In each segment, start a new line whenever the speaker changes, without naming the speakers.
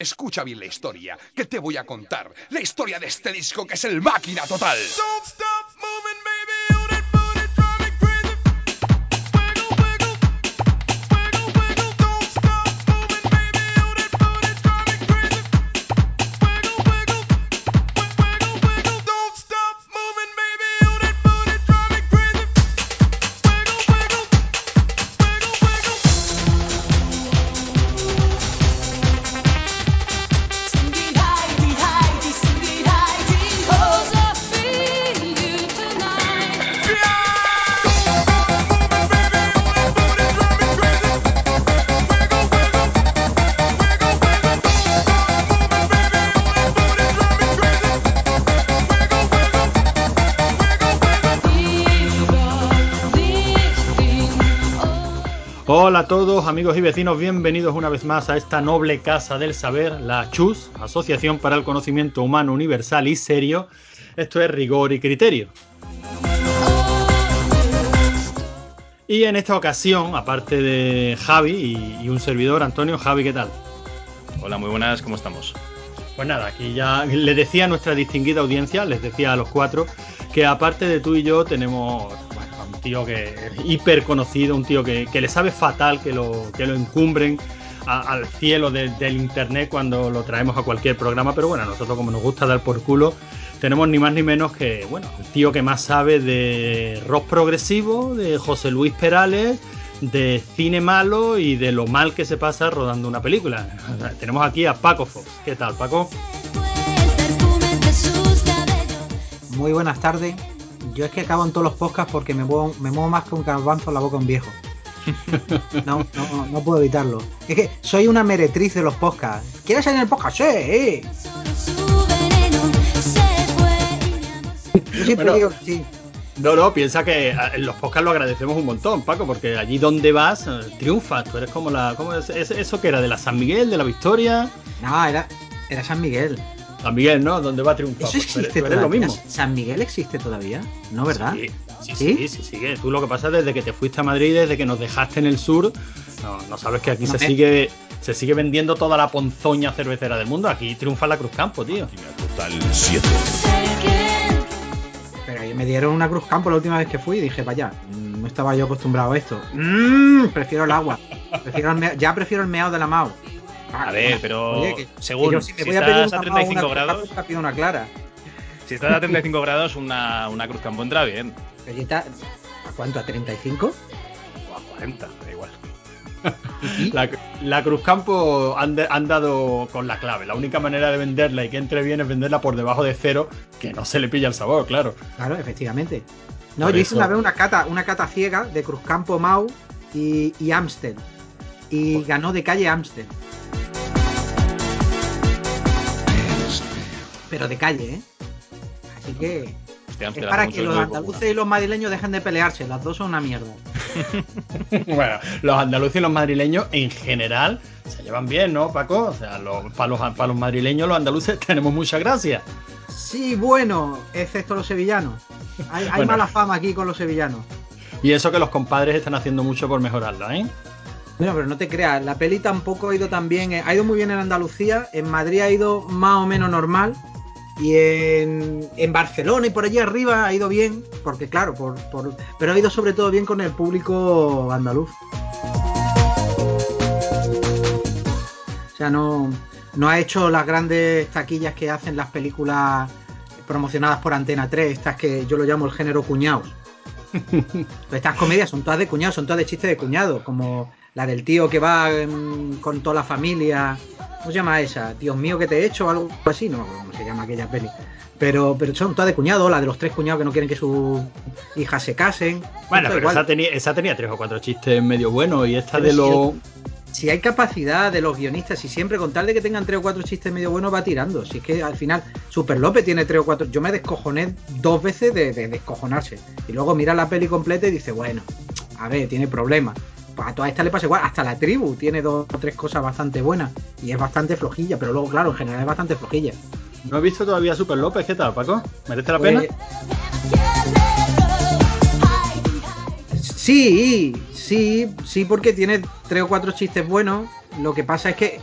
Escucha bien la historia que te voy a contar. La historia de este disco que es el máquina total.
Hola a amigos y vecinos, bienvenidos una vez más a esta noble casa del saber, la CHUS, Asociación para el Conocimiento Humano Universal y Serio. Esto es rigor y criterio. Y en esta ocasión, aparte de Javi y, y un servidor, Antonio, Javi, ¿qué tal?
Hola, muy buenas, ¿cómo estamos?
Pues nada, aquí ya le decía a nuestra distinguida audiencia, les decía a los cuatro, que aparte de tú y yo tenemos un tío que es hiper conocido, un tío que, que, le sabe fatal que lo, que lo encumbren a, al cielo de, del internet cuando lo traemos a cualquier programa, pero bueno, a nosotros como nos gusta dar por culo, tenemos ni más ni menos que, bueno, el tío que más sabe de rock progresivo, de José Luis Perales, de cine malo y de lo mal que se pasa rodando una película. tenemos aquí a Paco Fox. ¿Qué tal, Paco?
Muy buenas tardes. Yo es que acabo en todos los podcasts porque me muevo, me muevo más que un garbanzo en la boca un viejo. No, no, no puedo evitarlo. Es que soy una meretriz de los podcasts. ¿Quieres salir en el podcast? Sí. Yo siempre
Bueno.
digo que sí.
No, no, piensa que en los podcasts lo agradecemos un montón, Paco, porque allí donde vas eh, triunfas. Tú eres como la. ¿Cómo es- eso que era? ¿De la San Miguel, de la Victoria?
No, era, era San Miguel.
San Miguel, ¿no? ¿Dónde va a triunfar?
¿Eso existe
lo mismo.
¿San Miguel existe todavía? ¿No, verdad?
Sí, sí,
¿Sí?
sí, sí, sigue. Tú lo que pasa es desde que te fuiste a Madrid, desde que nos dejaste en el sur, no, no sabes que aquí
No
se
me-
sigue se sigue vendiendo toda la ponzoña cervecera del mundo. Aquí triunfa la Cruz Campo, tío.
Total 7.
Pero ahí me dieron una Cruz Campo la última vez que fui y dije, vaya, no estaba yo acostumbrado a esto. Mm, prefiero el agua. Prefiero el ya prefiero el meado de la Mao.
A ver, pero
Oye, que-
según
que yo si me
si
voy a pedir
estás
una
a
Mao,
35
una Cruz
grados,
Campo, pido una clara.
si estás a 35 grados, una, una Cruz Campo entra bien.
¿A cuánto? ¿A 35?
O a 40, da igual.
La, la Cruz Campo han, de- han dado con la clave. La única manera de venderla y que entre bien es venderla por debajo de cero, que no se le pilla el sabor, claro.
Claro, efectivamente. No,
Por
yo
eso-
hice una vez una cata, una cata ciega de Cruzcampo Mau y, y Amstel. Y ganó de calle Amstel. Pero de calle, ¿eh? Así que es para que los andaluces y los madrileños dejen de pelearse. Las dos son una mierda.
Bueno, los andaluces y los madrileños en general se llevan bien, ¿no, Paco? O sea, los- para, los, para los madrileños, los andaluces tenemos mucha gracia.
Sí, bueno, excepto los sevillanos. Hay, hay
Bueno.
mala fama aquí con los sevillanos.
Y eso que los compadres están haciendo mucho por mejorarla, ¿eh?
Bueno, pero no te creas, la peli tampoco ha ido tan bien. eh, Ha ido muy bien en Andalucía, en Madrid ha ido más o menos normal. Y en, en Barcelona y por allí arriba ha ido bien, porque claro, por, por- pero ha ido sobre todo bien con el público andaluz. O sea, no, no ha hecho las grandes taquillas que hacen las películas promocionadas por Antena 3, estas que yo lo llamo el género cuñados. Estas comedias son todas de cuñados, son todas de chistes de cuñado, como la del tío que va em, con toda la familia. ¿Cómo se llama esa? Dios mío, que te he hecho o algo así, no me acuerdo cómo se llama aquella peli. Pero, pero son todas de cuñado, la de los tres cuñados que no quieren que sus hijas se casen.
Bueno, pero
igual.
esa tenía, esa tenía tres o cuatro chistes medio buenos y esta
Pero
de
si
los...
Si hay capacidad de los guionistas y siempre con tal de que tengan tres o cuatro chistes medio buenos va tirando. Si es que al final Super López tiene tres o cuatro. Yo me descojoné dos veces de, de descojonarse. Y luego mira la peli completa y dice, bueno, a ver, tiene problemas. Pues a toda esta le pasa igual. Hasta la tribu tiene dos o tres cosas bastante buenas. Y es bastante flojilla. Pero luego, claro, en general es bastante flojilla.
No he visto todavía Super López, ¿qué tal, Paco? ¿Merece la pena?
Sí, sí, sí, porque tiene tres o cuatro chistes buenos. Lo que pasa es que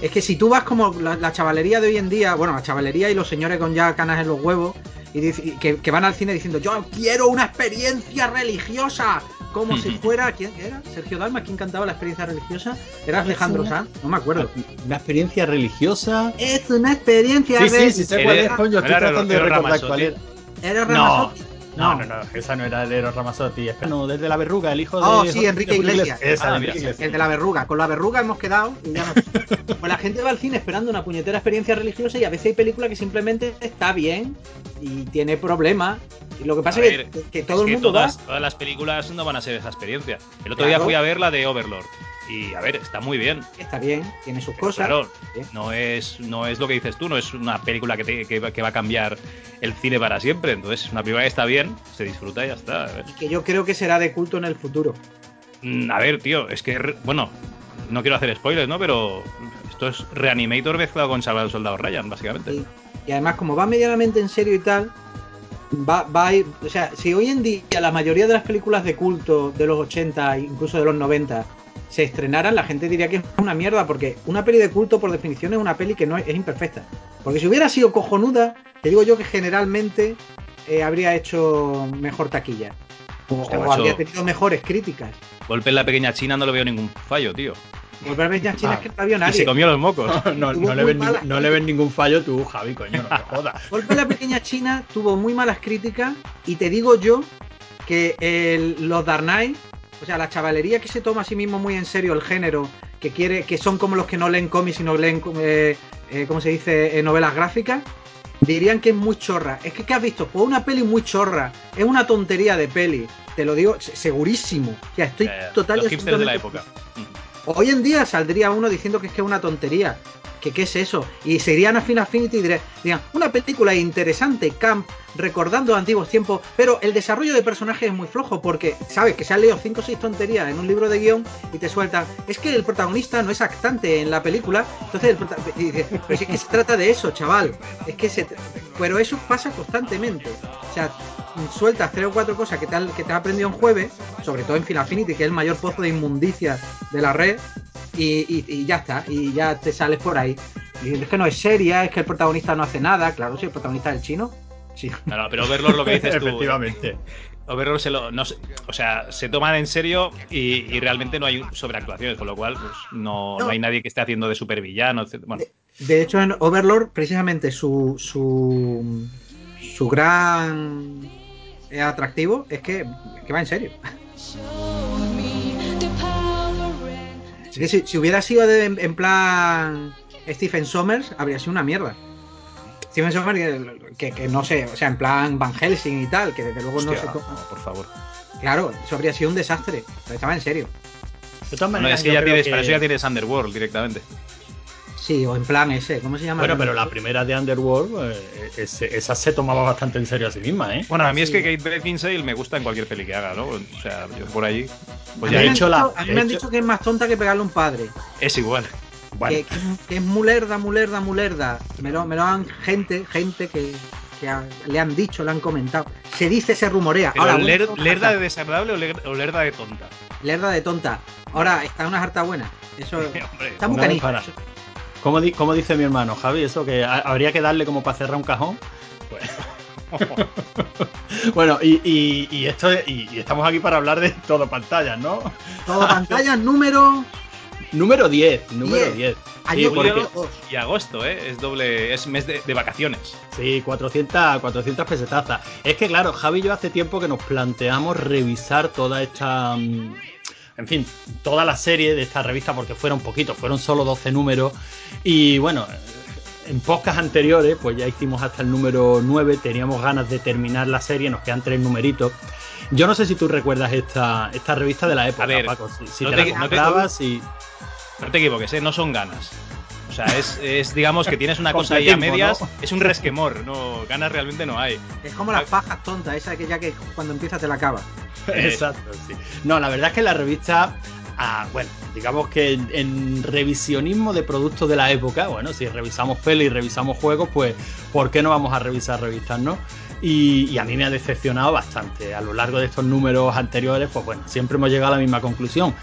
Es que si tú vas como la, la chavalería de hoy en día, bueno, la chavalería y los señores con ya canas en los huevos, y, dice- y que, que van al cine diciendo, yo quiero una experiencia religiosa, como si fuera, ¿quién era? Sergio Dalma, ¿quién cantaba la experiencia religiosa? Era Alejandro Sanz, no me acuerdo.
Una experiencia religiosa.
Es una experiencia
Sí, sí, sí, sé cuál es, coño. Estoy tratando de recordar cuál era.
¿Era
No. No, no, no, esa no era de Eros Ramazzotti. espera, No, desde la verruga, el hijo de.
Oh, sí,
Jorge
Enrique Iglesias.
Esa,
Ah,
Enrique
mira.
Iglesias.
El de la verruga. Con la verruga hemos quedado y ya no. Pues la gente va al cine esperando una puñetera experiencia religiosa y a veces hay películas que simplemente está bien y tiene problemas. Y lo que pasa es que, que
Es
todo el
que
mundo
todas,
va.
todas las películas no van a ser esa experiencia. El otro
Claro.
día fui a ver la de Overlord. Y a ver, está muy bien.
Está bien, tiene sus
Pero
cosas.
claro, no es, no es lo que dices tú, no es una película que, te- que, va- que va a cambiar el cine para siempre. Entonces, es una película que está bien, se disfruta y ya está. A ver,
Y que yo creo que será de culto en el futuro.
Mm, a ver, tío, es que, bueno, no quiero hacer spoilers, ¿no? Pero esto es Reanimator mezclado con Salvar al Soldado Ryan, básicamente.
Y, y además, como va medianamente en serio y tal, va, va a ir. O sea, si hoy en día la mayoría de las películas de culto de los 80, incluso de los 90, se estrenaran, la gente diría que es una mierda, porque una peli de culto, por definición, es una peli que no es, es imperfecta. Porque si hubiera sido cojonuda, te digo yo que generalmente eh, habría hecho mejor taquilla. O,
Hostia,
o
macho.
habría tenido mejores críticas.
Golpe en la pequeña China no le veo ningún fallo, tío.
Volver a China
Ah,
es que no la vio
Y
nadie.
se comió los mocos.
No, no le
mala
ningún- no le ves ningún fallo tú, Javi, coño, no me jodas.
Golpe en la pequeña China tuvo muy malas críticas y te digo yo que el- los Knight, o sea, la chavalería que se toma a sí mismo muy en serio el género, que quiere, que son como los que no leen cómics sino leen, eh, eh, ¿cómo se dice?, Eh, novelas gráficas, dirían que es muy chorra. Es que, ¿qué has visto? Pues una peli muy chorra, es una tontería de peli, te lo digo se- segurísimo. Sea, estoy
Eh,
total y
los hipsters de la época.
Hoy en día saldría uno diciendo que es que es una tontería. Que qué es eso. Y se irían a Final Affinity y dirían, una película interesante, camp, recordando antiguos tiempos, pero el desarrollo de personajes es muy flojo porque, sabes, que se han leído 5 o 6 tonterías en un libro de guion y te sueltan, es que el protagonista no es actante en la película, entonces el prota- y dices, pero si es que se trata de eso, chaval. Es que se... Pero eso pasa constantemente. O sea, sueltas tres o cuatro cosas que te, has- que te has aprendido en jueves, sobre todo en Final Affinity, que es el mayor pozo de inmundicia de la red, y- y ya está, y ya te sales por ahí. Y es que no es seria, es que el protagonista no hace nada, claro, si el protagonista es el chino, sí.
No, no, pero Overlord lo que dices tú.
Efectivamente.
Overlord se lo. No, o sea, se toman en serio y, y realmente no hay sobreactuaciones, con lo cual pues, no, no
No.
hay nadie que esté haciendo de supervillano. etc. Bueno,
De hecho, en Overlord, precisamente su, su, su gran eh, atractivo es que, que va en serio. Es que si, si hubiera sido de- en, en plan Stephen Sommers, habría sido una mierda. Stephen Sommers, que, que- que no sé, o sea, en plan Van Helsing y tal, que desde luego no se toma.
no, por favor.
Claro, eso habría sido un desastre, pero estaba en serio.
De todas
Bueno,
maneras,
es que ya tienes,
que-
para eso ya tienes Underworld directamente.
Sí, o en plan ese, ¿cómo se llama?
Bueno, pero la primera de Underworld, eh, ese- esa se tomaba bastante en serio a sí misma, ¿eh?
Bueno, a mí es que Kate Beckinsale me gusta en cualquier peli que haga, ¿no? O sea, yo por ahí.
a
Pues
mí
ya
me
he hecho
la-
dicho- a mí me han dicho que es más tonta que pegarle a un padre.
Es igual.
Bueno,
que, que es- que es mulerda, mulerda, mulerda. Me lo, me lo han gente, gente que, que ha- le han dicho, le han comentado. Se dice, se rumorea.
Pero
Ahora,
ler- ¿Lerda de desagradable o, ler- o lerda de tonta?
lerda de tonta. Ahora está una harta buena. Eso
Hombre,
está muy canija.
para- ¿cómo, di- cómo dice mi hermano, Javi? Eso que ha- habría que darle como para cerrar un cajón. Pues- bueno, y, y- y esto es- y, y estamos aquí para hablar de todo pantallas, ¿no?
Todo pantalla número.
Número 10, número
Diez.
10.
Año
Sí, porque-
número
Y agosto, ¿eh? Es doble. Es mes de, de vacaciones.
Sí, 400, 400 pesetazas. Es que claro, Javi y yo hace tiempo que nos planteamos revisar toda esta... mm, En fin, toda la serie de esta revista, porque fueron poquitos, fueron solo 12 números. Y bueno, en podcast anteriores, pues ya hicimos hasta el número 9, teníamos ganas de terminar la serie, nos quedan tres numeritos. Yo no sé si tú recuerdas esta, esta revista de la época,
A ver,
Paco, si, si
no
te,
te-
la
no te-
comprabas y...
No te equivoques, ¿eh? No son ganas. O sea, es, es, digamos que tienes una cosa ahí a medias.
¿no?
Es un resquemor. No, ganas realmente no hay.
Es como las pajas tontas, esa que ya que cuando empieza te la acaba.
Eh,
Exacto, sí. No, la verdad es que la revista, bueno, digamos que en, revisionismo de productos de la época, bueno, si revisamos pelis y revisamos juegos, pues ¿por qué no vamos a revisar revistas, no? Y, y a mí me ha decepcionado bastante. A lo largo de estos números anteriores, pues bueno, siempre hemos llegado a la misma conclusión.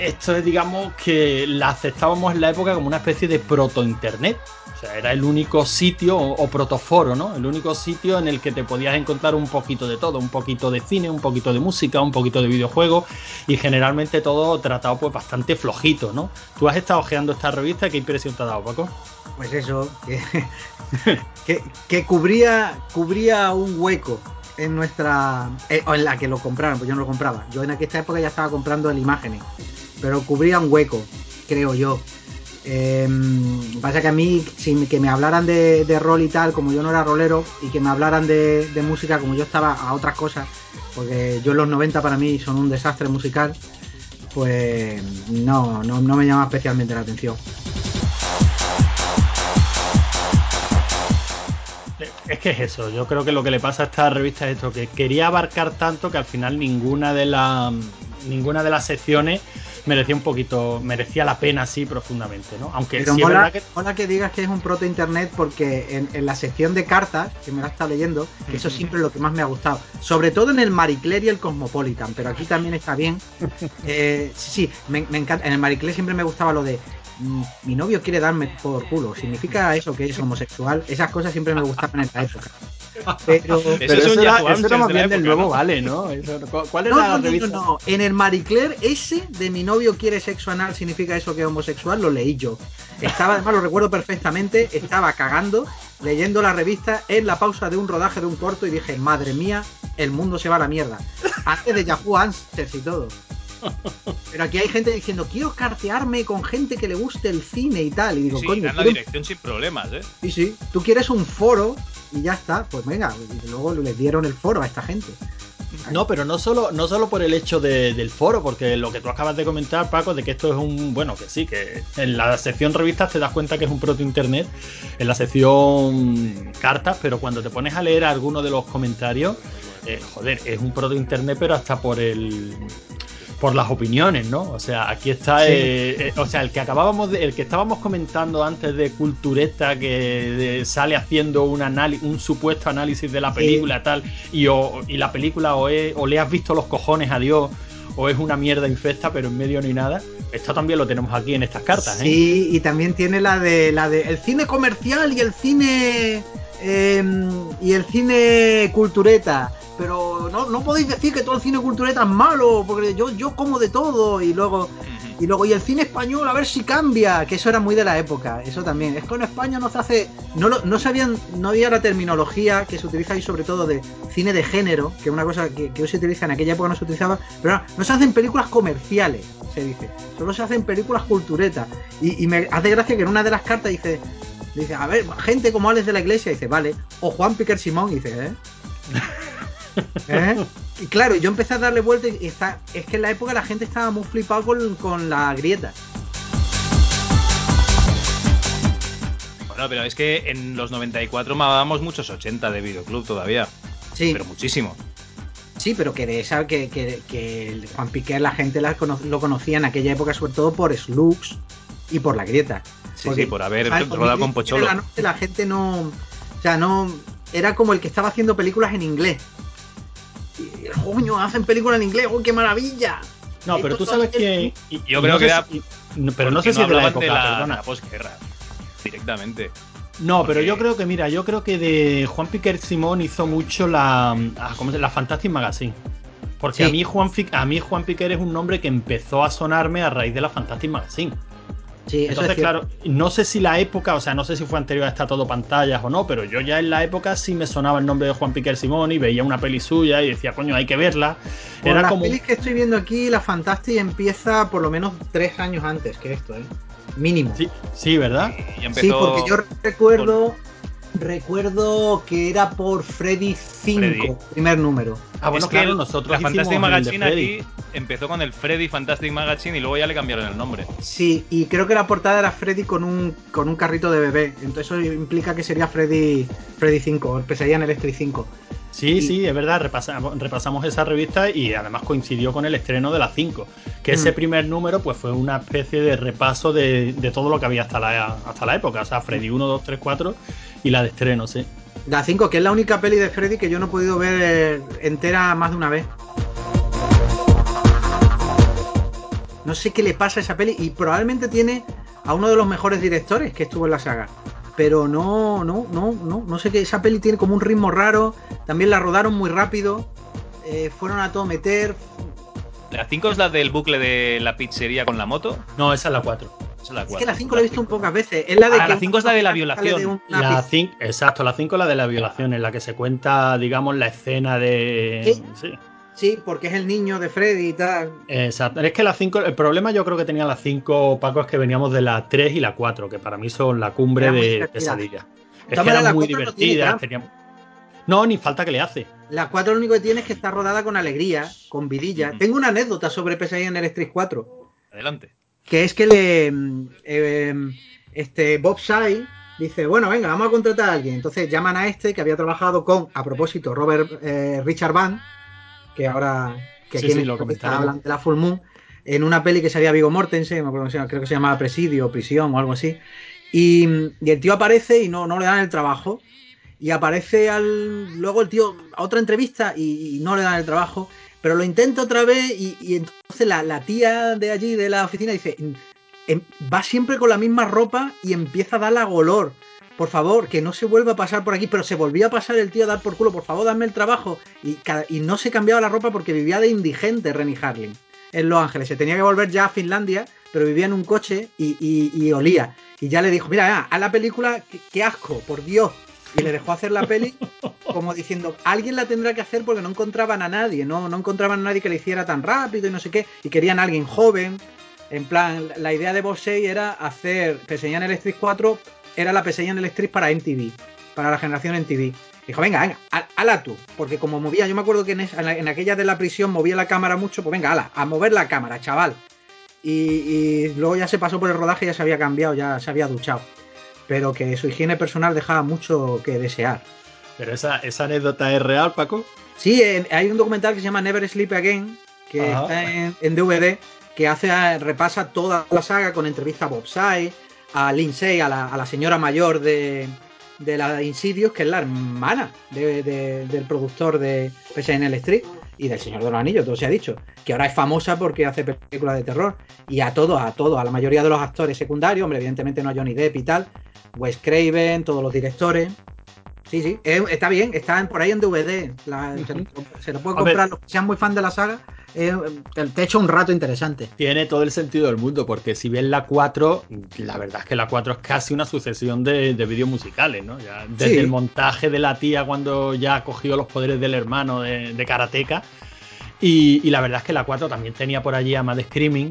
Esto es, digamos, que la aceptábamos en la época como una especie de proto-internet. O sea, era el único sitio, o, protoforo, ¿no? El único sitio en el que te podías encontrar un poquito de todo, un poquito de cine, un poquito de música, un poquito de videojuegos, y generalmente todo tratado pues bastante flojito, ¿no? Tú has estado ojeando esta revista, ¿qué impresión te ha dado, Paco?
Pues eso, que, que, cubría, cubría un hueco en nuestra. Eh, o en la que lo compraron, pues yo no lo compraba. Yo en aquella época ya estaba comprando el imágenes pero cubría un hueco, creo yo. Eh, pasa que a mí, sin que me hablaran de, rol y tal, como yo no era rolero, y que me hablaran de, música como yo estaba a otras cosas, porque yo en los 90 para mí son un desastre musical, pues no, no, me llama especialmente la atención.
Es que es eso, yo creo que lo que le pasa a esta revista es esto, que quería abarcar tanto que al final ninguna de las ninguna de las secciones merecía un poquito, merecía la pena así profundamente, ¿no? Aunque
sí mola, que... que digas que es un proto internet porque en, la sección de cartas, que me la está leyendo, que eso siempre es lo que más me ha gustado. Sobre todo en el Marie y el Cosmopolitan, pero aquí también está bien. Eh, sí, sí, me, encanta. En el Marie siempre me gustaba lo de mi novio quiere darme por culo. ¿Significa eso que es homosexual? Esas cosas siempre me gustaban en la época.
Pero, eso, era, más bien del nuevo Vale, ¿no? ¿Cuál es la
revista? No, no, en el Marie Claire ese de mi novio quiere sexo anal, significa eso que es homosexual, lo leí yo. Estaba, además lo recuerdo perfectamente, estaba cagando, leyendo la revista en la pausa de un rodaje de un corto y dije, madre mía, el mundo se va a la mierda. Antes de Yahoo Answers y todo. Pero aquí hay gente diciendo, quiero cartearme con gente que le guste el cine y tal. Y digo,
sí,
coño.
la dirección sin problemas, ¿eh?
Sí, sí. Tú quieres un foro y ya está. Pues venga, y luego les dieron el foro a esta gente.
No, pero no solo, no solo por el hecho del foro, porque lo que tú acabas de comentar, Paco, de que esto es un. Bueno, que sí, que en la sección revistas te das cuenta que es un proto-internet, en la sección cartas, pero cuando te pones a leer algunos de los comentarios, eh, joder, es un proto-internet, pero hasta por el por las opiniones, ¿no? O sea, aquí está, eh, eh, o sea, el que acabábamos, de, el que estábamos comentando antes de Cultureta que sale haciendo un análisis, un supuesto análisis de la película tal, y, o, y la película o, o le has visto los cojones a Dios o es una mierda infecta, pero en medio ni nada. Esto también lo tenemos aquí en estas cartas, ¿eh?
Sí, y también tiene la de la de el cine comercial y el cine em, y el cine cultureta pero no, no podéis decir que todo el cine cultureta es malo, porque yo, yo como de todo y luego y luego y el cine español a ver si cambia, que eso era muy de la época, eso también. Es que en España no se hace no no sabían no había la terminología que se utiliza ahí sobre todo de cine de género, que es una cosa que, hoy se utiliza en aquella época no se utilizaba, pero no, no se hacen películas comerciales, se dice. Solo se hacen películas culturetas y, y me hace gracia que en una de las cartas dice dice, a ver, gente como Alex de la Iglesia, dice, vale, o Juan Piquer Simón, dice, ¿eh? ¿Eh? Y claro, yo empecé a darle vuelta y está, es que en la época la gente estaba muy flipado con, la grieta.
Bueno, pero es que en los 94 mamábamos muchos 80 de videoclub todavía. Sí. Pero muchísimo.
Sí, pero que de esa que, que, Juan Piqué la gente lo conocía en aquella época sobre todo por Slugs y por la grieta.
Sí, sí, por haber rodado con Pocholo.
La, la gente no, o sea, no era como el que estaba haciendo películas en inglés. ¡Coño! Hacen películas en inglés, ¡oh, qué maravilla!
No, pero tú sabes que.
Yo creo que era.
pero no sé si de la época, de la,
posguerra. Directamente.
No, pero yo creo que, mira, yo creo que de Juan Piquer Simón hizo mucho la. Ah, ¿Cómo se La Fantastic Magazine. Porque a, mí Juan, a mí Juan Piquer es un nombre que empezó a sonarme a raíz de la Fantastic Magazine. Entonces, claro, no sé si la época, o sea, no sé si fue anterior a esta todo pantallas o no, pero yo ya en la época sí me sonaba el nombre de Juan Piquer Simón y veía una peli suya y decía, coño, hay que verla.
Era como. pelis que estoy viendo aquí, la Fantastic empieza por lo menos tres años antes que esto, ¿eh? Mínimo.
Sí, sí ¿verdad?
Sí, porque yo recuerdo. Recuerdo que era por Freddy 5, primer número.
Ah, bueno, claro, nosotros. La Fantastic Magazine aquí empezó con el Freddy Fantastic Magazine y luego ya le cambiaron el nombre.
Sí, y creo que la portada era Freddy con un, con un carrito de bebé. Entonces eso implica que sería Freddy, Freddy 5, el Pesadilla en Electric 5.
Sí, sí, es verdad, repasamos, repasamos esa revista y además coincidió con el estreno de la 5, que ese mm. primer número pues fue una especie de repaso de, de, todo lo que había hasta la, hasta la época, o sea, Freddy 1, 2, 3, 4 y la de estreno, sí.
La 5, que es la única peli de Freddy que yo no he podido ver entera más de una vez. No sé qué le pasa a esa peli y probablemente tiene a uno de los mejores directores que estuvo en la saga. Pero no, no, no, no, no sé qué. Esa peli tiene como un ritmo raro. También la rodaron muy rápido. eh, fueron a todo meter.
¿La 5 es la del bucle de la pizzería con la moto?
No, esa es la 4.
Esa es la
Es
4.
que la 5 la he visto un pocas veces. Es la de
Ah,
que
la cinco es la de la violación.
una
La. 5, exacto, la 5 la de la violación, en la que se cuenta, digamos, la escena de.
Sí.
sí.
Sí, porque es el niño de Freddy y tal.
Exacto. Es que la 5, el problema yo creo que tenía la 5, Paco, es que veníamos de la 3 y la 4, que para mí son la cumbre de pesadilla. Es que eran muy
no
divertidas. tenían- No, ni falta que le hace.
La 4 lo único que tiene es que está rodada con alegría, con vidilla. Tengo una anécdota sobre Pesadilla en el Street 4.
Adelante.
Que es que le mm, eh, este Bob Shy dice, bueno, venga, vamos a contratar a alguien. Entonces llaman a este que había trabajado con, a propósito, Robert eh, Richard Van, que ahora que aquí
sí, lo
hablan de la Full Moon, en una peli que salía Vigo Mortensen, creo que se llamaba Presidio o Prisión o algo así. Y, y el tío aparece y no, no le dan el trabajo. Y aparece al, luego el tío a otra entrevista y, y no le dan el trabajo. Pero lo intenta otra vez y, entonces la, tía de allí, de la oficina, dice, va siempre con la misma ropa y empieza a dar la golor. Por favor, que no se vuelva a pasar por aquí. Pero se volvía a pasar el tío a dar por culo. Por favor, dame el trabajo. Y, no se cambiaba la ropa porque vivía de indigente Rennie Harling en Los Ángeles. Se tenía que volver ya a Finlandia, pero vivía en un coche y, y- olía. Y ya le dijo, mira, haz la película, qué, qué asco, por Dios. Y le dejó hacer la peli como diciendo, alguien la tendrá que hacer porque no encontraban a nadie, no, no encontraban a nadie que le hiciera tan rápido y no sé qué. Y querían a alguien joven. En plan, la idea de Bossey era hacer Pesadilla en el Street 4, era la Pesadilla en el Street para MTV, para la generación MTV. Dijo, venga, venga, hala tú. Porque como movía, yo me acuerdo que en, en la- aquella de la prisión movía la cámara mucho, pues venga, hala, a mover la cámara, chaval. Y, y luego ya se pasó por el rodaje, ya se había cambiado, ya se había duchado. Pero que su higiene personal dejaba mucho que desear.
Pero esa, esa anécdota es real, Paco.
Sí, en- hay un documental que se llama Never Sleep Again, que
Ajá.
está en, en DVD, que hace repasa toda la saga con entrevista a Bob Sye, a Lindsay, a la, a la señora mayor de, de la Insidious, que es la hermana de- de- del productor de PSN Street y del Señor de los Anillos, todo se ha dicho, que ahora es famosa porque hace películas de terror. Y a todos, a todos, a la mayoría de los actores secundarios, hombre, evidentemente no a Johnny Depp y tal, Wes Craven, todos los directores. Sí, sí, eh, está bien, están por ahí en DVD. la- se, lo- se lo puede comprar los que sean muy fan de la saga. eh, te, echa un rato interesante.
Tiene todo el sentido del mundo, porque si bien la 4, la verdad es que la 4 es casi una sucesión de, de vídeos musicales, ¿no? Ya desde
Sí.
el montaje de la tía cuando ya cogió los poderes del hermano de, de Karateka. Y, y la verdad es que la 4 también tenía por allí a Mad Screaming.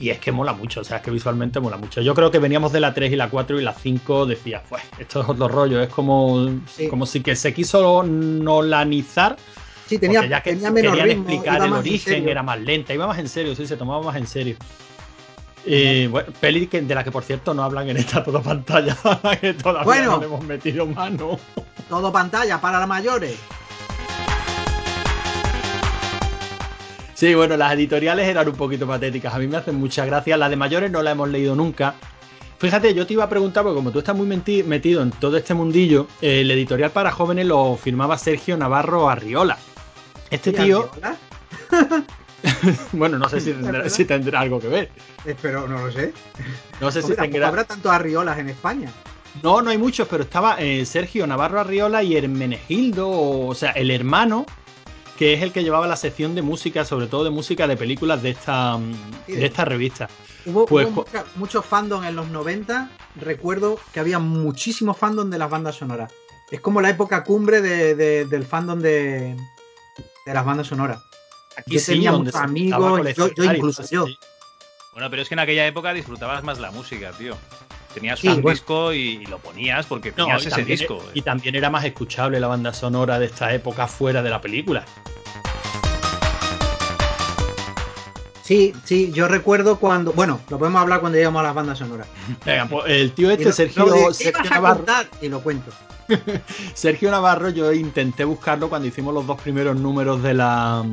Y es que mola mucho, o sea, es que visualmente mola mucho. Yo creo que veníamos de la 3 y la 4 y la 5 decía, pues, esto es otro rollo, es como,
Sí.
como si que se quiso nolanizar
Sí, tenía,
ya que
tenía menos
querían
ritmo.
explicar el origen, era más lenta, iba más en serio, sí, se tomaba más en serio. Y bueno, peli que- de la que por cierto no hablan en esta toda pantalla, que todavía
Bueno.
no le hemos metido mano.
Todo pantalla para mayores.
Sí, bueno, las editoriales eran un poquito patéticas, a mí me hacen mucha gracia, las de mayores no la hemos leído nunca. Fíjate, yo te iba a preguntar, porque como tú estás muy metido en todo este mundillo, eh, el editorial para jóvenes lo firmaba Sergio Navarro Arriola. Este
¿Y
tío,
Arriola?
bueno, no sé si tendrá,
¿Verdad?
si tendrá algo que ver.
Espero, no lo sé.
No sé si tendrá,
habrá tantos arriolas en España.
No, no hay muchos, pero estaba eh, Sergio Navarro Arriola y Hermenegildo, o, o sea, el hermano, que es el que llevaba la sección de música, sobre todo de música de películas de esta, mm, de esta revista.
Hubo,
Pues,
hubo
jo-
mucha- mucho fandom en los 90. Recuerdo que había muchísimo fandom de las bandas sonoras. Es como la época cumbre de- de- del fandom de, de las bandas sonoras.
Aquí
Yo tenía muchos amigos, yo- incluso yo.
Bueno, pero es que en aquella época disfrutabas más la música, tío. Tenías
Sí,
un
bueno.
disco y, y lo ponías porque tenías
y,
ese
también,
disco. eh.
y también era más escuchable la banda sonora de esta época fuera de la película.
Sí, sí, yo recuerdo cuando. Bueno, lo podemos hablar cuando lleguemos a las bandas sonoras.
Venga, pues el tío
Y
este,
no-
Sergio,
no, de- ¿qué
Sergio Navarro?
Y lo cuento.
Sergio Navarro, yo intenté buscarlo cuando hicimos los dos primeros números de la,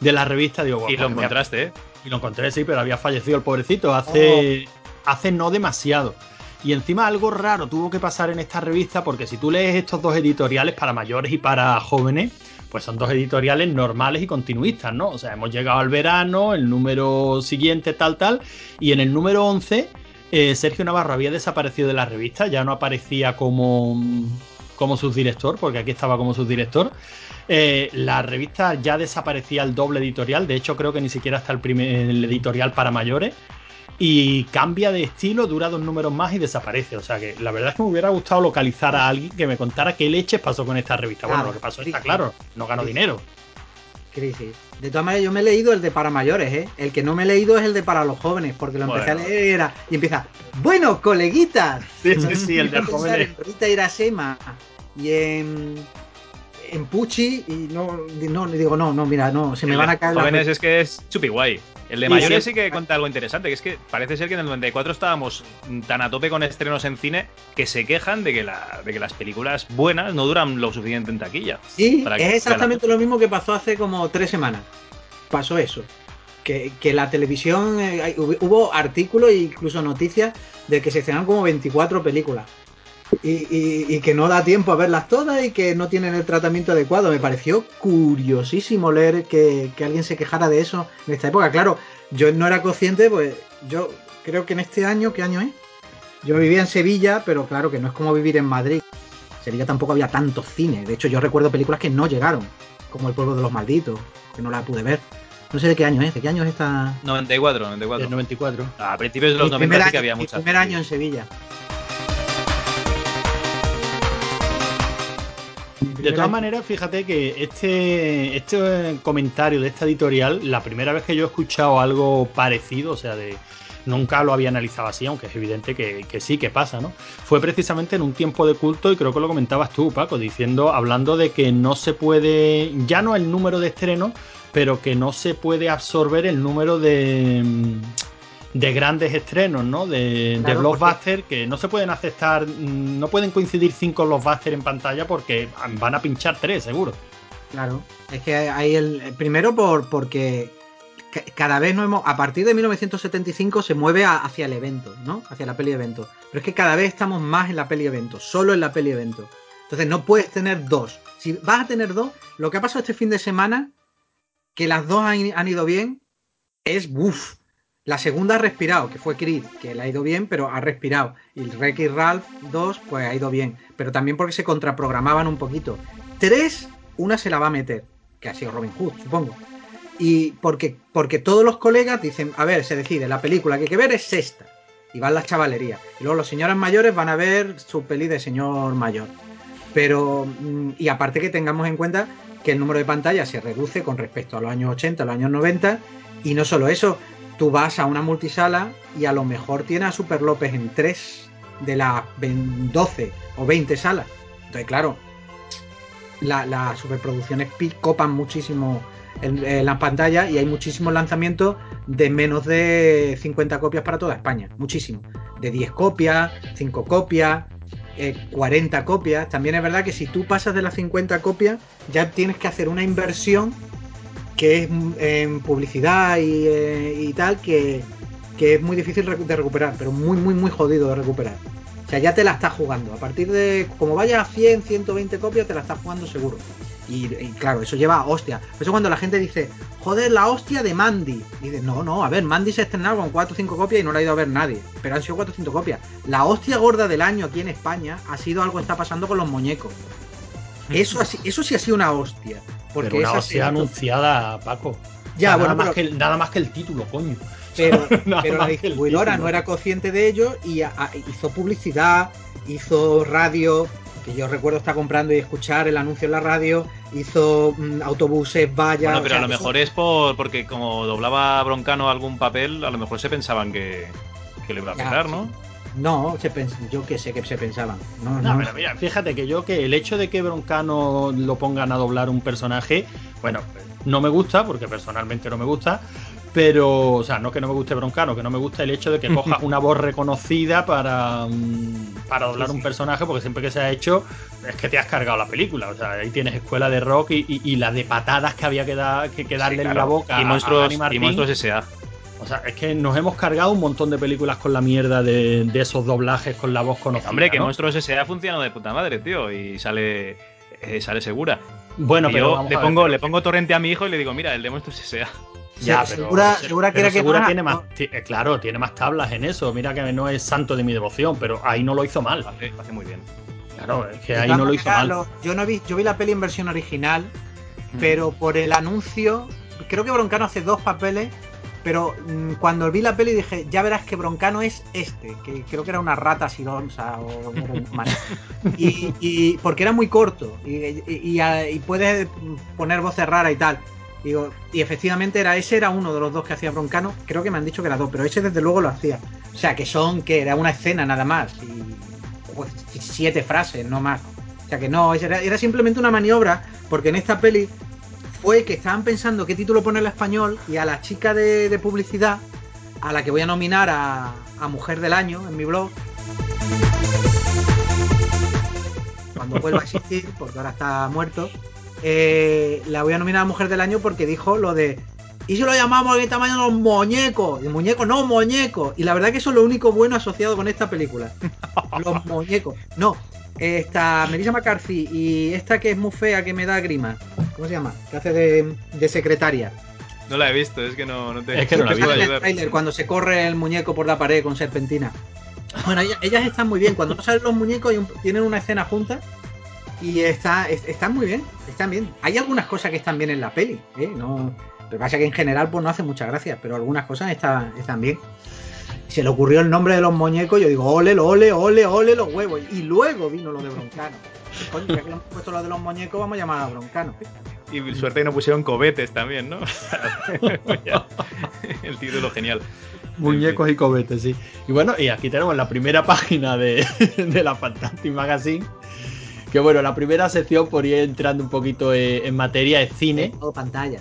de la revista. Digo,
Y lo
pues,
encontraste, ¿eh?
Y lo encontré, sí, pero había fallecido el pobrecito hace, hace no demasiado. Y encima algo raro tuvo que pasar en esta revista porque si tú lees estos dos editoriales para mayores y para jóvenes, pues son dos editoriales normales y continuistas, ¿no? O sea, hemos llegado al verano, el número siguiente tal tal, y en el número 11 eh, Sergio Navarro había desaparecido de la revista, ya no aparecía como, como subdirector, porque aquí estaba como subdirector. Eh, la revista ya desaparecía el doble editorial, de hecho creo que ni siquiera está el, primer, el editorial para mayores. Y cambia de estilo, dura dos números más y desaparece. O sea que la verdad es que me hubiera gustado localizar a alguien que me contara qué leches pasó con esta revista. Bueno, lo que pasó está claro, no ganó dinero.
Crisis. De todas maneras, yo me he leído el de para mayores, ¿eh? El que no me he leído es el de para los jóvenes, porque lo empecé
Bueno.
a leer y era- y empieza, bueno, coleguitas.
Sí, sí, sí, el de
Empecé
jóvenes.
En Rita Irasema y en, en Pucci y no, no, digo, no, no, mira, no, se me
El
van a caer
jóvenes es que es chupi guay. El de
Sí,
mayores
sí.
sí que cuenta algo interesante, que es que parece ser que en el 94 estábamos tan a tope con estrenos en cine que se quejan de que, la, de que las películas buenas no duran lo suficiente en taquilla.
Sí,
para
es exactamente lo mismo que pasó hace como tres semanas. Pasó eso. Que, que la televisión, eh, hubo, artículos e incluso noticias de que se estrenan como 24 películas. Y, y- y que no da tiempo a verlas todas y que no tienen el tratamiento adecuado. Me pareció curiosísimo leer que, que alguien se quejara de eso en esta época. Claro, yo no era consciente, pues yo creo que en este año, ¿qué año es? Yo vivía en Sevilla, pero claro que no es como vivir en Madrid. En Sevilla tampoco había tantos cines. De hecho, yo recuerdo películas que no llegaron, como El pueblo de los malditos, que no la pude ver. No sé de qué año es, de qué año es esta.
94, 94.
El 94.
A principios de los
Mi
90
primer
sí que había muchas.
primer año en Sevilla.
De todas maneras, fíjate que este, este comentario de esta editorial, la primera vez que yo he escuchado algo parecido, o sea, de nunca lo había analizado así, aunque es evidente que, que sí, que pasa, ¿no? Fue precisamente en un tiempo de culto y creo que lo comentabas tú, Paco, diciendo, hablando de que no se puede, ya no el número de estrenos, pero que no se puede absorber el número de, de grandes estrenos, ¿no? De, de
Claro,
blockbuster que no se pueden aceptar, mm, no pueden coincidir cinco blockbuster en pantalla porque van a pinchar tres, seguro.
Claro, es que hay el primero por porque ca- cada vez no hemos a partir de 1975 se mueve a- hacia el evento, ¿no? Hacia la peli evento. Pero es que cada vez estamos más en la peli evento, solo en la peli evento. Entonces no puedes tener dos. Si vas a tener dos, lo que ha pasado este fin de semana que las dos han, han ido bien es uff. La segunda ha respirado, que fue Creed, que le ha ido bien, pero ha respirado. Y el Wreck-It Ralph 2, pues ha ido bien. Pero también porque se contraprogramaban un poquito. Tres, una se la va a meter, que ha sido Robin Hood, supongo. Y porque, porque todos los colegas dicen, a ver, se decide, la película que hay que ver es esta. Y van las chavalerías. Y luego los señores mayores van a ver su peli de señor mayor. Pero, mm, y aparte que tengamos en cuenta que el número de pantallas se reduce con respecto a los años 80, a los años 90. Y no solo eso, tú vas a una multisala y a lo mejor tiene a Super López en 3 de las 20 12 o 20 salas. Entonces, claro, la- las superproducciones copan muchísimo en, en las pantallas y hay muchísimos lanzamientos de menos de 50 copias para toda España. Muchísimo. De 10 copias, 5 copias, eh, 40 copias. También es verdad que si tú pasas de las 50 copias, ya tienes que hacer una inversión que es en publicidad y, eh, y tal, que, que es muy difícil de recuperar, pero muy, muy, muy jodido de recuperar. O sea, ya te la estás jugando. A partir de, como vayas a 100, 120 copias, te la estás jugando seguro. Y, claro, eso lleva a hostia. Eso cuando la gente dice, joder, la hostia de Mandy. Y dices, no, no, a ver, Mandy se ha estrenado con 4 o 5 copias y no la ha ido a ver nadie. Pero han sido 4 o 5 copias. La hostia gorda del año aquí en España ha sido algo que está pasando con los muñecos. Eso, así, eso sí ha sido una hostia. Porque
Pero una hostia anunciada, Paco.
Ya,
O sea,
bueno,
nada, más que el, nada más que el título, coño.
pero, pero la distribuidora no era consciente de ello y a- a- hizo publicidad, hizo radio, que yo recuerdo estar comprando y escuchar el anuncio en la radio, hizo mm, autobuses, vallas.
Bueno,
o
pero
sea,
a lo
eso-
mejor es por porque como doblaba Broncano algún papel, a lo mejor se pensaban que, que lo iba a petar,
sí.
¿No?
No, se pens- yo que sé que se pensaban. No,
No,
no.
pero mira, fíjate que yo que el hecho de que Broncano lo pongan a doblar un personaje, bueno, no me gusta, porque personalmente no me gusta, pero, o sea, no que no me guste Broncano, que no me gusta el hecho de que cojas una voz reconocida para, mm, para doblar
Sí, sí.
un personaje, porque siempre que se ha hecho es que te has cargado la película, o sea, ahí tienes escuela de rock y, y- y la de patadas que había que, dar- que, que darle en la boca
y
a- a
monstruos,
Dani
y monstruos S.A.
O sea, es que nos hemos cargado un montón de películas con la mierda de, de esos doblajes con la voz conocida.
Hombre, que
¿no?
Monstruos S.A. funciona de puta madre, tío, y sale eh, sale segura.
Bueno,
Y
pero
yo le
ver,
pongo,
pero-
le pongo torrente a mi hijo y le digo, mira, el de Monstruos S.A.
Ya, pero-
segura,
pero
segura que era que
Segura
más,
tiene más, eh, claro, tiene más tablas en eso. Mira que no es santo de mi devoción, pero ahí no lo hizo mal.
Lo hace, hace muy bien.
Claro, es que
De
ahí no lo hizo mal.
lo- yo no vi, yo vi la peli en versión original,
Mm.
pero por el anuncio, creo que Broncano hace dos papeles, pero mm, cuando vi la peli dije, ya verás que Broncano es este, que creo que era una rata sironsa o y, y- porque era muy corto y, y, y, a- y puedes poner voces raras y tal. Digo, y efectivamente era ese era uno de los dos que hacía Broncano, creo que me han dicho que era dos, pero ese desde luego lo hacía. O sea, que son que era una escena nada más y pues, siete frases, no más. O sea que no, era, era simplemente una maniobra, porque en esta peli fue que estaban pensando qué título ponerle a español y a la chica de, de publicidad, a la que voy a nominar a, a Mujer del Año en mi blog, cuando vuelva a existir, porque ahora está muerto, eh, la voy a nominar a Mujer del Año porque dijo lo de ¿Y si lo llamamos de tamaño los muñecos? Y muñecos, no, muñecos. Y la verdad que eso es lo único bueno asociado con esta película. Los muñecos. No, esta Melissa McCarthy y esta que es muy fea, que me da grima. ¿Cómo se llama? Que hace de, de secretaria.
No la he visto, es que no, no te,
Es que no la
te
vi.
puedo
Sale en el
ayudar.
tráiler cuando se corre el muñeco por la pared con serpentina. Bueno, ellas, ellas están muy bien. Cuando no salen los muñecos, un- tienen una escena juntas y está, es- están muy bien. Están bien. Hay algunas cosas que están bien en la peli. ¿eh? No, lo que pasa es que en general pues no hace muchas gracias, pero algunas cosas están, están bien. Se le ocurrió el nombre de los muñecos, yo digo, ole, ole, ole, ole los huevos. Y luego vino lo de Broncano. Coño, ya que le hemos puesto lo de los muñecos, vamos a llamar a Broncano.
Y suerte que no pusieron cobetes también, ¿no? El título genial.
Muñecos y cohetes, sí. Y bueno, y aquí tenemos la primera página de, de la Fantastic Magazine. Que bueno, la primera sección, por ir entrando un poquito eh, en materia, es cine.
Todo pantalla.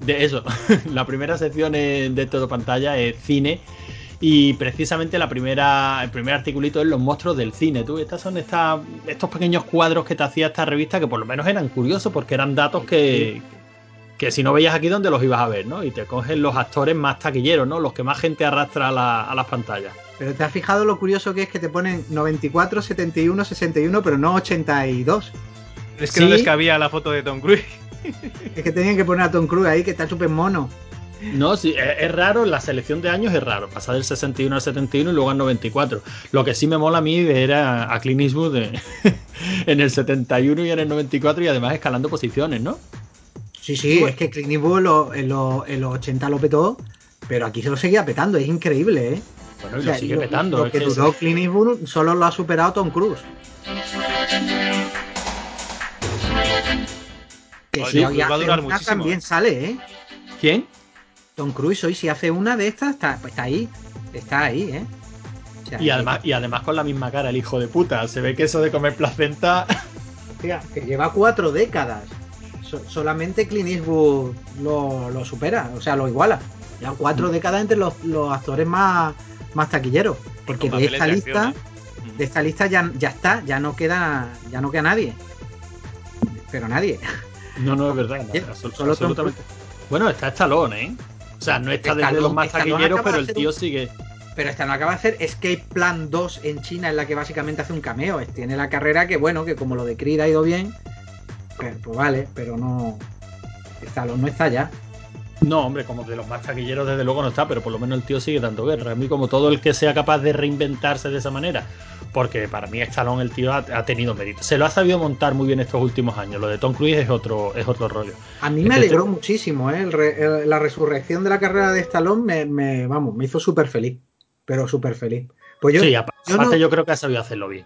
De eso, la primera sección de todo pantalla es cine. Y precisamente la primera, el primer articulito es los monstruos del cine. Tú, estas son estas, estos pequeños cuadros que te hacía esta revista que por lo menos eran curiosos porque eran datos que, que si no veías aquí dónde los ibas a ver, ¿no? Y te cogen los actores más taquilleros, ¿no? Los que más gente arrastra a, la- a las pantallas.
Pero te has fijado lo curioso que es que te ponen 94, 71, 61, pero no 82.
Es que no les
Sí.
cabía la foto de Tom Cruise.
Es que tenían que poner a Tom Cruise ahí, que está súper mono.
No, sí, es, es raro, la selección de años es raro, pasar del 61 al 71 y luego al 94. Lo que sí me mola a mí ver a, Clint Eastwood de- en el 71 y en el 94 y además escalando posiciones, ¿no?
Sí, sí, es que Clint Eastwood en los, en los- en los 80 lo petó, pero aquí se lo seguía petando, es increíble, ¿eh?
Bueno, y
O sea,
lo sigue
lo-
petando.
Lo
es
que
que
duró Clint Eastwood solo lo ha superado Tom Cruise. Que
Oye,
si
pues va a durar muchísimo,
también
¿eh?
sale, ¿eh?
¿Quién?
Tom Cruise hoy si hace una de estas, está, pues está ahí. Está ahí, ¿eh? O sea,
Y además, y además con la misma cara, el hijo de puta. Se ve que eso de comer placenta.
Hostia, que lleva cuatro décadas. So- solamente Clint Eastwood lo, lo supera, o sea, lo iguala. Ya cuatro
Mm.
décadas entre los, los actores más, más taquilleros. Porque de esta
de
lista,
acción, ¿eh?
de esta lista ya, ya está, ya no queda, ya no queda nadie. Pero nadie.
No, no es verdad.
Tom
absolutamente. Bueno, está Stallone, ¿eh? O sea, no está desde
Stallone-
los más taquilleros, pero
de
el tío
un-
sigue.
Pero esta no acaba de hacer Escape Plan 2 en China, en la que básicamente hace un cameo. Tiene la carrera que, bueno, que como lo de Creed ha ido bien, pues, pues vale, pero no. Stallone no está ya.
No, hombre, como de los más taquilleros desde luego no está, pero por lo menos el tío sigue dando guerra. A mí como todo el que sea capaz de reinventarse de esa manera, porque para mí Stallone el tío ha, ha tenido mérito. Se lo ha sabido montar muy bien estos últimos años. Lo de Tom Cruise es otro, es otro rollo.
A mí me
Este-
alegró muchísimo, ¿eh? El re- el- la resurrección de la carrera de Stallone me, me- vamos, me hizo súper feliz. Pero súper feliz. Pues yo,
sí,
yo
aparte
no-
yo creo que ha sabido hacerlo bien.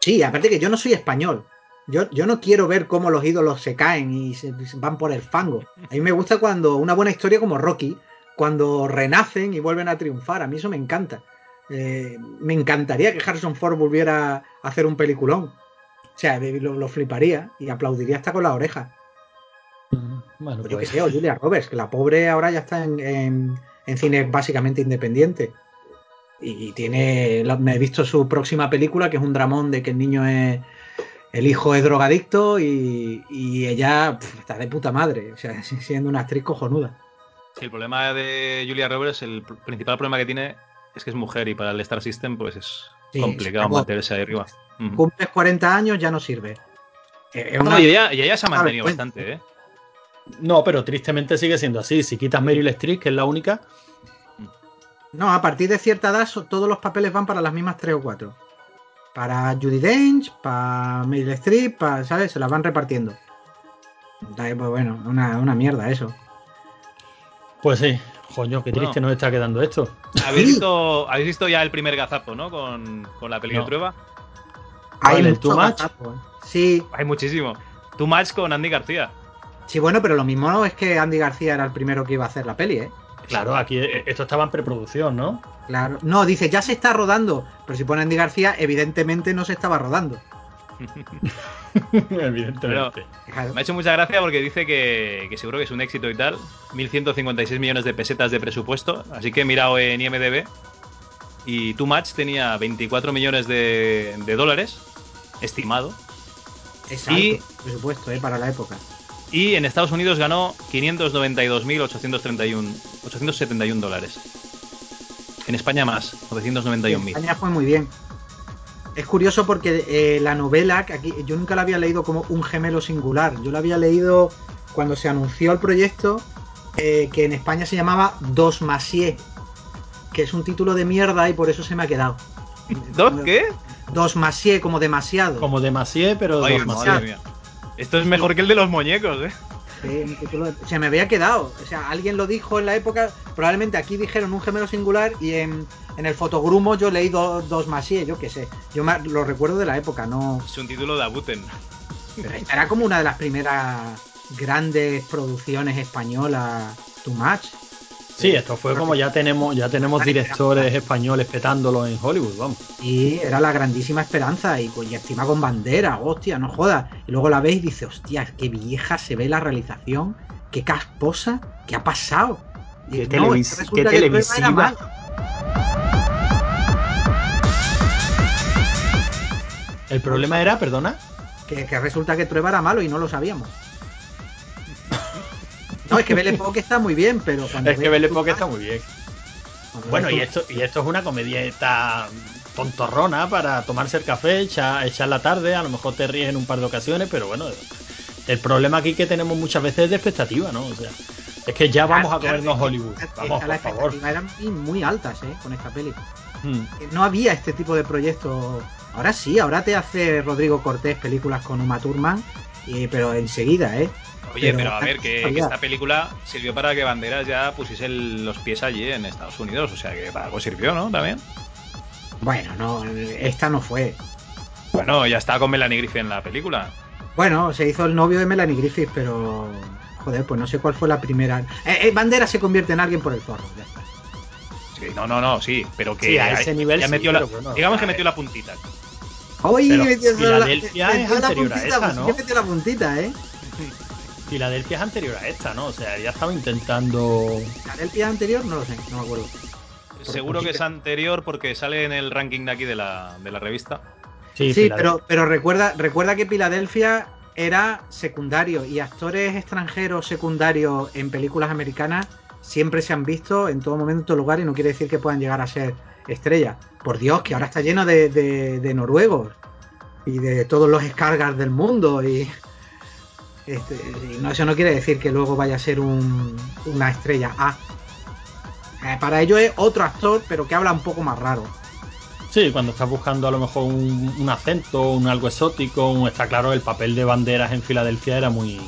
sí, aparte que yo no soy español. Yo, yo no quiero ver cómo los ídolos se caen y se, van por el fango. A mí me gusta cuando una buena historia como Rocky, cuando renacen y vuelven a triunfar. A mí eso me encanta. Eh, me encantaría que Harrison Ford volviera a hacer un peliculón. O sea, lo, lo fliparía y aplaudiría hasta con la oreja.
Bueno,
Pues yo que
pues,
sé, o Julia Roberts, que la pobre ahora ya está en, en- en cine básicamente independiente. Y tiene. Me he visto su próxima película, que es un dramón de que el niño es. El hijo es drogadicto y, y ella pf, está de puta madre. O sea, siendo una actriz cojonuda.
Sí, el problema de Julia Roberts, el pr- principal problema que tiene es que es mujer y para el Star System pues es
Sí,
complicado
acabó.
mantenerse ahí arriba.
Cumples 40 años, ya no sirve. Eh, es
No,
una-
y ella, y ella se ha mantenido bastante, ¿eh?
No, pero tristemente sigue siendo así. Si quitas Meryl Streep, que es la única,
No, a partir de cierta edad todos los papeles van para las mismas tres o cuatro. Para Judy Dench, para Meryl Streep, para, ¿sabes? Se las van repartiendo. Da- pues bueno, una, una mierda eso.
pues sí. Coño, qué triste nos está quedando esto.
¿Habéis visto, habéis visto ya el primer gazapo, ¿no? Con, con la peli
No.
de prueba.
¿Cuál, el
mucho
Too Much?
gazapo, ¿eh? Sí,
Hay muchísimo. Too Much con Andy García.
sí, bueno, pero lo mismo es que Andy García era el primero que iba a hacer la peli, ¿eh?
Claro, aquí eh, esto estaba en preproducción, ¿no?
Claro. No, dice, ya se está rodando. Pero si pone Andy García, evidentemente no se estaba rodando.
Evidentemente.
Claro.
Me ha hecho mucha gracia porque dice que, que seguro que es un éxito y tal. 1.156 millones de pesetas de presupuesto. Así que he mirado en IMDB. Y Too Much tenía 24 millones de, de dólares, estimado.
Es alto,
Y-
por supuesto, ¿eh? Para la época.
Y en Estados Unidos ganó 592.831 871 dólares. En España más,
En
991.000.
España fue muy bien. Es curioso porque eh, la novela, que aquí, yo nunca la había leído como un gemelo singular. Yo la había leído cuando se anunció el proyecto, eh, que en España se llamaba Dos Masier, que es un título de mierda y por eso se me ha quedado.
¿Dos qué?
Dos Masier, como demasiado.
Como demasiado, pero
Ay,
dos más.
Esto es mejor que el de los muñecos, ¿eh?
Sí, Se me había quedado. O sea, alguien lo dijo en la época. Probablemente aquí dijeron un gemelo singular y en, en el fotogrumo yo leí do- dos Masier, yo qué sé. Yo me- lo recuerdo de la época, no.
Es un título de Abuten.
Pero era como una de las primeras grandes producciones españolas, Too Much.
Sí, esto fue como ya tenemos, ya tenemos directores españoles petándolo en Hollywood, vamos.
Y era la grandísima esperanza. Y, pues, y encima con bandera, hostia, no jodas. Y luego la ves y dices, hostia, qué vieja se ve la realización, qué casposa, qué ha pasado. Y
Qué
no,
televis- qué
que
televisiva. El problema era, perdona,
Que, que resulta que Trueba era malo y no lo sabíamos. No, es que Belle Époque está muy bien, pero cuando
es que Belle Époque está muy bien. Bueno, y esto, y esto es una comedieta tontorrona para tomarse el café, echar, echar la tarde, a lo mejor te ríes en un par de ocasiones, pero bueno, el problema aquí que tenemos muchas veces es de expectativa, ¿no? O sea, es que ya vamos a comernos Hollywood. Vamos, por favor.
eran muy, altas, ¿eh? Con esta peli.
Mm.
No había este tipo de proyectos. Ahora sí, ahora te hace Rodrigo Cortés películas con Uma Thurman, pero enseguida, ¿eh?
Oye,
Pero
pero a ver, que, esta película sirvió para que Banderas ya pusiese el- los pies allí en Estados Unidos. O sea que para algo sirvió, ¿no? También.
Bueno, no, esta no fue.
Bueno, ya está con Melanie Griffith en la película.
Bueno, se hizo el novio de Melanie Griffith, pero. Joder, pues no sé cuál fue la primera. Eh, eh, Bandera se convierte en alguien por el zorro, ya está.
Sí, no, no, no, sí, pero que
Sí, a ese nivel
ya
sí,
metió la,
bueno,
digamos que metió la puntita.
Oye, metió la-
Filadelfia
metió
es
la
anterior a
puntita,
esa, ¿no?
metió la puntita, ¿eh?
Filadelfia es anterior a esta, ¿no? O sea, ya estaba intentando.
¿El pie anterior? No lo sé, no me acuerdo.
Seguro que es anterior porque sale en el ranking de aquí de la, de la revista.
Sí,
Sí,
Filadelfia.
pero, pero recuerda, recuerda que Filadelfia era secundario y actores extranjeros secundarios en películas americanas siempre se han visto en todo momento, en todo lugar y no quiere decir que puedan llegar a ser estrellas. Por Dios, que ahora está lleno de, de- de noruegos y de todos los Skargars del mundo y, este, no, eso no quiere decir que luego vaya a ser un- una estrella A. Eh, para ello es otro actor, pero que habla un poco más raro.
Sí, cuando estás buscando a lo mejor un, un acento, un algo exótico, un- está claro, el papel de banderas en Filadelfia era muy.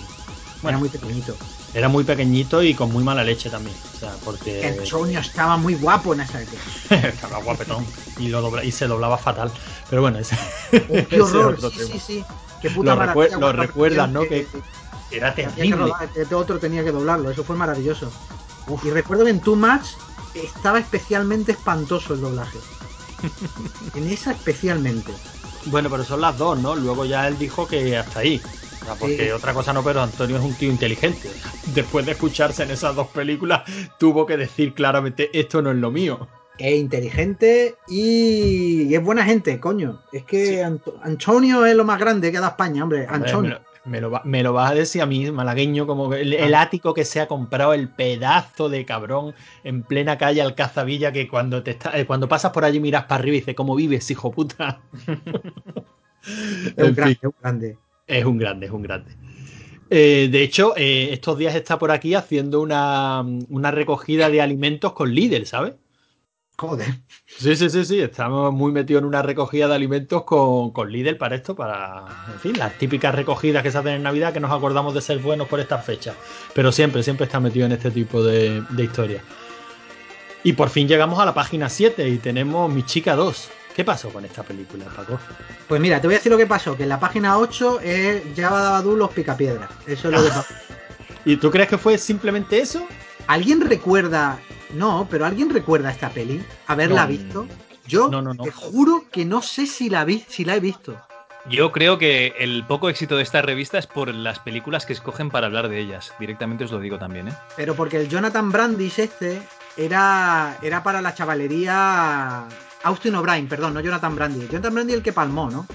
Era
Bueno,
muy pequeñito.
era muy pequeñito y con muy mala leche también. O sea, porque.
Antonio estaba muy guapo en esa época.
estaba guapetón y, lo dobla- y se doblaba fatal. Pero bueno, ese,
qué
otro
sí,
tema.
sí, sí. Qué puta
Lo recuer- recuerdas, ¿no? Era
que que
terrible.
que otro tenía que doblarlo. Eso fue maravilloso. Y recuerdo que en Too Much estaba especialmente espantoso el doblaje. en esa especialmente.
Bueno, pero son las dos, ¿no? Luego ya él dijo que hasta ahí. O sea, porque
Sí.
otra cosa no, pero Antonio es un tío inteligente. Después de escucharse en esas dos películas, tuvo que decir claramente, esto no es lo mío.
Es inteligente y, y es buena gente, coño. Es que
Sí.
Anto- Antonio es lo más grande que da España, hombre.
Hombre,
Antonio.
me, lo, Me vas a decir a mí, malagueño, como el, el ático que se ha comprado, el pedazo de cabrón en plena calle Alcazavilla, que cuando te está, eh, cuando pasas por allí miras para arriba y dices, ¿cómo vives, hijo puta?
Es un grande, es un grande.
Es un grande, es un grande. Eh, de hecho, eh, estos días está por aquí haciendo una, una recogida de alimentos con líder, ¿sabes?
Joder.
Sí, sí, sí, sí. Estamos muy metidos en una recogida de alimentos con, con líder para esto, para, en fin, las típicas recogidas que se hacen en Navidad, que nos acordamos de ser buenos por estas fechas. Pero siempre, siempre está metido en este tipo de, de historias. Y por fin llegamos a la página 7 y tenemos Mi Chica 2. ¿Qué pasó con esta película, Paco?
Pues mira, te voy a decir lo que pasó, que en la página 8 es Java Dabadú los picapiedras. Eso es lo que pasó.
¿Y tú crees que fue simplemente eso?
¿Alguien recuerda? No, pero ¿alguien recuerda esta peli? ¿Haberla
No.
visto? Yo
No,
te juro que no sé si la vi, si la he visto.
Yo creo que el poco éxito de esta revista es por las películas que escogen para hablar de ellas. Directamente os lo digo también, ¿eh?
Pero porque el Jonathan Brandis este era, era para la chavalería Austin O'Brien, perdón, no Jonathan Brandis. Jonathan Brandis el que palmó, ¿no?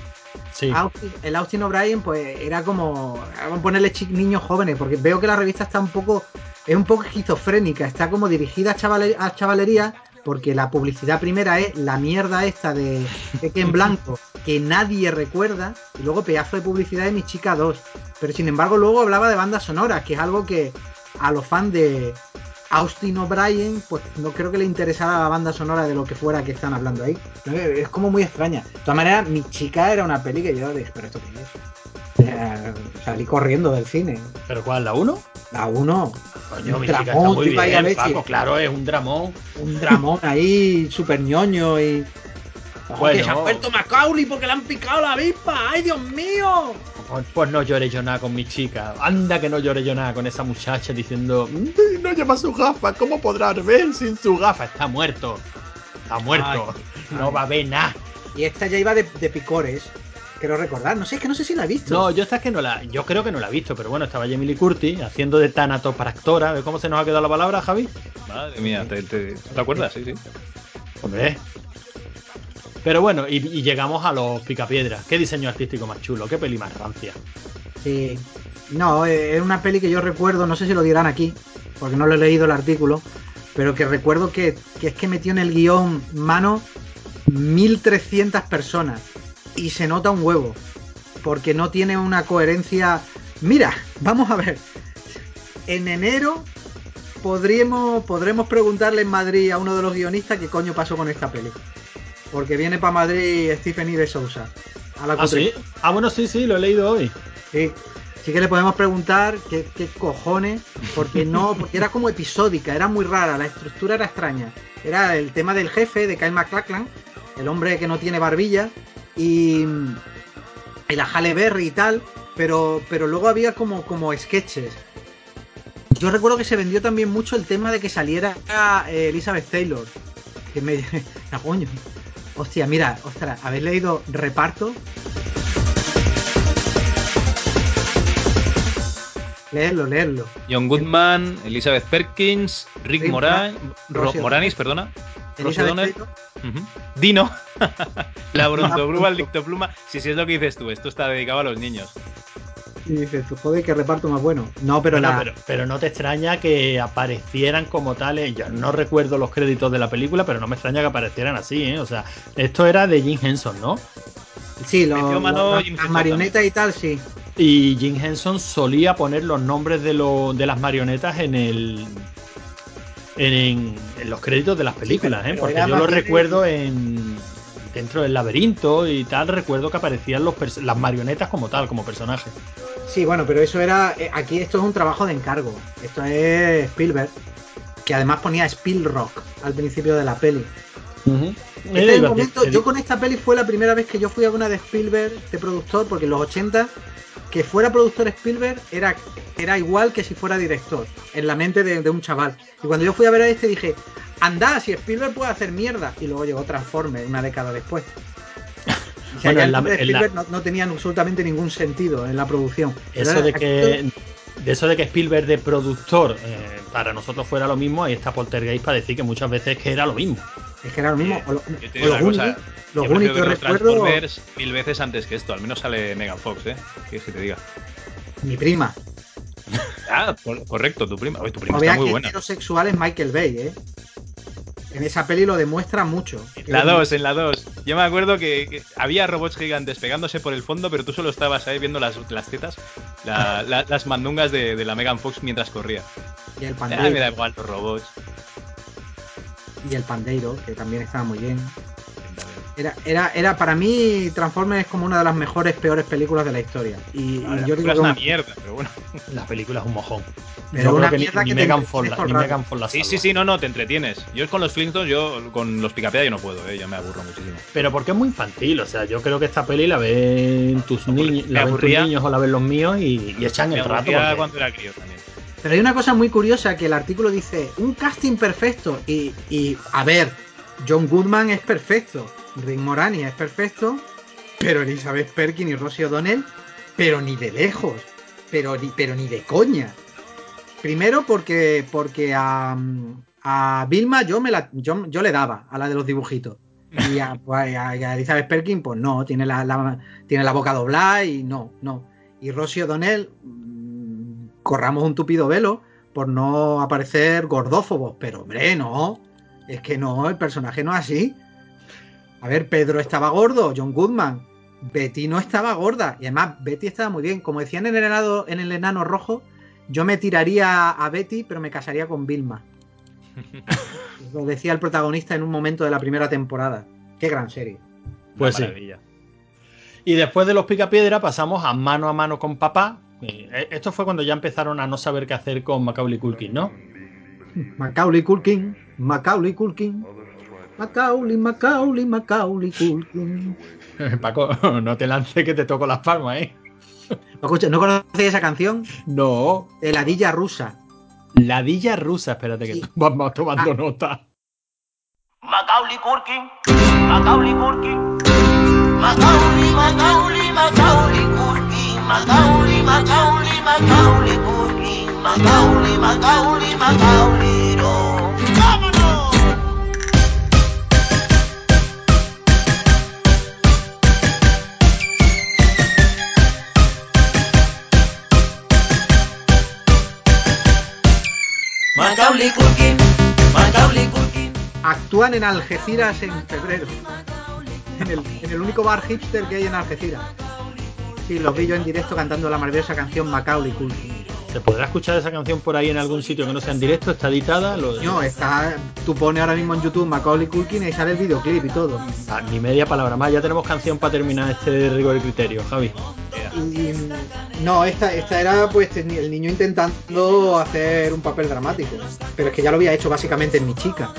Sí.
Austin- el Austin O'Brien, pues era como. Vamos a ponerle niños jóvenes, porque veo que la revista está un poco. Es un poco esquizofrénica, está como dirigida a, a chavalería, porque la publicidad primera es la mierda esta de Cheque en Blanco, que nadie recuerda, y luego pedazo de publicidad de Mi Chica 2. Pero sin embargo, luego hablaba de bandas sonoras, que es algo que a los fans de Austin O'Brien, pues no creo que le interesara la banda sonora de lo que fuera que están hablando ahí. Es como muy extraña. De todas maneras, Mi Chica era una peli que yo dije, pero esto qué es. Eh, salí corriendo del cine.
¿Pero cuál? ¿La 1?
La 1,
Coño,
Un
mi chica está
dramón,
muy bien, Paco, claro, es un dramón.
un dramón ahí, súper ñoño y.
Bueno.
que se ha muerto Macaulay porque le han picado la avispa. ¡Ay, Dios mío!
Pues, pues no lloré yo nada con mi chica. Anda que no lloré yo nada con esa muchacha diciendo, "Mm, no lleva su gafa, ¿cómo podrá ver sin su gafa? Está muerto. Está muerto.
Ay,
no
ay.
va a ver nada.
Y esta ya iba de, de picores. Quiero recordar. No sé, es que no sé si la he visto.
No, yo esta es que no la. Yo creo que no la he visto, pero bueno, estaba Lee Curtis haciendo de Tanatopractora. ¿Ves cómo se nos ha quedado la palabra, Javi?
Madre mía, ¿te, te, ¿te acuerdas? Sí, sí.
Hombre. Pero bueno, y, llegamos a los picapiedras. ¿Qué diseño artístico más chulo? ¿Qué peli más rancia?
Sí. No, eh, es una peli que yo recuerdo, no sé si lo dirán aquí, porque no lo he leído el artículo, pero que recuerdo que, que es que metió en el guion mano 1300 personas y se nota un huevo, porque no tiene una coherencia. Mira, vamos a ver. En enero podríamos, podremos preguntarle en Madrid a uno de los guionistas qué coño pasó con esta peli. Porque viene para Madrid Stephen I. de Sousa. A la
¿Ah, sí? Ah, bueno, sí, sí, lo he leído hoy.
Sí, sí que le podemos preguntar qué, qué cojones, porque no, porque era como episódica, era muy rara, la estructura era extraña. Era el tema del jefe de Kyle MacLachlan, el hombre que no tiene barbilla, y, y la Halle Berry y tal, pero, pero luego había como, como sketches. Yo recuerdo que se vendió también mucho el tema de que saliera eh, Elizabeth Taylor. Que me. Ah, coño. Hostia, mira, ostras, ¿habéis leído Reparto? Leerlo, leerlo.
John Goodman, Elizabeth Perkins, Rick
Rick
Moran, Ro- Moranis, perdona. Dino. la brontogrúa, el dictopluma. Si sí, es lo que dices tú, esto está dedicado a los niños.
Y dices, joder, qué reparto más bueno. No, pero
Bueno,
la.
pero, pero no te extraña que aparecieran como tales. Yo no recuerdo los créditos de la película, pero no me extraña que aparecieran así, ¿eh? O sea, esto era de Jim Henson, ¿no?
sí, lo-
metió mano
lo-
Jim
las marionetas y tal, sí.
Y Jim Henson solía poner los nombres de, lo- de las marionetas en el. En, en los créditos de las películas,
pero-
¿eh?
pero
Porque yo lo recuerdo en. Dentro del laberinto y tal, recuerdo que aparecían las marionetas como tal, como personajes.
Sí, bueno, pero eso era. eh, Aquí esto es un trabajo de encargo. Esto es Spielberg, que además ponía Spielrock al principio de la peli. Este es el momento, yo con esta peli fue la primera vez que yo fui a una de Spielberg, de productor, porque en los 80, que fuera productor Spielberg era, era igual que si fuera director, en la mente de, de un chaval. Y cuando yo fui a ver a este dije, anda, si Spielberg puede hacer mierda. Y luego llegó Transformers una década después. O sea,
Bueno,
ya
en la-
de
en la-
Spielberg no, no tenían absolutamente ningún sentido en la producción.
Eso
era-
de
aquí
que de eso de que Spielberg de productor eh, para nosotros fuera lo mismo, ahí está Poltergeist para decir que muchas veces que era lo mismo.
Es que era lo mismo. O lo-
Yo te
o
digo
los
una cosa,
Goonies- los
yo
que recuerdo,
Transformers mil veces antes que esto. Al menos sale Megan Fox, ¿eh? ¿Quieres que te diga?
mi prima.
Ah, cor- correcto, tu prima. Oye, tu prima está
veas
muy
que
buena.
heterosexual es Michael Bay, ¿eh? En esa peli lo demuestra mucho.
La 2, en la 2. Yo me acuerdo que, que había robots gigantes pegándose por el fondo, pero tú solo estabas ahí viendo las, las tetas, la- la- las mandungas de, de la Megan Fox mientras corría.
Y el
Ah, me
pandeiro,
da igual los robots.
y el pandeiro, que también estaba muy bien. Era, era, era para mí Transformers es como una de las mejores, peores películas de la historia. Y, y
La
yo
película
digo
es
que
una
una-
mierda, pero bueno.
La película es un mojón.
Pero
Yo creo
una
que ni,
mierda
ni
que
Megan ni. Megan la
Sí, sí, sí, no, no, te entretienes. Yo con los Flintstones, yo con los Picapeda yo no puedo, ¿eh? Yo me aburro muchísimo.
Pero porque es muy infantil, o sea, yo creo que esta peli la ven tus, niños, la ven tus niños o la ven los míos y, y echan
Me
el rato. porque-
cuando era crío también.
Pero hay una cosa muy curiosa que el artículo dice, un casting perfecto. Y, y, a ver, John Goodman es perfecto, Rick Moranis es perfecto, pero Elizabeth Perkin y Rosie O'Donnell, pero ni de lejos, pero ni, pero ni de coña. Primero porque, porque a, a Vilma yo, me la, yo, yo le daba, a la de los dibujitos. Y a, pues, a- a Elizabeth Perkin, pues no, tiene la, la- tiene la boca doblada y no, no. Y Rosie O'Donnell, mm, corramos un tupido velo por no aparecer gordófobos, pero hombre, no. Es que no, el personaje no es así. A ver, Pedro estaba gordo, John Goodman. Betty no estaba gorda. Y además, Betty estaba muy bien. Como decían en el enano, en el enano rojo, yo me tiraría a Betty, pero me casaría con Vilma. Lo decía el protagonista en un momento de la primera temporada. Qué gran serie.
Pues
Una
sí. Y después de los picapiedra pasamos a mano a mano con papá. Eh, Esto fue cuando ya empezaron a no saber qué hacer con Macaulay Culkin, ¿no?
Macaulay Culkin, Macaulay Culkin. Macaulay, Macaulay, Macaulay Culkin.
Paco, no te lances que te toco las palmas, ¿eh?
Escucha, ¿no conocéis esa canción?
No.
Heladilla rusa.
Ladilla rusa, espérate que
Sí.
vamos tomando
Ah.
nota.
Macaulay Culkin, Macaulay Culkin, Macaulay, Macaulay, Macaulay Culkin, Macaulay, Macaulay, Macaulay Culkin, Macaulay, Macaulay, Macaulay, Macaulay Culkin, Macaulay Culkin.
Actúan en Algeciras en febrero. En el, único bar hipster que hay en Algeciras. Sí, los vi yo en directo cantando la maravillosa canción Macaulay Culkin.
¿Se podrá escuchar esa canción por ahí en algún sitio que no sea en directo? ¿Está editada? Lo-
No, está. Tú pones ahora mismo en YouTube Macaulay Culkin y sale el videoclip y todo.
Ah, ni media palabra más. Ya tenemos canción para terminar este rigor y criterio, Javi.
Y, no, esta, esta era pues el niño intentando hacer un papel dramático. Pero es que ya lo había hecho básicamente en mi chica.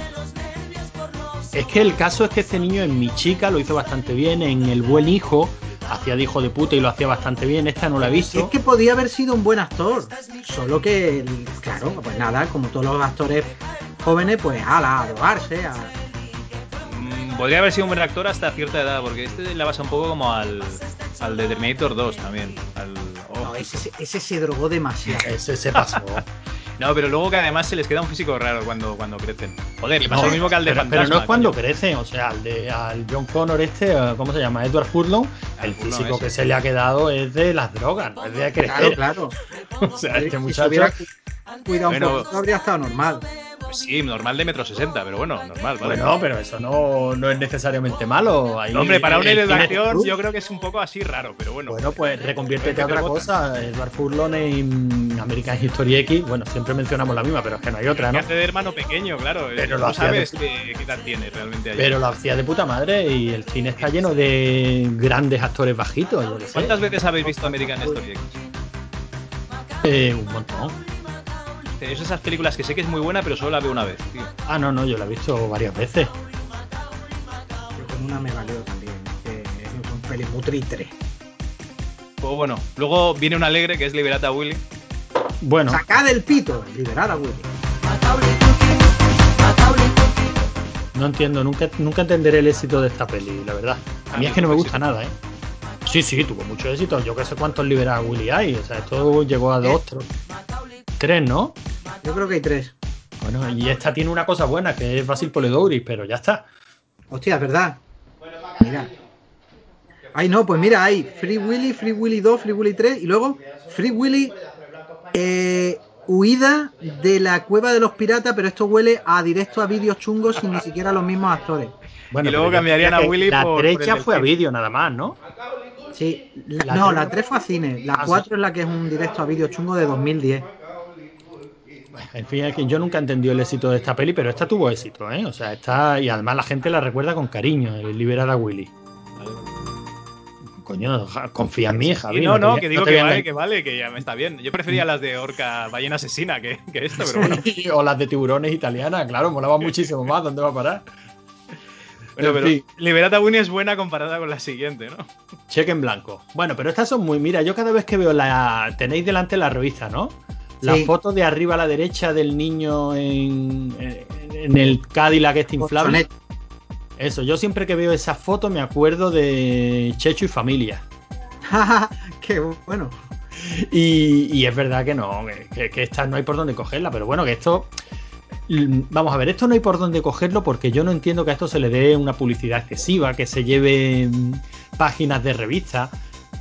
Es que el caso es que este niño en Mi Chica lo hizo bastante bien, en El Buen Hijo hacía de hijo de puta y lo hacía bastante bien, esta no la he
Si es
visto.
que podía haber sido un buen actor. Solo que, claro, pues nada, como todos los actores jóvenes, pues ala, a drogarse, a...
Podría haber sido un buen actor hasta cierta edad, porque este le pasa un poco como al, al de Terminator 2 también. Al, oh.
No, ese, ese se drogó demasiado.
Ese se pasó.
No, pero luego que además se les queda un físico raro cuando, cuando crecen. Joder, le pasa
No,
lo mismo que al de
pero, pero no es cuando
coño.
crecen, o sea, al, de, al John Connor este, eh, ¿cómo se llama? Edward Furlong, el físico
ese.
que se le ha quedado es de las drogas, no es de crecer.
Claro, claro.
O sea, este muchacho...
cuidado un
Bueno.
poquito, habría estado normal.
Pues sí, normal de metro sesenta, pero bueno, normal, ¿vale?
Bueno, pero eso no, no es necesariamente malo. Ahí-
No, hombre, para un héroe de acción yo creo que es un poco así raro, pero bueno.
Bueno, pues reconviértete a otra cosa. Edward Furlong en American History X, bueno, siempre mencionamos la misma, pero es que no hay otra,
que
¿no?
hace de hermano pequeño, claro.
Pero
no sabes qué, qué edad tiene realmente ahí.
Pero lo hacía de puta madre y el cine está lleno de grandes actores bajitos, yo.
¿Cuántas veces habéis visto American Story X?
Eh, un montón.
Es esas películas que sé que es muy buena, pero solo la veo una vez, tío.
Ah, no, no, yo la he visto varias veces.
Pero con una me valió también. Que es un peli muy tritre.
Pues bueno, luego viene un alegre que es Liberata Willy.
Bueno,
Sacad el pito, liberar a Willy.
no entiendo, nunca, nunca entenderé el éxito de esta peli, la verdad. A mí
A
es que no me gusta nada, ¿eh? Sí, sí, tuvo mucho éxito. Yo que sé cuántos libera Willy hay. O sea, esto llegó a dos, tres, tres, ¿no?
Yo creo que hay tres.
Bueno, y esta tiene una cosa buena, que es Basil Polidouris, pero ya está.
Hostia, es verdad. Mira. Ay, no, pues mira, hay Free Willy, Free Willy 2, Free Willy 3 y luego Free Willy eh, huida de la cueva de los piratas, pero esto huele a directo a vídeos chungos sin ni siquiera los mismos actores.
Bueno,
Y luego cambiarían a Willy
La
por- el
fue a vídeo nada más, ¿no?
Sí, la-
La
no,
tres-
la 3 fue a cine, la
Ah, sí.
4 es la que es un directo a vídeo chungo de 2010.
En fin, es que yo nunca he entendido el éxito de esta peli, pero esta tuvo éxito, ¿eh? O sea, está. Y además la gente la recuerda con cariño, el Liberar a Willy. Coño, confía en mí, Javi.
No, no, que digo que vale, que vale, que ya me está bien. Yo prefería las de orca ballena asesina que, que esto, pero bueno.
o las de tiburones italianas, claro, molaba muchísimo más. ¿Dónde va a parar?
Bueno, pero. Liberata Winnie es buena comparada con la siguiente, ¿no?
Cheque en blanco. Bueno, pero estas son muy. Mira, yo cada vez que veo la. Tenéis delante la revista, ¿no? La
Sí.
foto de arriba a la derecha del niño en, en- en el Cadillac este inflable. Eso, yo siempre que veo esa foto me acuerdo de Checho y familia.
Qué bueno.
Y, y es verdad que no, que, que- que esta no hay por dónde cogerla, pero bueno, que esto. Vamos a ver, esto no hay por dónde cogerlo porque yo no entiendo que a esto se le dé una publicidad excesiva, que se lleve mm, páginas de revista,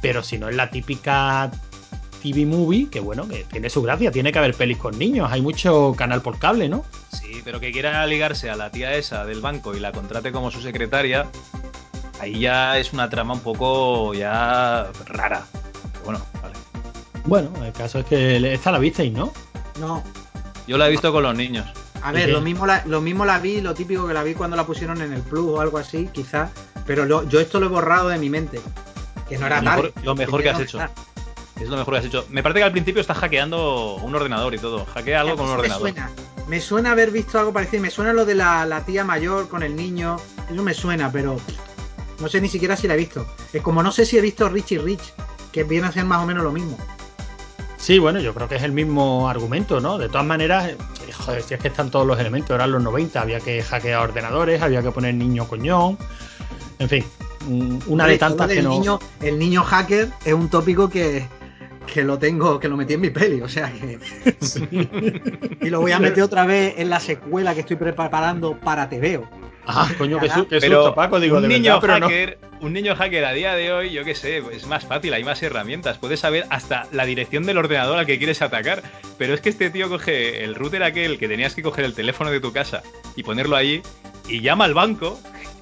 pero si no es la típica TV movie, que bueno, que tiene su gracia, tiene que haber pelis con niños, hay mucho canal por cable, ¿no?
Sí, pero que quiera ligarse a la tía esa del banco y la contrate como su secretaria, ahí ya es una trama un poco ya rara. Pero bueno, vale.
Bueno, el caso es que le- esta la visteis, ¿no?
No,
Yo la he visto con los niños.
a ver, lo mismo, la, lo mismo la vi, lo típico que la vi cuando la pusieron en el Plus o algo así, quizás. Pero lo- yo esto lo he borrado de mi mente. Que no era
Lo mejor- lo mejor que has hecho. Es lo mejor que has hecho. Me parece que al principio está hackeando un ordenador y todo. Hackea algo con un
me
ordenador.
suena. Me suena haber visto algo parecido. Me suena lo de la, la tía mayor con el niño. Eso me suena, pero no sé ni siquiera si la he visto. Es como no sé si he visto Richie Rich, que viene a ser más o menos lo mismo.
Sí, bueno, yo creo que es el mismo argumento, ¿no? De todas maneras, eh, joder, si es que están todos los elementos, eran los 90, había que hackear ordenadores, había que poner niño coñón, en fin, una de tantas que no...
Niño, el niño hacker es un tópico que, que lo tengo, que lo metí en mi peli, o sea que. y lo voy a meter otra vez en la secuela que estoy preparando para TVO.
Ah, coño, su-
Pero
susto, Paco, digo,
un
de
niño
verdad, pero no.
hacker, un niño hacker a día de hoy, yo qué sé, es más fácil, hay más herramientas, puedes saber hasta la dirección del ordenador al que quieres atacar. Pero es que este tío coge el router aquel que tenías que coger el teléfono de tu casa y ponerlo allí y llama al banco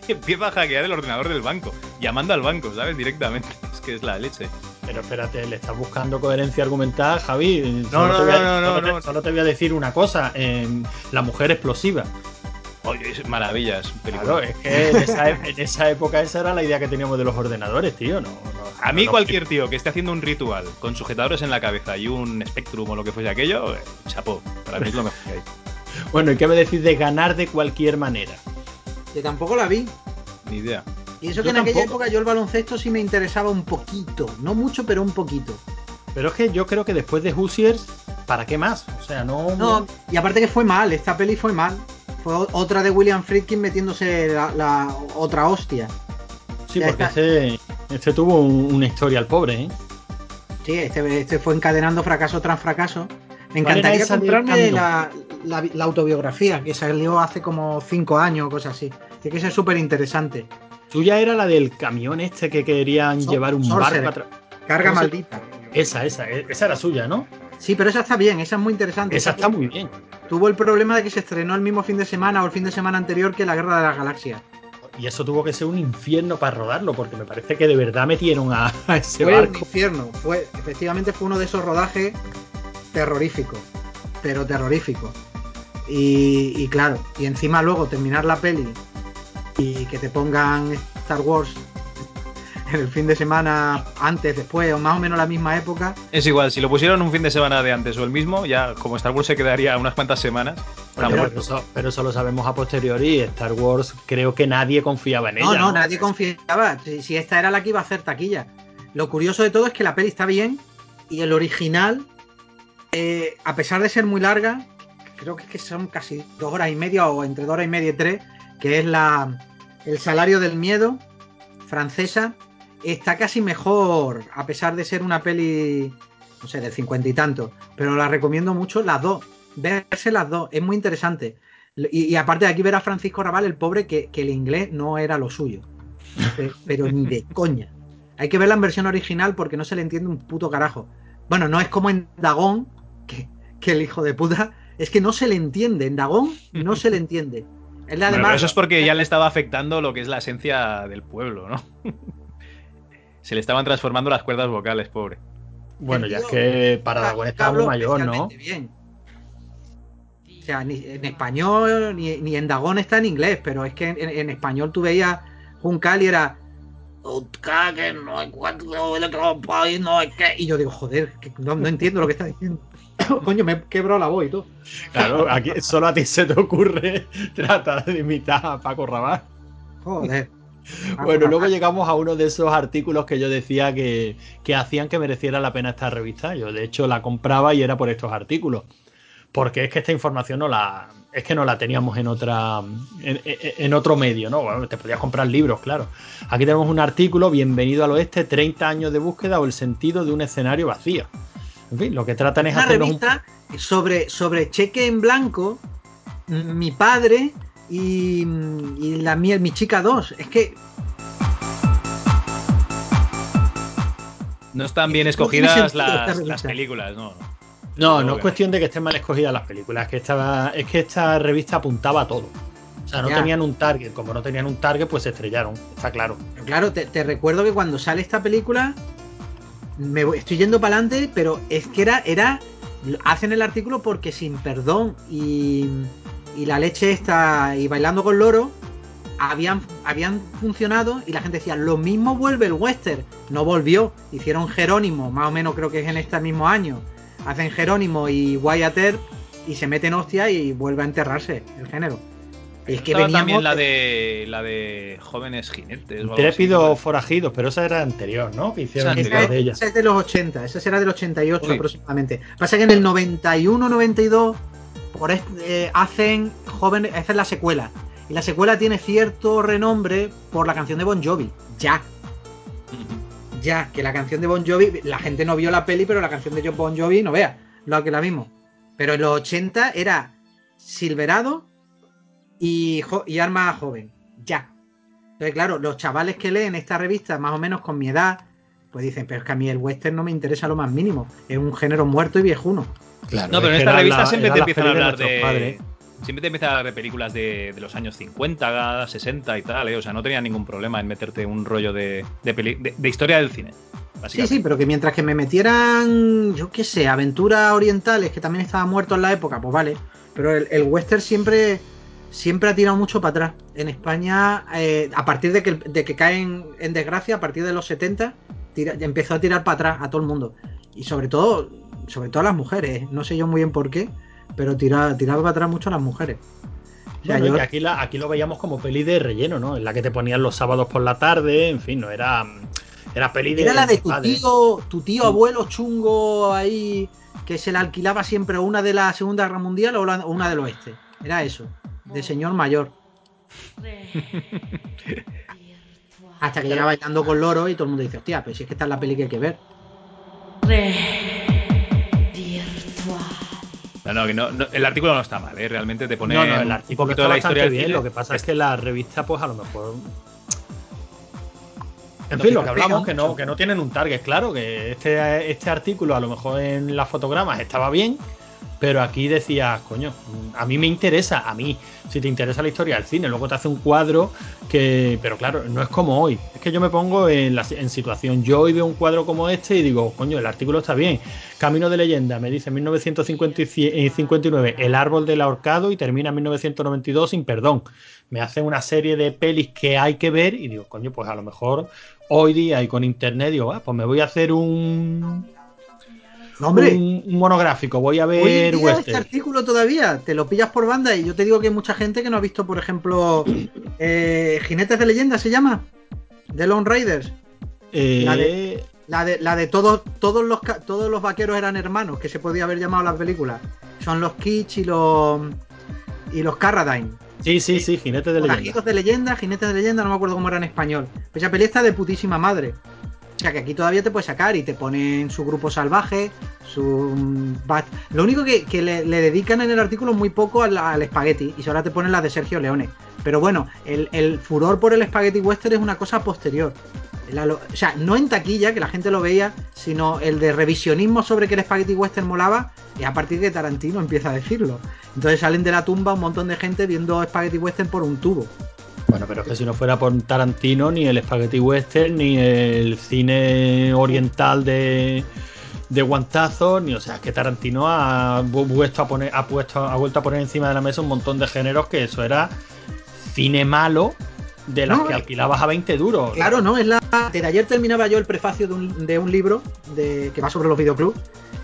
y empieza a hackear el ordenador del banco, llamando al banco, ¿sabes? Directamente. Es que es la leche.
Pero espérate, le estás buscando coherencia argumental, Javi.
No,
Solo
no,
te voy a-
no, no,
solo te-
no.
Solo te voy a decir una cosa, em, la mujer explosiva.
Oye, es maravilla, es un película.
Claro, es que en esa, e- en esa época esa era la idea que teníamos de los ordenadores, tío. No, no-
A mí
no-
cualquier tío que esté haciendo un ritual con sujetadores en la cabeza y un Spectrum o lo que fuese aquello, eh, chapó. Para mí es lo mejor que hay.
Bueno, ¿y qué me decís de ganar de cualquier manera?
Que tampoco la vi.
Ni idea.
Y eso
Yo
que en aquella época yo el baloncesto sí me interesaba un poquito. No mucho, pero un poquito.
Pero es que yo creo que después de Hoosiers, ¿para qué más? O sea, no.
No, y aparte que fue mal, esta peli fue mal. Fue otra de William Friedkin metiéndose la, la otra hostia.
sí,
ya
porque este, este tuvo un- una historia al pobre, ¿eh?
Sí, este, este fue encadenando fracaso tras fracaso. Me
¿Cuál era
encantaría comprarme la, la- la autobiografía que salió hace como cinco años o cosas así. Tiene que ser súper interesante.
Suya era la del camión este que querían llevar un
Sorcerer.
barco atrás.
Carga
¿Cómo se-
maldita.
Esa, esa, e- esa era suya, ¿no?
Sí, pero esa está bien, esa es muy interesante.
Esa está muy bien.
Tuvo el problema de que se estrenó el mismo fin de semana o el fin de semana anterior que la Guerra de las Galaxias.
Y eso tuvo que ser un infierno para rodarlo, porque me parece que de verdad metieron a, ese
Fue un
barco.
infierno. Fue, efectivamente fue uno de esos rodajes terroríficos. Pero terroríficos. Y, y claro, y encima luego terminar la peli y que te pongan Star Wars en el fin de semana antes, después, o más o menos la misma época.
Es igual, si lo pusieron un fin de semana de antes o el mismo, ya como Star Wars se quedaría unas cuantas semanas. está
Pero,
muerto.
eso, pero eso lo sabemos a posteriori. Star Wars creo que nadie confiaba en
No,
ella.
no, nadie confiaba. Si, si esta era la que iba a hacer taquilla. Lo curioso de todo es que la peli está bien y el original, eh, a pesar de ser muy larga, creo que, son casi dos horas y media o entre dos horas y media y tres, que es la El salario del miedo francesa, está casi mejor, a pesar de ser una peli, no sé, del cincuenta y tanto. Pero la recomiendo mucho las dos. Verse las dos, es muy interesante. Y, aparte de aquí ver a Francisco Raval, el pobre, que, que el inglés no era lo suyo. Pe- Pero ni de coña. Hay que verla en versión original porque no se le entiende un puto carajo. Bueno, no es como en Dagón, que, que el hijo de puta. Es que no se le entiende. En Dagón no se le entiende.
Bueno, pero eso es porque ya le estaba afectando lo que es la esencia del pueblo, ¿no? Se le estaban transformando las cuerdas vocales, pobre.
Bueno, ya es que para Dagón estaba muy mayor, ¿no?
Bien. O sea, ni en español, ni, ni en Dagón está en inglés, pero es que en, en español tú veías Juncal y era. "Juncal, que no el país, no es que. Y yo digo, joder, que no, no entiendo lo que está diciendo. Coño, me he quebrado la voz y todo.
Claro, aquí solo a ti se te ocurre tratar de imitar a Paco Rabanne.
Joder.
Bueno, luego llegamos a uno de esos artículos que yo decía que, que hacían que mereciera la pena esta revista. Yo, de hecho, la compraba y era por estos artículos. Porque es que esta información no la. Es que no la teníamos en otra. En, otro medio, ¿no? Bueno, te podías comprar libros, claro. Aquí tenemos un artículo, Bienvenido al Oeste, 30 años de búsqueda o el sentido de un escenario vacío. En fin, lo que tratan es
una
hacernos un.
revista sobre, sobre cheque en blanco, mi padre y, y la mía, mi chica 2. Es que
No están bien
No tiene
escogidas
sentido
las, películas, no. no.
No, no es cuestión de que estén mal escogidas las películas, es que esta, es que esta revista apuntaba a todo. O sea, no
Ya.
tenían un target. Como no tenían un target, pues se estrellaron, está claro.
Pero claro, te, te recuerdo que cuando sale esta película, me estoy yendo para adelante, pero es que era, era. Hacen el artículo porque sin perdón y, y la leche esta y bailando con loro habían, habían funcionado y la gente decía, lo mismo vuelve el western. No volvió, hicieron Jerónimo, más o menos creo que es en este mismo año. Hacen Jerónimo y Wyatt Earp y se meten hostia y vuelve a enterrarse el género. Y es que veníamos
también la
de-
la de jóvenes jinetes.
Intrépidos
¿no?
forajidos, pero esa era anterior, ¿no? Que hicieron
Esa anterior
de ella.
esa es de los 80, esa será del 88
Uy.
aproximadamente. Pasa que en el 91-92 por est- eh, hacen jóvenes, hacen la secuela. Y la secuela tiene cierto renombre por la canción de Bon Jovi. Ya. Ya, que la canción de Bon Jovi, la gente no vio la peli, pero la canción de Bon Jovi no vea, lo que la vimos. Pero en los 80 era Silverado y, jo- y Arma Joven. Ya. Entonces, claro, los chavales que leen esta revista, más o menos con mi edad, pues dicen, pero es que a mí el western no me interesa lo más mínimo. Es un género muerto y viejuno.
Claro,
No, pero en esta revista
la-
siempre te empiezan a
pelis de
hablar de. Siempre te empiezan a de películas de, de los años 50, 60 y tal, ¿eh? O sea, no tenía ningún problema en meterte un rollo de, de, peli- de- historia del cine.
Sí, sí, pero que mientras que me metieran, yo qué sé, aventuras orientales, que también estaba muerto en la época, pues vale. Pero el, el western siempre, siempre ha tirado mucho para atrás. En España, eh, a partir de que, de que caen en desgracia, a partir de los 70, tira- empezó a tirar para atrás a todo el mundo. Y sobre todo, sobre todo a las mujeres. No sé yo muy bien por qué, pero tira, tiraba para atrás mucho a las mujeres. O sea,
Bueno,
yo-
y aquí, la, aquí lo veíamos como peli de relleno, ¿no? En la que te ponían los sábados por la tarde, en fin, no era. Era peli de.
Era la de tu tío, tu tío abuelo chungo ahí, que se la alquilaba siempre una de la Segunda Guerra Mundial o la- o una del Oeste. Era eso, de señor mayor. Hasta que llega bailando con loro y todo el mundo dice, hostia, pero si es que esta es la peli que hay que ver.
No, no, que no, no, el artículo no está mal, ¿eh? Realmente te pone
No, no, el
un
artículo
poquito
está
de la historia
bien. Lo que pasa es que la revista, pues a lo mejor. En fin, lo que hablamos, que no, que no tienen un target, claro, que este, este artículo a lo mejor en las fotogramas estaba bien, pero aquí decías, coño, a mí me interesa, a mí, si te interesa la historia del cine, luego te hace un cuadro que, pero claro, no es como hoy, es que yo me pongo en, la, situación, yo hoy veo un cuadro como este y digo, coño, el artículo está bien, Camino de leyenda, me dice 1959, El árbol del ahorcado y termina en 1992 sin perdón. Me hacen una serie de pelis que hay que ver y digo, coño, pues a lo mejor hoy día y con internet digo, ah, pues me voy a hacer un,
No, hombre,
un, un monográfico, voy a
hoy en
ver
día este artículo todavía te lo pillas por banda y yo te digo que hay mucha gente que no ha visto, por ejemplo, eh, Jinetes de leyenda se llama, de Lone Raiders.
Eh,
la de- La de, la de todos, todos, los, todos los vaqueros eran hermanos, que se podía haber llamado la película. Son los Kitsch y los. y los Carradine.
sí, sí, sí, Jinete de leyenda.
Forajidos de leyenda, jinetes de leyenda, no me acuerdo cómo era en español. Pues esa peli está de putísima madre. Sea que aquí todavía te puede sacar y te ponen su grupo salvaje, su mm, Lo único que, que le, dedican en el artículo muy poco al, al espagueti y ahora te ponen las de Sergio Leone. Pero bueno, el, el furor por el espagueti western es una cosa posterior. O sea, no en taquilla, que la gente lo veía, sino el de revisionismo sobre que el espagueti western molaba, y a partir de Tarantino empieza a decirlo. Entonces salen de la tumba un montón de gente viendo espagueti western por un tubo.
Bueno, pero es que si no fuera por Tarantino, ni el Spaghetti Western, ni el cine oriental de, de guantazos, ni o sea, es que Tarantino ha vu- vuelto a poner, ha puesto, ha vuelto a poner encima de la mesa un montón de géneros que eso era cine malo de las
No,
que
eh,
alquilabas a 20 duros.
Claro, no, es la. Desde ayer terminaba yo el prefacio de un, de un libro de, que va sobre los videoclubs.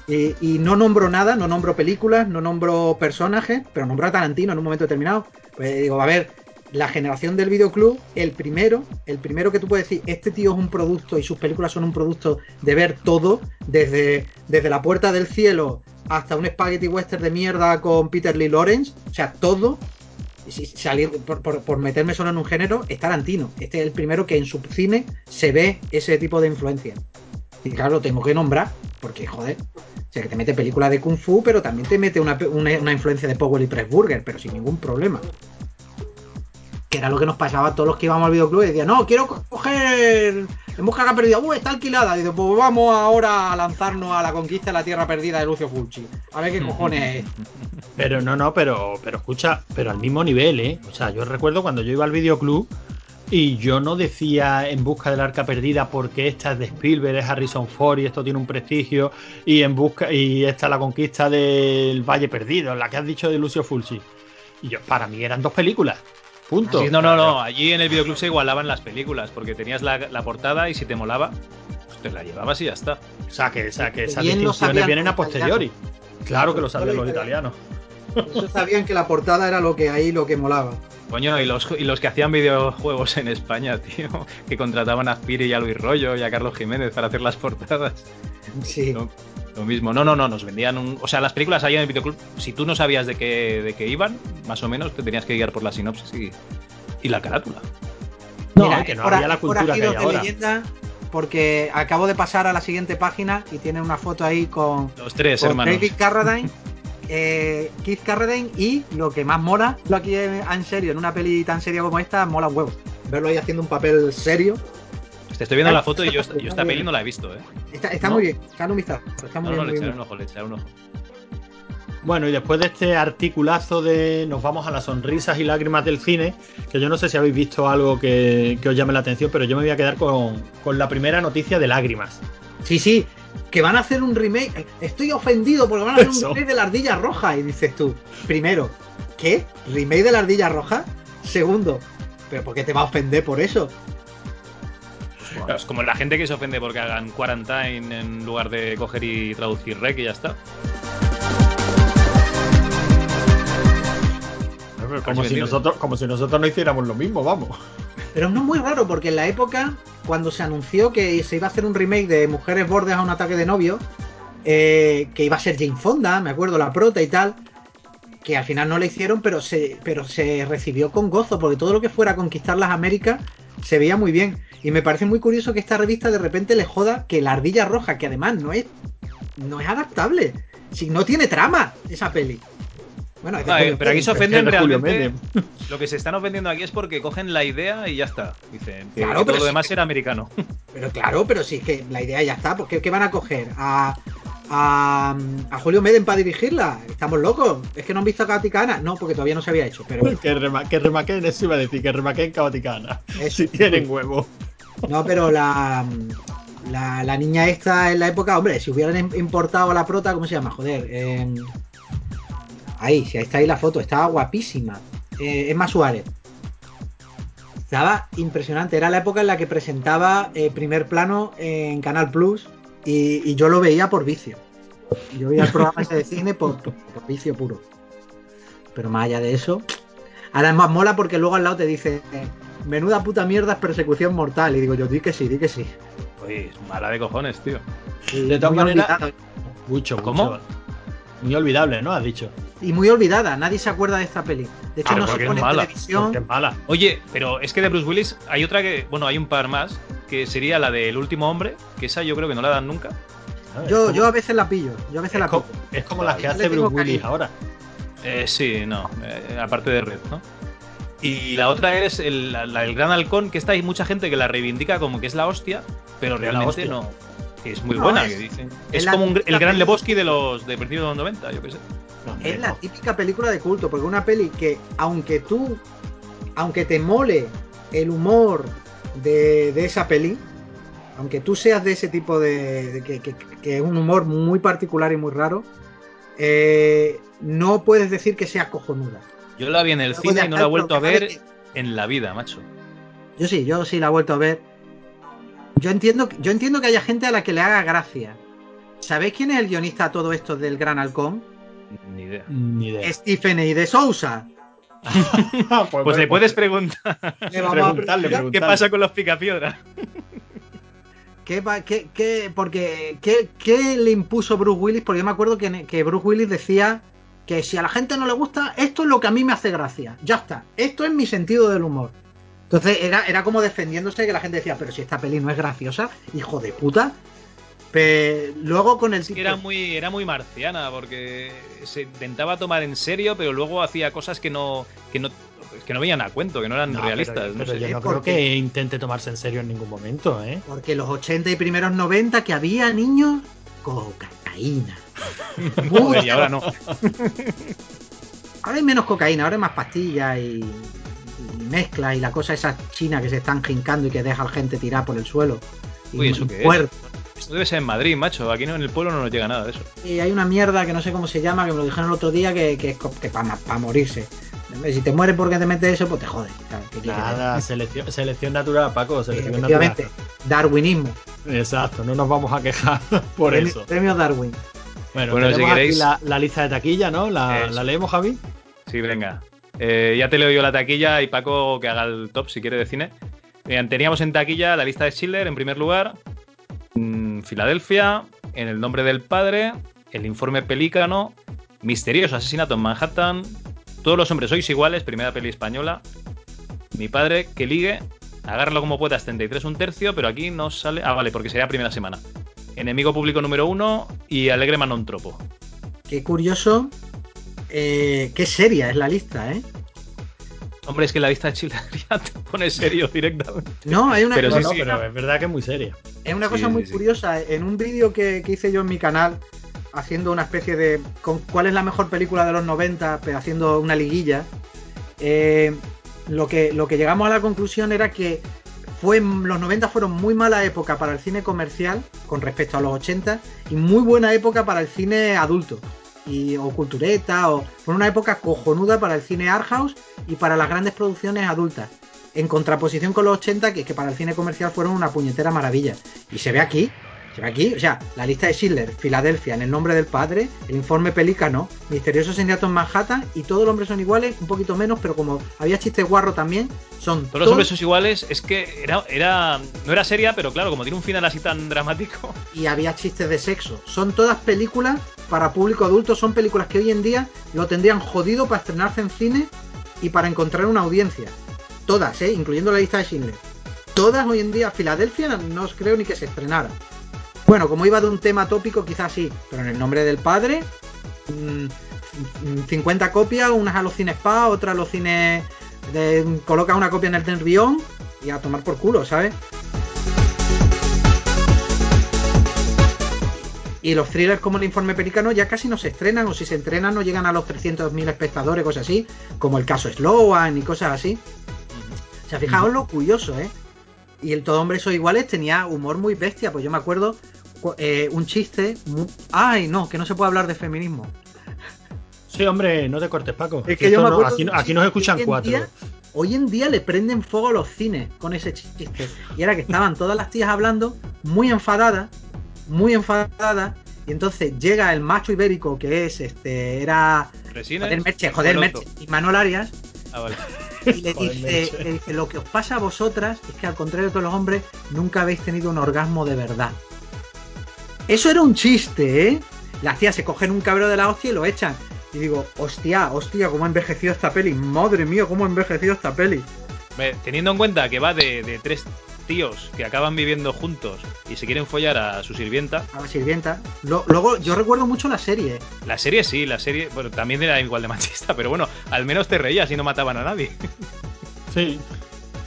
Y, y no nombro nada, no nombro películas, no nombro personajes, pero nombro a Tarantino en un momento determinado. Pues digo, a ver, la generación del videoclub, el primero, el primero que tú puedes decir, este tío es un producto y sus películas son un producto de ver todo, desde, desde la puerta del cielo hasta un spaghetti western de mierda con Peter Lee Lawrence, o sea, todo, salir por, por- meterme solo en un género, es Tarantino. Este es el primero que en su cine se ve ese tipo de influencia. Y claro, lo tengo que nombrar, porque joder. O sea, que te mete películas de Kung Fu, pero también te mete una, una- una influencia de Powell y Pressburger, pero sin ningún problema. Que era lo que nos pasaba a todos los que íbamos al videoclub y decían, no, quiero co- coger en busca de la perdida, uh, está alquilada. Dice, pues vamos ahora a lanzarnos a la conquista de la tierra perdida de Lucio Fulci. A ver qué cojones es.
Pero no, no, pero, pero escucha, pero al mismo nivel, ¿eh? O sea, yo recuerdo cuando yo iba al videoclub y yo no decía en busca del arca perdida porque esta es de Spielberg, es Harrison Ford y esto tiene un prestigio y en busca y esta es la conquista del Valle Perdido, la que has dicho de Lucio Fulci. Y yo, para mí eran dos películas. Punto.
No, no, no. Allí en el videoclub se igualaban las películas, porque tenías la, la portada y si te molaba, pues te la llevabas y ya está.
O sea, que, o sea, que esas distinciones vienen a posteriori. Claro que lo sabían los
italianos. Eso sabían que la portada era lo que ahí lo que molaba.
Coño, y los, y los que hacían videojuegos en España, tío, que contrataban a Spiri y a Luis Rollo y a Carlos Jiménez para hacer las portadas.
Sí.
No, lo mismo. No, no, no, nos vendían un. O sea, las películas ahí en el videoclub, si tú no sabías de qué, de qué iban, más o menos te tenías que guiar por la sinopsis y, y la carátula.
No,
Mira,
que no
por-
había la
por
cultura que hay ahora.
leyenda, porque acabo de pasar a la siguiente página y tiene una foto ahí con,
Los tres
con
hermanos.
David Carradine, eh, Keith Carradine y lo que más mola, lo aquí en, en serio, en una peli tan seria como esta, mola un huevo. Verlo ahí haciendo un papel serio.
Te estoy viendo la foto y yo, esta- yo esta peli no la he visto, ¿eh?
Está, está
¿No?
muy bien, echadle un vistazo. Está muy
No, no,
bien,
le
muy
echaré
bien.
un ojo, le echaré un ojo.
Bueno, y después de este articulazo de nos vamos a las sonrisas y lágrimas del cine, que yo no sé si habéis visto algo que, que os llame la atención, pero yo me voy a quedar con, con la primera noticia de lágrimas.
Sí, sí, que van a hacer un remake. Estoy ofendido porque van a hacer
Eso.
un remake de la ardilla roja. Y dices tú, primero, ¿qué? ¿Remake de la ardilla roja? Segundo, ¿pero por qué te va a ofender por eso?
Claro, es como la gente que se ofende porque hagan quarantine en lugar de coger y traducir rec y ya está.
Como si, nosotros, como si nosotros no hiciéramos lo mismo, vamos.
Pero no es muy raro porque en la época, cuando se anunció que se iba a hacer un remake de Mujeres Bordes a un ataque de novio, eh, que iba a ser Jane Fonda, me acuerdo, la prota y tal, que al final no le hicieron, pero se, pero se recibió con gozo, porque todo lo que fuera a conquistar las Américas se veía muy bien. Y me parece muy curioso que esta revista de repente le joda que la ardilla roja, que además no es, no es adaptable, si no tiene trama esa peli. Bueno, es de Julio
pero aquí se ofenden realmente. Lo que se están ofendiendo aquí es porque cogen la idea y ya está. Dicen que,
Claro,
todo
pero
lo demás
que-
era americano.
Pero claro, pero sí que la idea ya está. Porque ¿qué van a coger? ¿A, a, a Julio Meden para dirigirla? ¿Estamos locos? ¿Es que no han visto a Katicana? No, porque todavía no se había hecho. Pero
que, rema, que remaquen, eso iba a decir, que remaquen Caoticana.
Eso.
Si tienen huevo.
no, pero la, la, la niña esta en la época, hombre, si hubieran im- importado a la prota, ¿cómo se llama? Joder. em, ahí, si ahí está ahí la foto, estaba guapísima. Eh, Emma Suárez. Estaba impresionante. Era la época en la que presentaba eh, primer plano en Canal Plus y, y yo lo veía por vicio. Yo veía el programa ese de cine por, por- por vicio puro. Pero más allá de eso. Ahora es más mola porque luego al lado te dice: Menuda puta mierda es persecución mortal. Y digo yo, di que sí, di que sí.
Uy, es mala de cojones, tío.
Y
De todas maneras-. Mucho,
¿Cómo?
mucho. Muy olvidable, ¿no? Has dicho.
Y muy olvidada, nadie se acuerda de esta peli. De hecho,
Pero
no se pone en
mala,
televisión.
Es mala.
Oye, pero es que de Bruce Willis hay otra que. Bueno, hay un par más. que sería la del último hombre, que esa yo creo que no la dan nunca.
Ah,
Yo,
como-
yo a veces la pillo. Yo a veces
es,
la pillo.
es como las que hace Bruce Willis
cariño.
ahora.
Eh, sí, no, eh, aparte de Red, ¿no? Y la otra es el, la, la del Gran Halcón, que está hay mucha gente que la reivindica como que es la hostia, pero realmente
hostia.
no. Que es muy
No,
buena,
es-
que dicen.
es
como un- el Gran Lebowski de los de principios de los 90, yo qué sé.
No,
Es la típica película de culto, porque una peli que, aunque tú, aunque te mole el humor de, de esa peli, aunque tú seas de ese tipo de. de que, que- que es un humor muy particular y muy raro, eh, no puedes decir que sea cojonuda.
Yo la vi en el
Luego
cine y no la he
el
vuelto a ver en la vida, macho.
Yo sí, yo sí la he vuelto a ver. Yo entiendo, yo entiendo que haya gente a la que le haga gracia. ¿Sabéis quién es el guionista a todo esto del Gran Halcón?
Ni idea.
Ni idea.
Stephen A. de Sousa.
Pues le puedes preguntar
Le vamos a
preguntarle,
preguntar
qué
preguntarle.
pasa con los picapiedras.
¿Qué, va- qué- qué- porque, ¿qué, qué le impuso Bruce Willis? Porque yo me acuerdo que, que Bruce Willis decía que si a la gente no le gusta, esto es lo que a mí me hace gracia. Ya está. Esto es mi sentido del humor. Entonces era, era como defendiéndose que la gente decía, pero si esta peli no es graciosa, hijo de puta. Pero luego con el
Es que
tipo-
era muy, era muy marciana, porque se intentaba tomar en serio, pero luego hacía cosas que no, que no, que no venían a cuento, que no eran
No,
realistas.
pero,
no
pero
sé.
yo no creo que intente tomarse en serio en ningún momento, ¿eh?
Porque los 80 y primeros 90 que había niños, cocaína.
Joder, y ahora no.
Ahora hay menos cocaína, ahora hay más pastillas y mezcla y la cosa esa china que se están jincando y que deja a la gente tirar por el suelo. Y,
Uy, ¿eso qué es? Esto debe ser en Madrid, macho. Aquí no, en el pueblo no nos llega nada de eso.
Y hay una mierda que no sé cómo se llama, que me lo dijeron el otro día, que, que es que para morirse. Si te mueres porque te metes eso, pues te jodes.
Nada, selección, selección natural, Paco, selección
Efectivamente,
natural.
darwinismo.
Exacto, no nos vamos a quejar por
Premio-
eso.
Premio Darwin.
Bueno,
Bueno, si
aquí
queréis-
la, la lista de taquilla, ¿no? ¿La, la leemos, Javi?
Sí, venga. Eh, ya te leo yo la taquilla y Paco que haga el top si quiere de cine. Teníamos en taquilla la lista de Schiller en primer lugar, mm, Filadelfia, En el nombre del padre, El informe pelícano, Misterioso asesinato en Manhattan, Todos los hombres sois iguales, primera peli española, Mi padre, que ligue, Agárralo como puedas, 33 un tercio, pero aquí no sale... Ah, vale, porque sería primera semana. Enemigo público número uno y Alegre Manon Tropo.
Qué curioso. Eh, qué seria es la lista, ¿eh?
Hombre, es que la lista de Schiller ya te pone serio directamente.
No, hay una
Pero
No,
sí,
no,
sí.
pero es verdad que es muy seria.
Es una
Sí,
cosa muy
sí, sí.
curiosa. En un vídeo que, que hice yo en mi canal, haciendo una especie de. Con, ¿Cuál es la mejor película de los 90? Pero haciendo una liguilla. eh, lo, que, lo que llegamos a la conclusión era que fue, los 90 fueron muy mala época para el cine comercial con respecto a los 80 y muy buena época para el cine adulto. Y, o cultureta, o fue una época cojonuda para el cine art house y para las grandes producciones adultas. En contraposición con los 80, que, que para el cine comercial fueron una puñetera maravilla. Y se ve aquí, se ve aquí, o sea, la lista de Schindler, Filadelfia, En el nombre del padre, El informe pelícano, Misterioso asesinato en Manhattan y Todos los hombres son iguales, un poquito menos, pero como había chistes guarro también, son
Todos los hombres son iguales, es que era, era. No era seria, pero claro, como tiene un final así tan dramático.
y había chistes de sexo. Son todas películas para público adulto, son películas que hoy en día lo tendrían jodido para estrenarse en cine y para encontrar una audiencia. Todas, ¿eh? incluyendo la lista de Schindler. Todas hoy en día, Filadelfia no os creo ni que se estrenara. Bueno, como iba de un tema tópico, quizás sí, pero en el nombre del padre, mm, mm, 50 copias, unas a los cines PA, otras a los cines. De, colocas una copia en el Nervión y a tomar por culo, ¿sabes? Y los thrillers como el informe pelicano ya casi no se estrenan, o si se estrenan no llegan a los 300.000 espectadores, cosas así, como el caso Sloan y cosas así. O sea, fijaos lo curioso, ¿eh? Y el Todo Hombre Soy Iguales tenía humor muy bestia, pues yo me acuerdo cu- eh, un chiste. Ay, no, que no se puede hablar de feminismo.
Sí, hombre, no te cortes, Paco.
Es que yo me
no- aquí, nos escuchan
hoy en
cuatro.
día- Hoy en día le prenden fuego a los cines con ese chiste. Y era que estaban todas las tías hablando, muy enfadadas, muy enfadadas. Y entonces llega el macho ibérico que es, este, era.
Resines.
Joder, Merche, joder. Merche. Y Manuel Arias.
Ah, vale.
Y le
Joder,
dice, le dice, lo que os pasa a vosotras es que al contrario de todos los hombres, nunca habéis tenido un orgasmo de verdad. Eso era un chiste, ¿eh? Las tías se cogen un cabreo de la hostia y lo echan. Y digo, hostia, hostia, cómo ha envejecido esta peli. Madre mía, cómo ha envejecido esta peli.
Teniendo en cuenta que va de, de tres tíos que acaban viviendo juntos y se quieren follar a su sirvienta.
A la sirvienta. Lo- luego, yo recuerdo mucho la serie.
La serie sí, la serie, bueno, también era igual de machista, pero bueno, al menos te reías y no mataban a nadie.
Sí.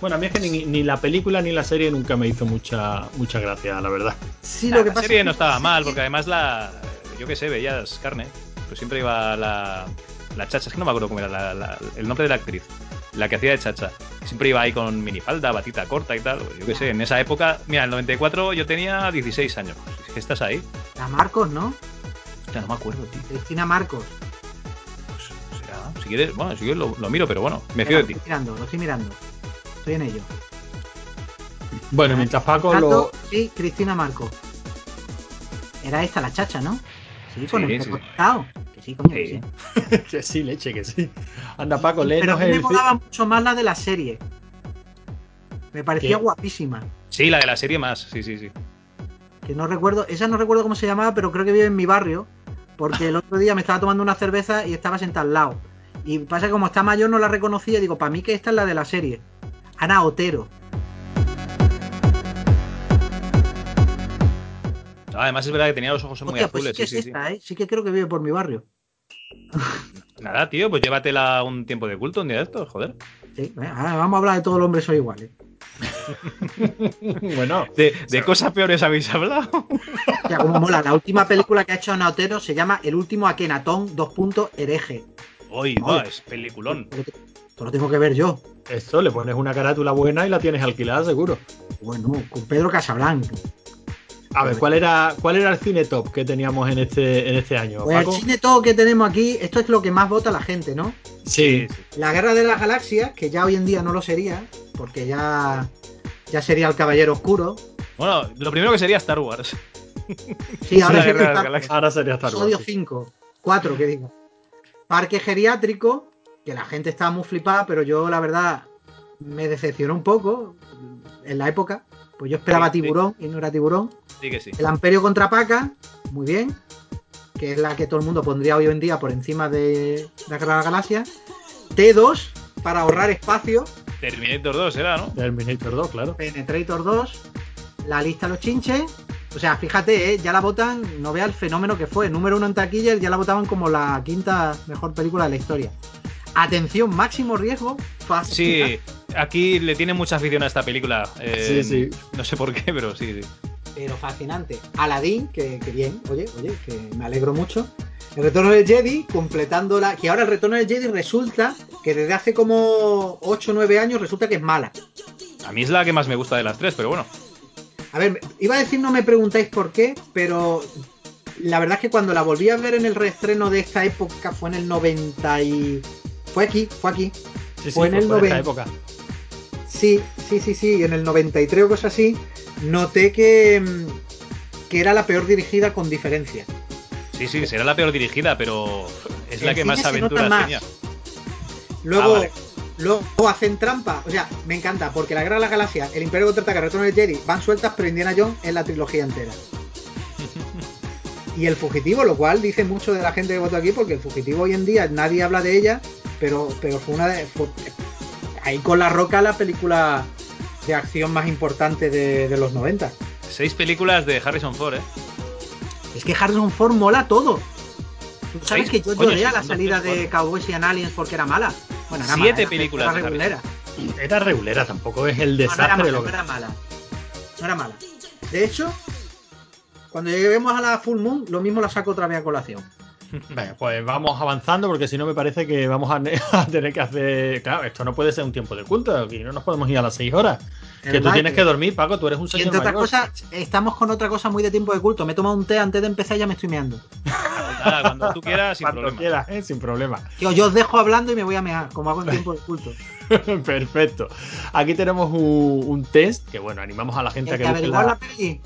Bueno, a mí es que ni, ni la película ni la serie nunca me hizo mucha, mucha gracia, la verdad.
Sí,
La,
lo que
la
pasa
serie
es que
no estaba mal, porque además la. Yo qué sé, veías carne. Pues siempre iba la. La chacha, es que no me acuerdo cómo era la- la- el nombre de la actriz. La que hacía de chacha. Siempre iba ahí con minifalda, batita corta y tal. Yo qué sé, en esa época. Mira, en el 94 yo tenía 16 años. Es que estás ahí.
La Marcos, ¿no?
Ya no me acuerdo, tío.
Cristina Marcos.
Pues será. Si quieres, bueno, si quieres lo, lo miro, pero bueno, me fío de
Lo
ti.
estoy mirando, lo estoy mirando. Estoy en ello.
Bueno, mientras Paco lo.
Sí, Cristina Marcos. Era esta la chacha, ¿no? Sí, con
Sí,
el
sí, sí.
Que sí, coño, que
Sí.
sí.
Que sí, leche, que sí. Anda, Paco,
Pero a mí me
el.
molaba mucho más la de la serie. Me parecía
¿Qué?
guapísima.
Sí, la de la serie más. Sí, sí, sí.
Que no recuerdo, esa no recuerdo cómo se llamaba, pero creo que vive en mi barrio. Porque el otro día me estaba tomando una cerveza y estaba sentada al lado. Y pasa que como está mayor no la reconocía, digo, para mí que esta es la de la serie. Ana Otero.
Además es verdad que tenía los ojos muy
pues sí
azules.
que
sí,
es
sí, sí.
esta, ¿eh? Sí que creo que vive por mi barrio.
Nada, tío, pues llévatela un tiempo de culto un día de estos, joder.
Sí, eh, ahora vamos a hablar de todos los hombres son iguales.
Bueno,
De, de cosas peores habéis hablado.
O sea, como mola. La última película que ha hecho Ana Otero se llama El último Akenatón, dos puntos, hereje.
Hoy, va, es peliculón.
Esto lo tengo que ver yo.
Esto le pones una carátula buena y la tienes alquilada, seguro.
Bueno, con Pedro Casablanca.
A ver, ¿cuál era, cuál era el cine top que teníamos en este, en este año?
Pues el cine todo que tenemos aquí, esto es lo que más vota la gente, ¿no?
Sí,
La Guerra de las Galaxias, que ya hoy en día no lo sería, porque ya, ya sería el Caballero Oscuro.
Bueno, lo primero que sería Star Wars.
Sí, ahora está
Galaxias.
ahora sería Star
episodio
Wars.
5, 4 que digo. Parque geriátrico, que la gente estaba muy flipada, pero yo la verdad me decepcionó un poco en la época. Pues yo esperaba
Sí, sí.
tiburón y no era tiburón.
Sí que sí.
El Amperio contra Paca, muy bien. Que es la que todo el mundo pondría hoy en día por encima de la de las Galaxias. T2, para ahorrar espacio.
Terminator 2 era, ¿no?
Terminator 2, claro.
Penetrator 2. La lista de los chinches. O sea, fíjate, ¿eh? ya la votan, no vea el fenómeno que fue. Número uno en taquilla, ya la votaban como la quinta mejor película de la historia. Atención, máximo riesgo. Fácil.
Sí, aquí le tiene mucha afición a esta película. Eh,
Sí, sí.
No sé por qué, pero sí, sí.
pero fascinante. Aladdin, que, que bien, oye, oye, que me alegro mucho. El retorno del Jedi, completando la. Que ahora el retorno del Jedi resulta que desde hace como 8 o 9 años resulta que es mala.
A mí es la que más me gusta de las tres, pero bueno.
A ver, iba a decir no me preguntáis por qué, pero la verdad es que cuando la volví a ver en el reestreno de esta época fue en el 90 y. Fue aquí, fue aquí.
Sí, sí,
Fue en el
por esta
90.
época.
Sí, sí, sí, sí, en el 93 o cosas así, noté que, mm, que era la peor dirigida con diferencia.
Sí, sí, será la peor dirigida, pero es la
El
que más aventuras
más.
tenía.
Luego,
Ah, vale.
luego hacen trampa. O sea, me encanta, porque la Guerra de la Galaxia, el Imperio contraataca, el Retorno del Jedi van sueltas, pero Indiana Jones es la trilogía entera. Y el fugitivo, lo cual dice mucho de la gente que votó aquí, porque el fugitivo hoy en día nadie habla de ella, pero, pero fue una de. fue- ahí con la roca la película de acción más importante de, de los 90.
Seis películas de Harrison Ford, ¿eh?
Es que Harrison Ford mola todo. Tú sabes
Seis,
que yo lloré a la salida de Cowboys y Aliens porque era mala. Bueno, era
Siete
mala,
películas
era regulera.
Era regulera, tampoco es el
No, no era
desastre
mala,
de lo
no era mala. No era mala. De hecho, cuando lleguemos a la Full Moon, lo mismo la saco otra vez a colación.
Venga, pues vamos avanzando porque si no me parece que vamos a, ne- a tener que hacer. Claro, esto no puede ser un tiempo de culto, aquí no nos podemos ir a las 6 horas. Que tú tienes
que-
dormir, Paco, tú eres un
Y
señor
entre otras
mayor.
cosas, estamos con otra cosa muy de tiempo de culto. Me he tomado un té antes de empezar y ya me estoy meando.
Nada, cuando tú quieras, sin
Cuando
problema.
quieras, ¿eh? sin problema.
Yo os dejo hablando y me voy a mear, como hago en tiempo de culto.
Perfecto. Aquí tenemos un, un test que, bueno, animamos a la gente a que
que
busque la...
la peli.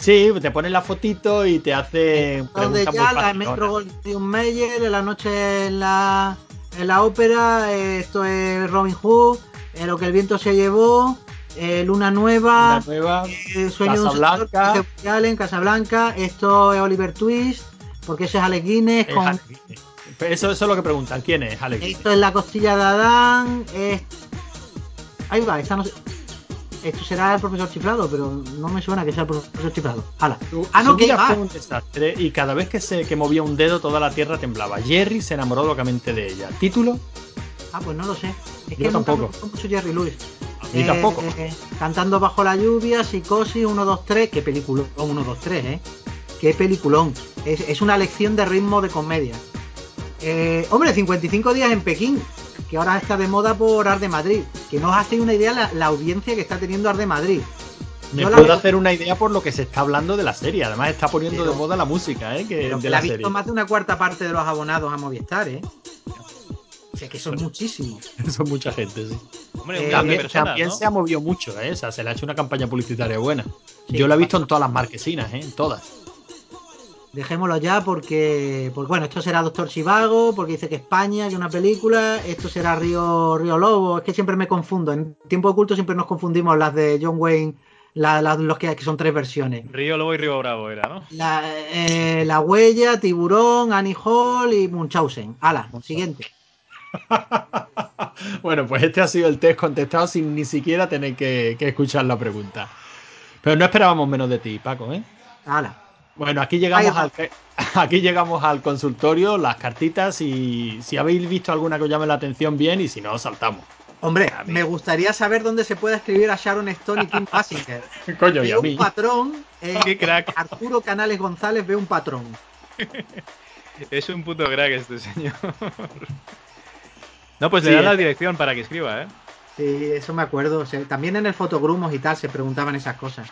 Sí, te pones la fotito y te hace
Donde ya la. Metro Goldwyn Mayer, en la noche en la, en la ópera, eh, esto es Robin Hood, eh, lo que el viento se llevó, eh, Luna Nueva,
nueva.
eh, Sueño de un
Casablanca.
señor, Woody Allen, Casablanca, esto es Oliver Twist, porque ese es Alex Guinness,
es
con,
Alex Guinness. Eso, eso es lo que preguntan. ¿Quién es Alex Guinness?
esto es la costilla de Adán, es... ahí va, esta no sé... esto será el profesor chiflado, pero no me suena que sea el profesor chiflado. Hala.
Su-
Ah, no, que
fue un desastre y cada vez que se que movía un dedo toda la tierra temblaba. Jerry se enamoró locamente de ella. ¿Título?
ah, pues no lo sé. Es que
Yo
nunca
tampoco.
mucho Jerry Lewis.
A mí tampoco.
eh, cantando bajo la lluvia, psicosis, 1, 2, 3. Qué peliculón, 1, 2, 3, ¿eh? Qué peliculón. Es, es una lección de ritmo de comedia. Eh, hombre, 55 días en Pekín, que ahora está de moda por Art de Madrid. Que no os hacéis una idea la, la audiencia que está teniendo Art de Madrid.
Me
Yo
puedo
veo-
hacer una idea por lo que se está hablando de la serie. Además está poniendo
Pero-
de moda la música, ¿eh? Que,
Pero
de
que la
la
ha visto
serie.
más de una cuarta parte de los abonados a Movistar, ¿eh? O sea, que son muchísimos.
Son mucha gente, sí.
Hombre,
Eh,
También,
personas,
también
¿no?
se ha movido mucho, ¿eh? O sea, se le ha hecho una campaña publicitaria buena.
Sí,
Yo la he visto en todas las marquesinas, ¿eh? En todas.
Dejémoslo ya porque, pues bueno, esto será Doctor Chivago, porque dice que España, que una película, esto será Río, Río Lobo, es que siempre me confundo, en Tiempo Oculto siempre nos confundimos las de John Wayne, la- la- los que, que son tres versiones.
Río Lobo y Río Bravo era, ¿no?
La, eh, La Huella, Tiburón, Annie Hall y Munchausen. Ala, siguiente.
bueno, pues este ha sido el test contestado sin ni siquiera tener que, que escuchar la pregunta. Pero no esperábamos menos de ti, Paco, ¿eh?
Ala.
Bueno, aquí llegamos al aquí llegamos al consultorio, las cartitas y si habéis visto alguna que os llame la atención bien y si no saltamos.
Hombre, me gustaría saber dónde se puede escribir a Sharon Stone y Kim Basinger.
Coño, y a mí.
un patrón. eh,
Qué crack.
Arturo Canales González ve un patrón.
Es un puto crack este señor. No, pues
Sí,
le dan la dirección para que escriba, ¿eh?
Sí, eso me acuerdo. O sea, también en el fotogrumos y tal se preguntaban esas cosas.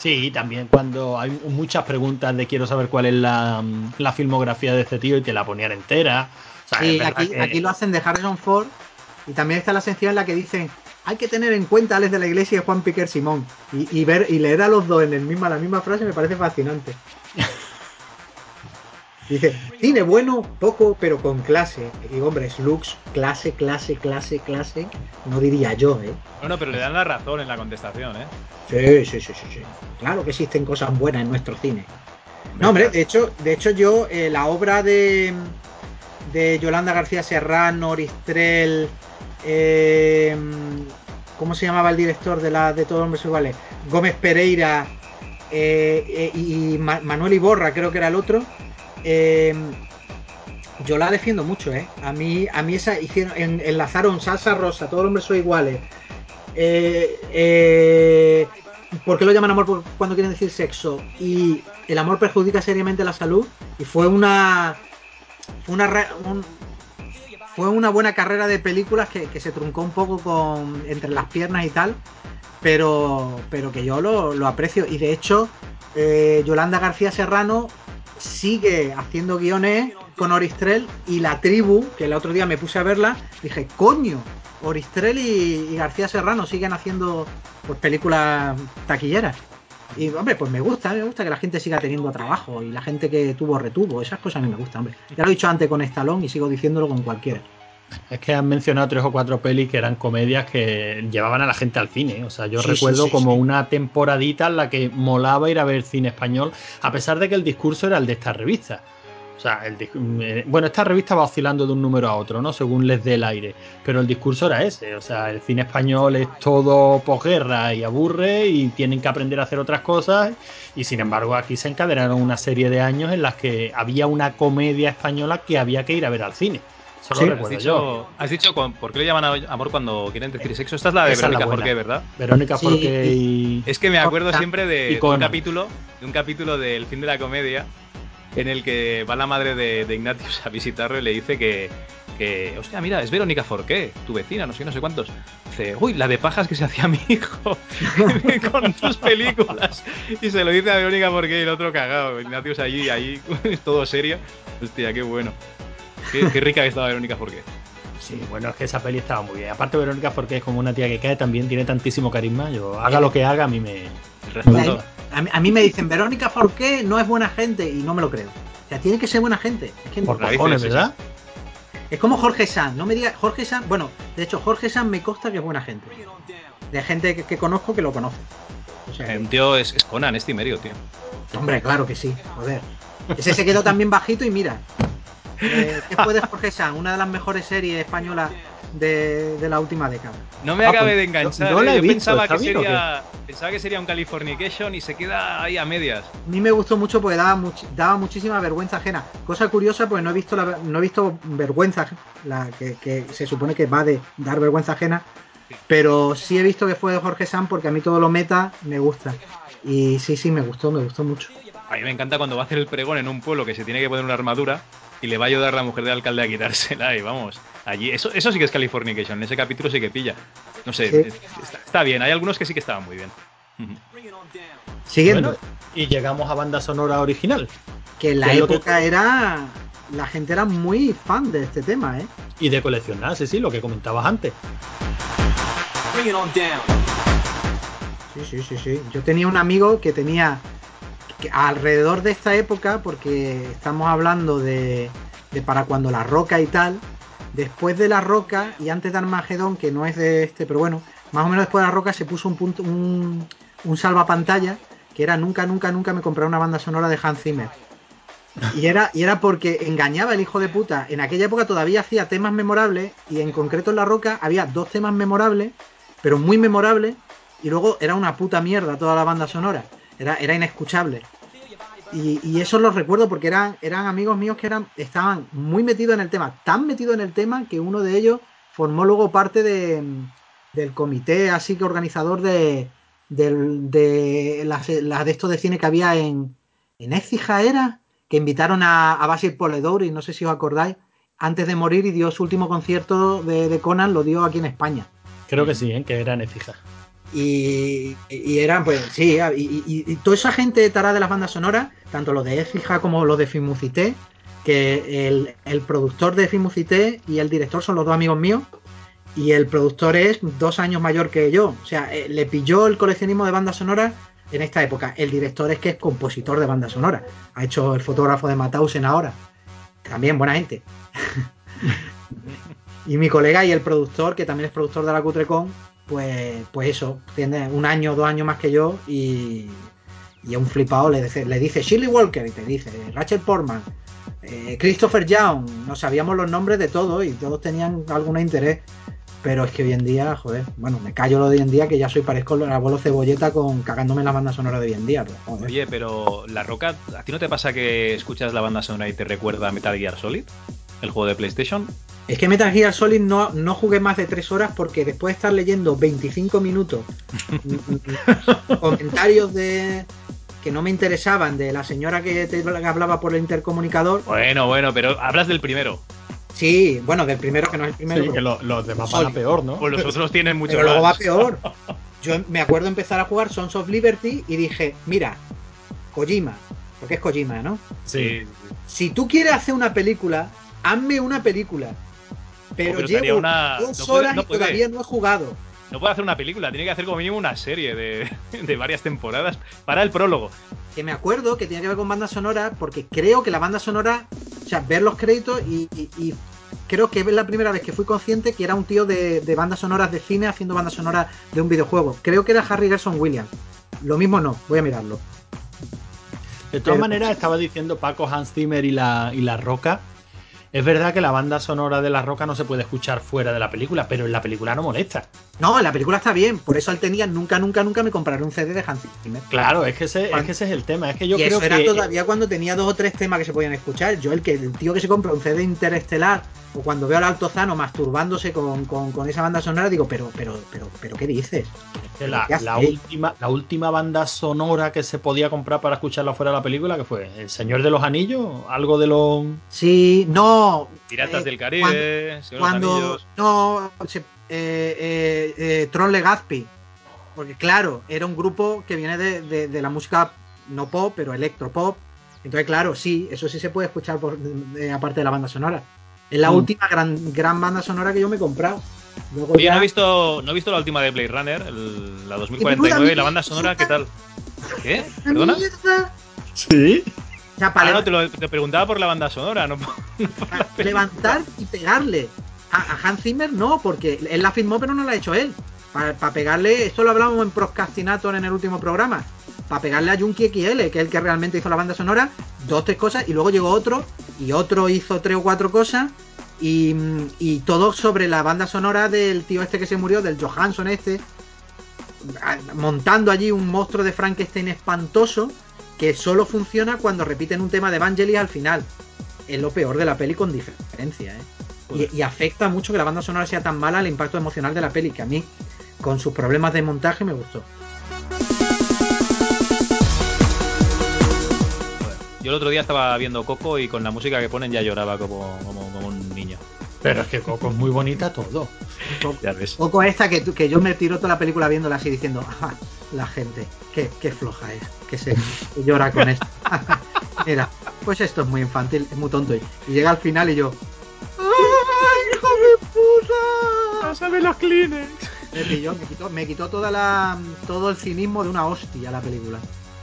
Sí, también cuando hay muchas preguntas de quiero saber cuál es la, la filmografía de este tío y te la ponían entera. O sea, es
Sí, aquí,
que-
aquí lo hacen de Harrison Ford. Y también está la sección en la que dicen hay que tener en cuenta a Alex de la Iglesia y Juan Piquer Simón. Y, y ver y leer a los dos en el misma, la misma frase me parece fascinante. Dice, cine bueno, poco, pero con clase. Y hombre, es Lux, clase, clase, clase, clase. No diría yo, ¿eh?
Bueno, pero le dan la razón en la contestación, ¿eh?
Sí, sí, sí, sí, sí. Claro que existen cosas buenas en nuestro cine. No, hombre, de hecho, de hecho yo, eh, la obra de, de Yolanda García Serrano, Oristrel, eh, ¿cómo se llamaba el director de la de Todos los hombres iguales? Gómez Pereira eh, eh, y Ma- Manuel Iborra, creo que era el otro. Eh, yo la defiendo mucho, ¿eh? A mí, a mí esa hicieron, en- enlazaron salsa rosa, todos los hombres son iguales. Eh, eh, ¿Por qué lo llaman amor cuando quieren decir sexo? Y el amor perjudica seriamente la salud. Y fue una. Fue una, fue una buena carrera de películas que, que se truncó un poco con entre las piernas y tal. Pero, pero que yo lo, lo aprecio. Y de hecho, eh, Yolanda García Serrano sigue haciendo guiones con Oristrel y la tribu, que el otro día me puse a verla, dije, coño, Oristrel y, García Serrano siguen haciendo pues películas taquilleras. Y hombre, pues me gusta, me gusta que la gente siga teniendo trabajo y la gente que tuvo retuvo, esas cosas a mí me gustan, hombre. Ya lo he dicho antes con Stallone y sigo diciéndolo con cualquiera.
Es que han mencionado tres o cuatro pelis que eran comedias que llevaban a la gente al cine. O sea, yo
Sí,
recuerdo
sí, sí,
como una temporadita en la que molaba ir a ver cine español, a pesar de que el discurso era el de esta revista. O sea, el eh, bueno, esta revista va oscilando de un número a otro, ¿no? Según les dé el aire. Pero el discurso era ese. O sea, el cine español es todo posguerra y aburre y tienen que aprender a hacer otras cosas. Y sin embargo, aquí se encadenaron una serie de años en las que había una comedia española que había que ir a ver al cine. Eso
Sí,
Has
recuerdo yo.
has dicho con- por qué le llaman a- amor cuando quieren decir sexo. Esta es la de
Esa
Verónica. Forqué, ¿verdad?
Verónica
Sí,
Forqué y...
Es que me acuerdo siempre de, un capítulo, de un capítulo del fin de la comedia en el que va la madre de, de Ignatius a visitarlo y le dice que, que, hostia, mira, es Verónica Forqué, tu vecina, no sé, no sé cuántos. Dice, uy, la de pajas que se hacía mi hijo con tus películas. Y se lo dice a Verónica Forqué y el otro cagado. Ignatius allí, ahí, todo serio. Hostia, qué bueno. Qué, qué rica que estaba Verónica Forqué.
Sí, bueno, es que esa peli estaba muy bien. Aparte, Verónica Forqué es como una tía que cae también, tiene tantísimo carisma. Yo, haga lo que haga, a mí me.
A mí, a mí me dicen, Verónica, ¿por qué no es buena gente? Y no me lo creo. O sea, tiene que ser buena gente. Es, que
Por cojones. ¿verdad?
es como Jorge Sanz. No me diga Jorge Sanz. Bueno, de hecho, Jorge Sanz me consta que es buena gente. De gente que, que conozco que lo conoce. O sea,
tío es, es Conan, es Timerio, tío.
hombre, claro que sí. Joder. Ese se quedó también bajito y mira. Eh, ¿Qué fue de Jorge Sanz? Una de las mejores series españolas de, de la última década.
No me
Ah,
acabe
pues,
de enganchar.
no- no
eh.
la he
Yo
visto,
pensaba
¿está
que, sería, pensaba que sería un Californication y se queda ahí a medias.
A mí me gustó mucho porque daba, much- daba muchísima vergüenza ajena. Cosa curiosa, pues no he visto la, no he visto vergüenza, la que, que se supone que va de dar vergüenza ajena, pero sí he visto que fue de Jorge Sanz porque a mí todo lo meta me gusta. Y sí, sí, me gustó, me gustó mucho.
A mí me encanta cuando va a hacer el pregón en un pueblo que se tiene que poner una armadura y le va a ayudar la mujer del alcalde a quitársela y vamos. Allí, eso, eso sí que es Californication. En ese capítulo sí que pilla. No sé,
Sí.
está, está bien. Hay algunos que sí que estaban muy bien.
Siguiendo,
Bueno, y llegamos a banda sonora original.
que en la
¿qué es lo que-
época era. La gente era muy fan de este tema, ¿eh?
Y de coleccionar, sí, sí, lo que comentabas antes.
Sí, sí, sí, sí. Yo tenía un amigo que tenía alrededor de esta época, porque estamos hablando de, de para cuando la roca y tal, después de la roca y antes de Armagedón, que no es de este, pero bueno, más o menos después de la roca se puso un punto, un, un salvapantalla que era nunca, nunca, nunca me compré una banda sonora de Hans Zimmer. Y era, y era porque engañaba el hijo de puta. En aquella época todavía hacía temas memorables y en concreto en La Roca había dos temas memorables, pero muy memorables, y luego era una puta mierda toda la banda sonora. Era, era inescuchable. Y, y eso lo recuerdo porque eran, eran amigos míos que eran, estaban muy metidos en el tema, tan metidos en el tema que uno de ellos formó luego parte de, del comité así que organizador de, del- de las, las de estos de cine que había en, en Écija era, que invitaron a, a Basil Poledouris, no sé si os acordáis, antes de morir y dio su último concierto de, de Conan, lo dio aquí en España.
Creo que sí, ¿eh? que era Nefija.
Y, eran, pues sí, y, toda esa gente tarada de las bandas sonoras, tanto los de Écija como los de Filmucité, que el, el productor de Filmucité y el director son los dos amigos míos, y el productor es dos años mayor que yo. O sea, eh, le pilló el coleccionismo de bandas sonoras en esta época. El director es que es compositor de bandas sonoras. Ha hecho el fotógrafo de Matausen ahora. También buena gente. y mi colega y el productor, que también es productor de la Cutrecon, pues, pues eso, tiene un año o dos años más que yo y, y a un flipado le dice, le dice Shirley Walker y te dice Rachel Portman, eh, Christopher Young, no sabíamos los nombres de todos y todos tenían algún interés. Pero es que hoy en día, joder, bueno, me callo lo de hoy en día que ya soy parezco el abuelo cebolleta con cagándome la banda sonora de hoy en día. Pero.
Oye, pero La Roca, ¿a ti no te pasa que escuchas la banda sonora y te recuerda a Metal Gear Solid? El juego de PlayStation.
Es que Metal Gear Solid no, no jugué más de tres horas porque después de estar leyendo 25 minutos mm, comentarios de que no me interesaban de la señora que te hablaba por el intercomunicador.
Bueno, bueno, pero hablas del primero.
Sí, bueno, del primero que no es el primero.
Sí, que lo- los demás van a peor, ¿no?
Pues los otros tienen mucho
pero luego va
más.
peor. Yo me acuerdo empezar a jugar Sons of Liberty y dije, mira, Kojima, porque es Kojima, ¿no?
Sí, sí.
Si tú quieres hacer una película, hazme una película. Pero,
pero
llevo
una-
dos
no puede-
horas y todavía no he jugado.
No puede hacer una película, tiene que hacer como mínimo una serie de, de varias temporadas para el prólogo.
Que me acuerdo que tiene que ver con banda sonora, porque creo que la banda sonora, o sea, ver los créditos y, y- y creo que es la primera vez que fui consciente que era un tío de, de bandas sonoras de cine haciendo bandas sonoras de un videojuego. Creo que era Harry Gerson Williams. Lo mismo no, voy a mirarlo.
De todas
Pero-
maneras, estaba diciendo Paco, Hans Zimmer y la, y la Roca. Es verdad que la banda sonora de la Roca no se puede escuchar fuera de la película, pero en la película no molesta.
No, la película está bien, por eso él tenía nunca, nunca, nunca me compraré un CD de Hans Zimmer.
Claro, es que ese, es, que ese es el tema. Es que yo
y
creo
eso era
que.
todavía cuando tenía dos o tres temas que se podían escuchar. Yo, el que el tío que se compra un CD interestelar, o cuando veo al Altozano masturbándose con, con- con esa banda sonora, digo, pero, pero, pero, pero, ¿qué dices?
que la,
¿Qué
la última, la última banda sonora que se podía comprar para escucharla fuera de la película, que fue El Señor de los Anillos, algo de los.
Sí, no.
Piratas
eh,
del Caribe,
Cuando. No, eh, eh, eh, Tron Legazpi. Porque, claro, era un grupo que viene de, de- de la música no pop, pero electropop. Entonces, claro, sí, eso sí se puede escuchar por, aparte de la banda sonora. Es la
Mm.
última gran, gran banda sonora que yo me he comprado. Luego
Oye,
ya-
no he visto, no he visto la última de Blade Runner, el- la
¡Qué
2049, y la banda sonora, ¿qué tal? ¿Qué?
¡Una
¿Perdona?
Sí.
Ah, no, te, lo, te preguntaba por la banda sonora, no
para levantar y pegarle. A, a Hans Zimmer no, porque él la firmó, pero no la ha hecho él. Para, pegarle, esto lo hablamos en Procrastinator en el último programa. para pegarle a Junkie XL, que es el que realmente hizo la banda sonora, dos, tres cosas, y luego llegó otro, y otro hizo tres o cuatro cosas, y, y todo sobre la banda sonora del tío este que se murió, del Johansson este, montando allí un monstruo de Frankenstein espantoso, que solo funciona cuando repiten un tema de Vangelis al final. Es lo peor de la peli con diferencia, ¿eh? Y, y afecta mucho que la banda sonora sea tan mala al impacto emocional de la peli, que a mí, con sus problemas de montaje, me gustó.
Yo el otro día estaba viendo Coco y con la música que ponen ya lloraba como, como, como un niño.
Pero es que Coco es muy bonita todo.
Ya ves.
Poco esta que, que yo me tiro toda la película viéndola así diciendo, "Ah, la gente, qué, qué floja es, que se que llora con esto. Mira, pues esto es muy infantil, es muy tonto. Y, y llega al final y yo, ¡ay, hijo de puta!
¡Pásame los clines!
Me pilló, me quitó, me quitó toda la, todo el cinismo de una hostia la película.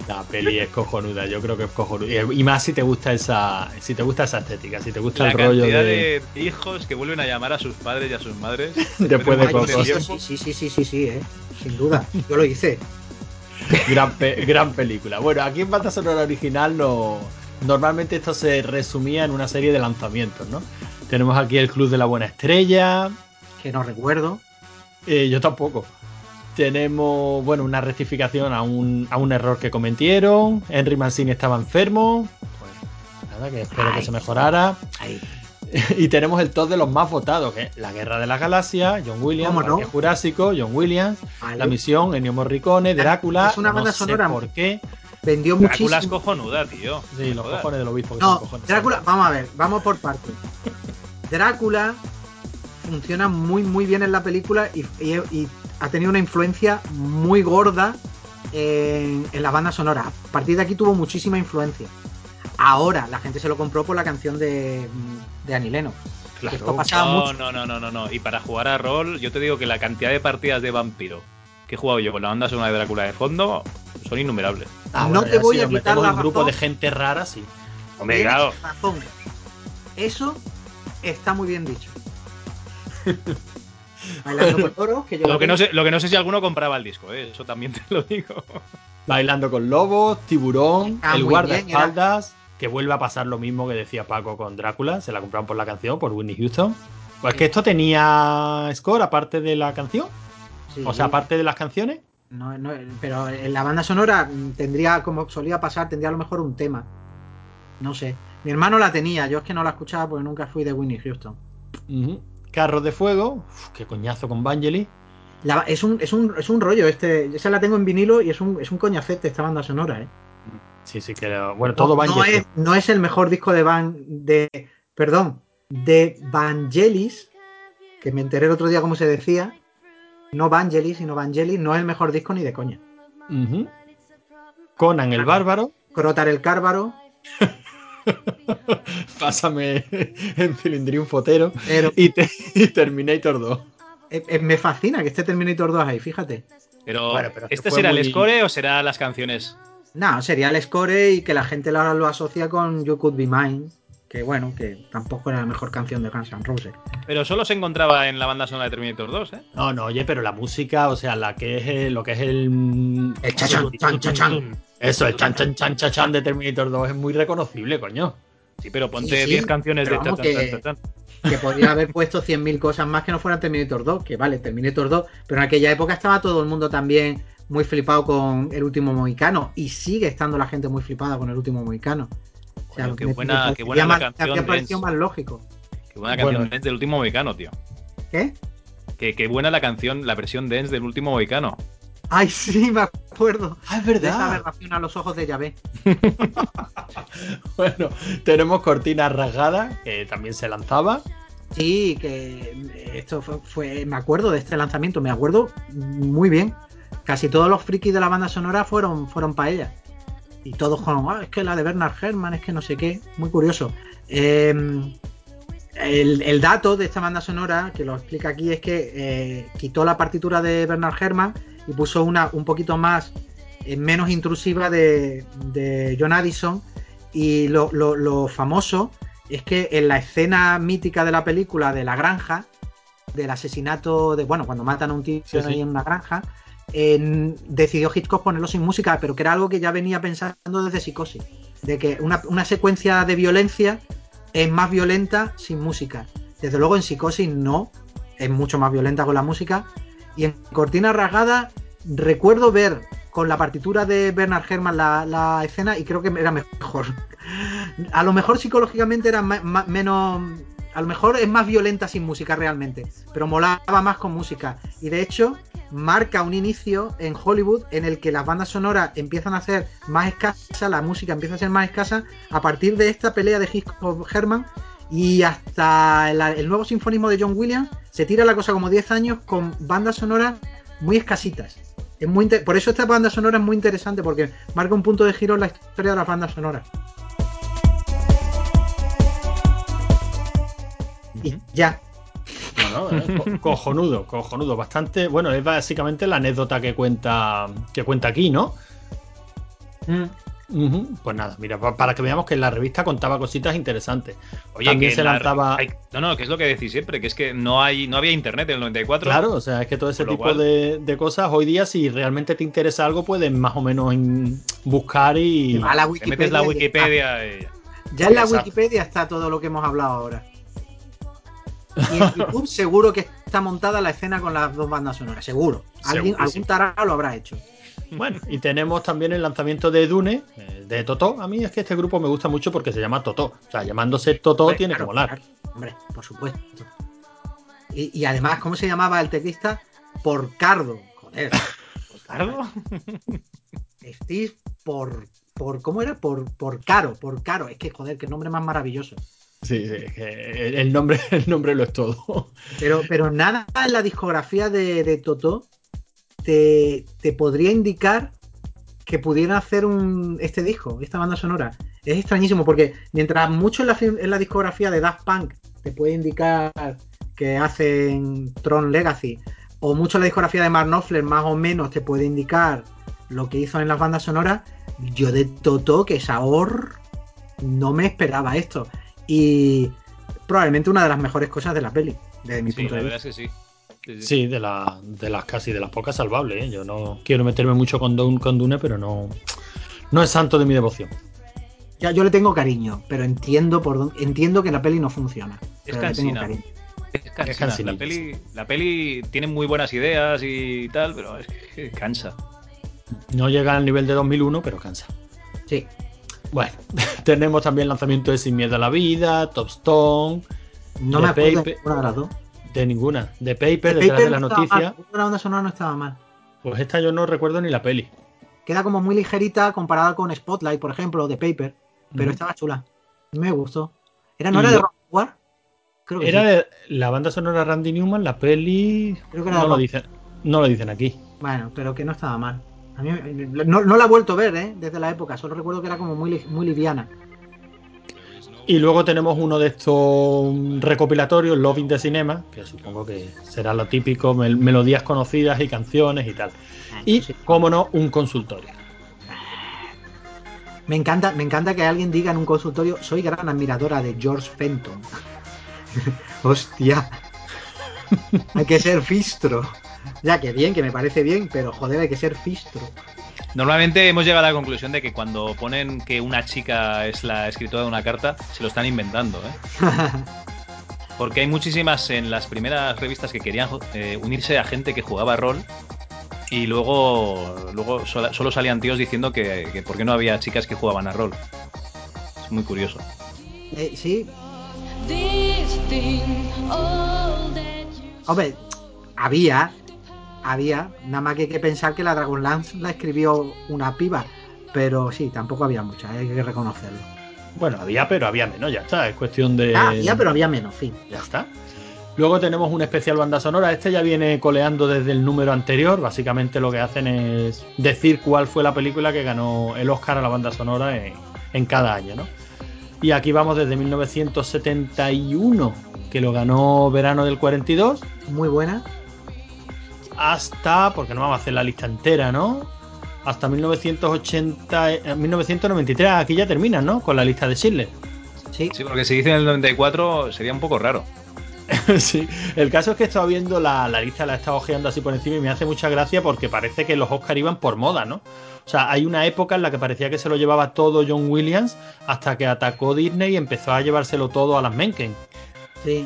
La peli es cojonuda, yo creo que es cojonuda. Y- más si te gusta esa, si te gusta esa estética, si te gusta
La
el rollo
cantidad
de,
de... hijos que vuelven a llamar a sus padres y a sus madres.
después de
Ay,
Coco.
sí, sí, sí, sí, sí, sí, sí, sí, eh, sin duda. Yo lo hice.
Gran, pe- gran película. Bueno, aquí en banda sonora original no. Normalmente esto se resumía en una serie de lanzamientos, ¿no? Tenemos aquí el Club de la Buena Estrella.
Que no recuerdo.
eh, yo tampoco. Tenemos, bueno, una rectificación a un, a un error que cometieron. Henry Mancini estaba enfermo. Pues nada, que espero que se mejorara. Y tenemos el top de los más votados, que es La Guerra de las Galaxias, John Williams,
¿Cómo no?
Jurásico, John Williams,
Vale.
La Misión, Ennio Morricone, Drácula.
Es una banda
no sé
sonora.
¿Por qué?
Vendió
Drácula es
muchísimo.
cojonuda, tío.
Sí, los
Joder.
cojones del obispo. que son
No,
cojones.
Drácula, vamos a ver, vamos por partes. Drácula funciona muy muy bien en la película y, y- y ha tenido una influencia muy gorda en, en la banda sonora. A partir de aquí tuvo muchísima influencia. Ahora la gente se lo compró por la canción de.
Claro.
Esto pasaba
No,
mucho.
no, no, no, no, no. Y para jugar a rol, yo te digo que la cantidad de partidas de vampiro que he jugado yo con la banda sonora de Drácula de fondo son innumerables.
Ah,
No te voy
si
a quitar la
un grupo
razón.
de gente rara, sí.
Hombre, claro.
razón. Eso está muy bien dicho. Bailando con toros, que yo
Lo que, no sé, lo que no sé si alguno compraba el disco, ¿eh? eso también te lo digo.
Bailando con lobos, tiburón,
Está
el guardaespaldas, que vuelve a pasar lo mismo que decía Paco con Drácula, se la compraron por la canción, por Whitney Houston. Pues que esto tenía score aparte de la canción,
Sí.
o sea, aparte de las canciones.
No, no, pero en la banda sonora tendría, como solía pasar, tendría a lo mejor un tema. No sé. Mi hermano la tenía, yo es que no la escuchaba porque nunca fui de Winnie Houston.
Carros de fuego, uf, qué coñazo con Vangelis.
La- es, un, es, un, es un rollo, este, esa la tengo en vinilo y es un, es un coñacete esta banda sonora, ¿eh?
Sí, sí, que bueno, todo
no, no es, no es el mejor disco de Van de perdón, de Vangelis, que me enteré el otro día cómo se decía. No Vangelis, sino Vangelis, no es el mejor disco ni de coña.
Conan el bárbaro,
Crotar el Cárvaro,
pásame en cilindrín fotero
pero
y, te- y Terminator 2.
eh, eh, me fascina que esté Terminator 2 ahí, fíjate.
Pero,
Bueno,
¿este será
muy-
el score o será las canciones?
No, sería el score y que la gente ahora lo asocia con You Could Be Mine, que bueno, que tampoco era la mejor canción de Guns N' Roses.
Pero solo se encontraba en la banda sonora de Terminator 2, ¿eh?
No, no, oye, pero la música, o sea, la que es el- lo que es el.
El chachan, chan, chan, chan.
Eso, el chan chan chan chan chan de Terminator 2 es muy reconocible, coño.
Sí, pero ponte
Sí, sí,
10 canciones de
pero vamos
chan,
que-
chan, chan.
Que podría haber puesto 100.000 cosas más que no fueran Terminator 2, que vale, Terminator 2, pero en aquella época estaba todo el mundo también muy flipado con el último mohicano y sigue estando la gente muy flipada con el último mohicano.
Qué buena- qué buena la
más-
canción de
parecido más lógico.
Qué buena canción
Bueno.
Dance del último Mohicano, tío.
¿Qué?
Que, qué buena la canción, la versión Dance del último Mohicano.
Ay, sí, me acuerdo.
Ah, es
De esa
verdad.
aberración a los ojos de Yahvé.
Bueno, tenemos Cortina Rasgada, que también se lanzaba.
Sí, que esto fue, fue- me acuerdo de este lanzamiento, me acuerdo muy bien. Casi todos los frikis de la banda sonora fueron, fueron para ella. Y todos con, "Ah, es que la de Bernard Herrmann, es que no sé qué, muy curioso. Eh, el, el dato de esta banda sonora, que lo explica aquí, es que eh, quitó la partitura de Bernard Herrmann y puso una un poquito más, eh, menos intrusiva de, de John Addison. Y lo, lo- lo famoso es que en la escena mítica de la película de la granja, del asesinato de, bueno, cuando matan a un tío
Sí, sí.
ahí en una granja, decidió Hitchcock ponerlo sin música, pero que era algo que ya venía pensando desde Psicosis. De que una, secuencia de violencia es más violenta sin música. Desde luego en Psicosis no, es mucho más violenta con la música. Y en Cortina Rasgada recuerdo ver con la partitura de Bernard Herrmann la, escena y creo que era mejor. A lo mejor psicológicamente era menos... A lo mejor es más violenta sin música realmente, pero molaba más con música. Y de hecho, marca un inicio en Hollywood en el que las bandas sonoras empiezan a ser más escasas, la música empieza a ser más escasa a partir de esta pelea de Hitchcock Herman y hasta el, el nuevo sinfonismo de John Williams se tira la cosa como 10 años con bandas sonoras muy escasitas. Es muy Por eso esta banda sonora es muy interesante porque marca un punto de giro en la historia de las bandas sonoras. Y ya.
No, no, eh, co- cojonudo, cojonudo. Bastante. Bueno, es básicamente la anécdota que cuenta, que cuenta aquí, ¿no?
Mm.
Pues nada, mira, pa- para que veamos que en la revista contaba cositas interesantes.
Oye,
También
que
se
la-
lanzaba.
hay- no, no, que es lo que decís siempre, que es que no hay, no había internet en el 94.
Claro, o sea, es que todo ese tipo
cual-
de, de cosas, hoy día, si realmente te interesa algo, puedes más o menos in- buscar y.
A la
Te metes la
y-
Wikipedia y ya.
Ya en la
Exacto.
Wikipedia está todo lo que hemos hablado ahora. Y en YouTube seguro que está montada la escena con las dos bandas sonoras, seguro. Alguien, algún tarado lo habrá hecho.
Bueno, y tenemos también el lanzamiento de Dune, eh, de Totó. A mí es que este grupo me gusta mucho porque se llama Totó. O sea, llamándose Totó
Hombre,
tiene
claro,
que molar.
claro, hombre, por supuesto. Y, y además, ¿cómo se llamaba el teclista? Porcardo. Joder.
¿Cardo?
Steve por. por ¿Cómo era? Por, por caro, por caro. Es que, joder, qué nombre más maravilloso.
Sí, sí, el nombre, el nombre lo es todo.
Pero, pero nada en la discografía de, de Totó te, te podría indicar que pudieran hacer un, este disco, esta banda sonora. Es extrañísimo porque mientras mucho en la, en la discografía de Daft Punk te puede indicar que hacen Tron Legacy, o mucho en la discografía de Mark Knopfler más o menos te puede indicar lo que hizo en las bandas sonoras, yo de Totó, que es ahor, no me esperaba esto. Y probablemente una de las mejores cosas de la peli, desde mi
Sí,
punto
la
de
verdad
vista.
es que sí. Sí, sí.
Sí, de, la, de las casi de las pocas salvables. ¿eh? Yo no quiero meterme mucho con, Dune, con Dune, pero no, no es santo de mi devoción.
Ya, yo le tengo cariño, pero entiendo por dónde- entiendo que la peli no funciona.
Es
pero le tengo
cansina.
cariño.
Es cansina. La peli, la peli tiene muy buenas ideas y tal, pero es que cansa.
No llega al nivel de 2001, pero cansa.
Sí.
Bueno, tenemos también lanzamiento de Sin Miedo a la Vida, Top Stone,
No me acuerdo de ninguna de las dos.
de ninguna. De Paper,
The
detrás de la
no estaba
noticia.
mal, La banda sonora no estaba mal.
Pues esta yo no recuerdo ni la peli.
Queda como muy ligerita comparada con Spotlight, por ejemplo, The Paper, pero estaba chula. Me gustó. ¿Era, ¿No era de Rock War? Creo que
Era
sí.
de- la banda sonora Randy Newman, la peli.
Creo que era
no
de
lo dicen, no lo dicen aquí.
Bueno, pero que no estaba mal. A mí no, no la he vuelto a ver, ¿eh? Desde la época. Solo recuerdo que era como muy, muy liviana.
Y luego tenemos uno de estos recopilatorios, Loving the Cinema, que supongo que será lo típico, mel- melodías conocidas y canciones y tal. Y,
Sí.
como no, un consultorio.
Me encanta, me encanta que alguien diga en un consultorio, soy gran admiradora de George Fenton. Hostia. Hay que ser fistro. Ya que bien, que me parece bien, pero joder, hay que ser fistro.
Normalmente hemos llegado a la conclusión de que cuando ponen que una chica es la escritora de una carta, se lo están inventando, ¿eh? Porque hay muchísimas en las primeras revistas que querían eh, unirse a gente que jugaba rol y luego, luego solo salían tíos diciendo que, que por qué no había chicas que jugaban a rol. Es muy curioso.
Eh, sí, hombre, había, había, nada más que hay que pensar que la Dragonlance la escribió una piba, pero sí, tampoco había mucha, hay que reconocerlo.
Bueno, había, pero había menos, ya está. Es cuestión de.
Ah, había, pero había menos, fin.
Ya está. Luego tenemos un especial banda sonora. Este ya viene coleando desde el número anterior. Básicamente lo que hacen es decir cuál fue la película que ganó el Oscar a la banda sonora en, en cada año, ¿no? Y aquí vamos desde 1971, que lo ganó verano del 42,
Muy buena.
hasta, porque no vamos a hacer la lista entera, ¿no? Hasta 1980, eh, 1993, aquí ya terminan, ¿no? Con la lista de Schindler.
Sí.
Sí, porque si dicen el 94 sería un poco raro.
sí, el caso es que he estado viendo la, la lista, la he estado ojeando así por encima y me hace mucha gracia porque parece que los Oscar iban por moda, ¿no? O sea, hay una época en la que parecía que se lo llevaba todo John Williams hasta que atacó Disney y empezó a llevárselo todo a las Menken.
Sí,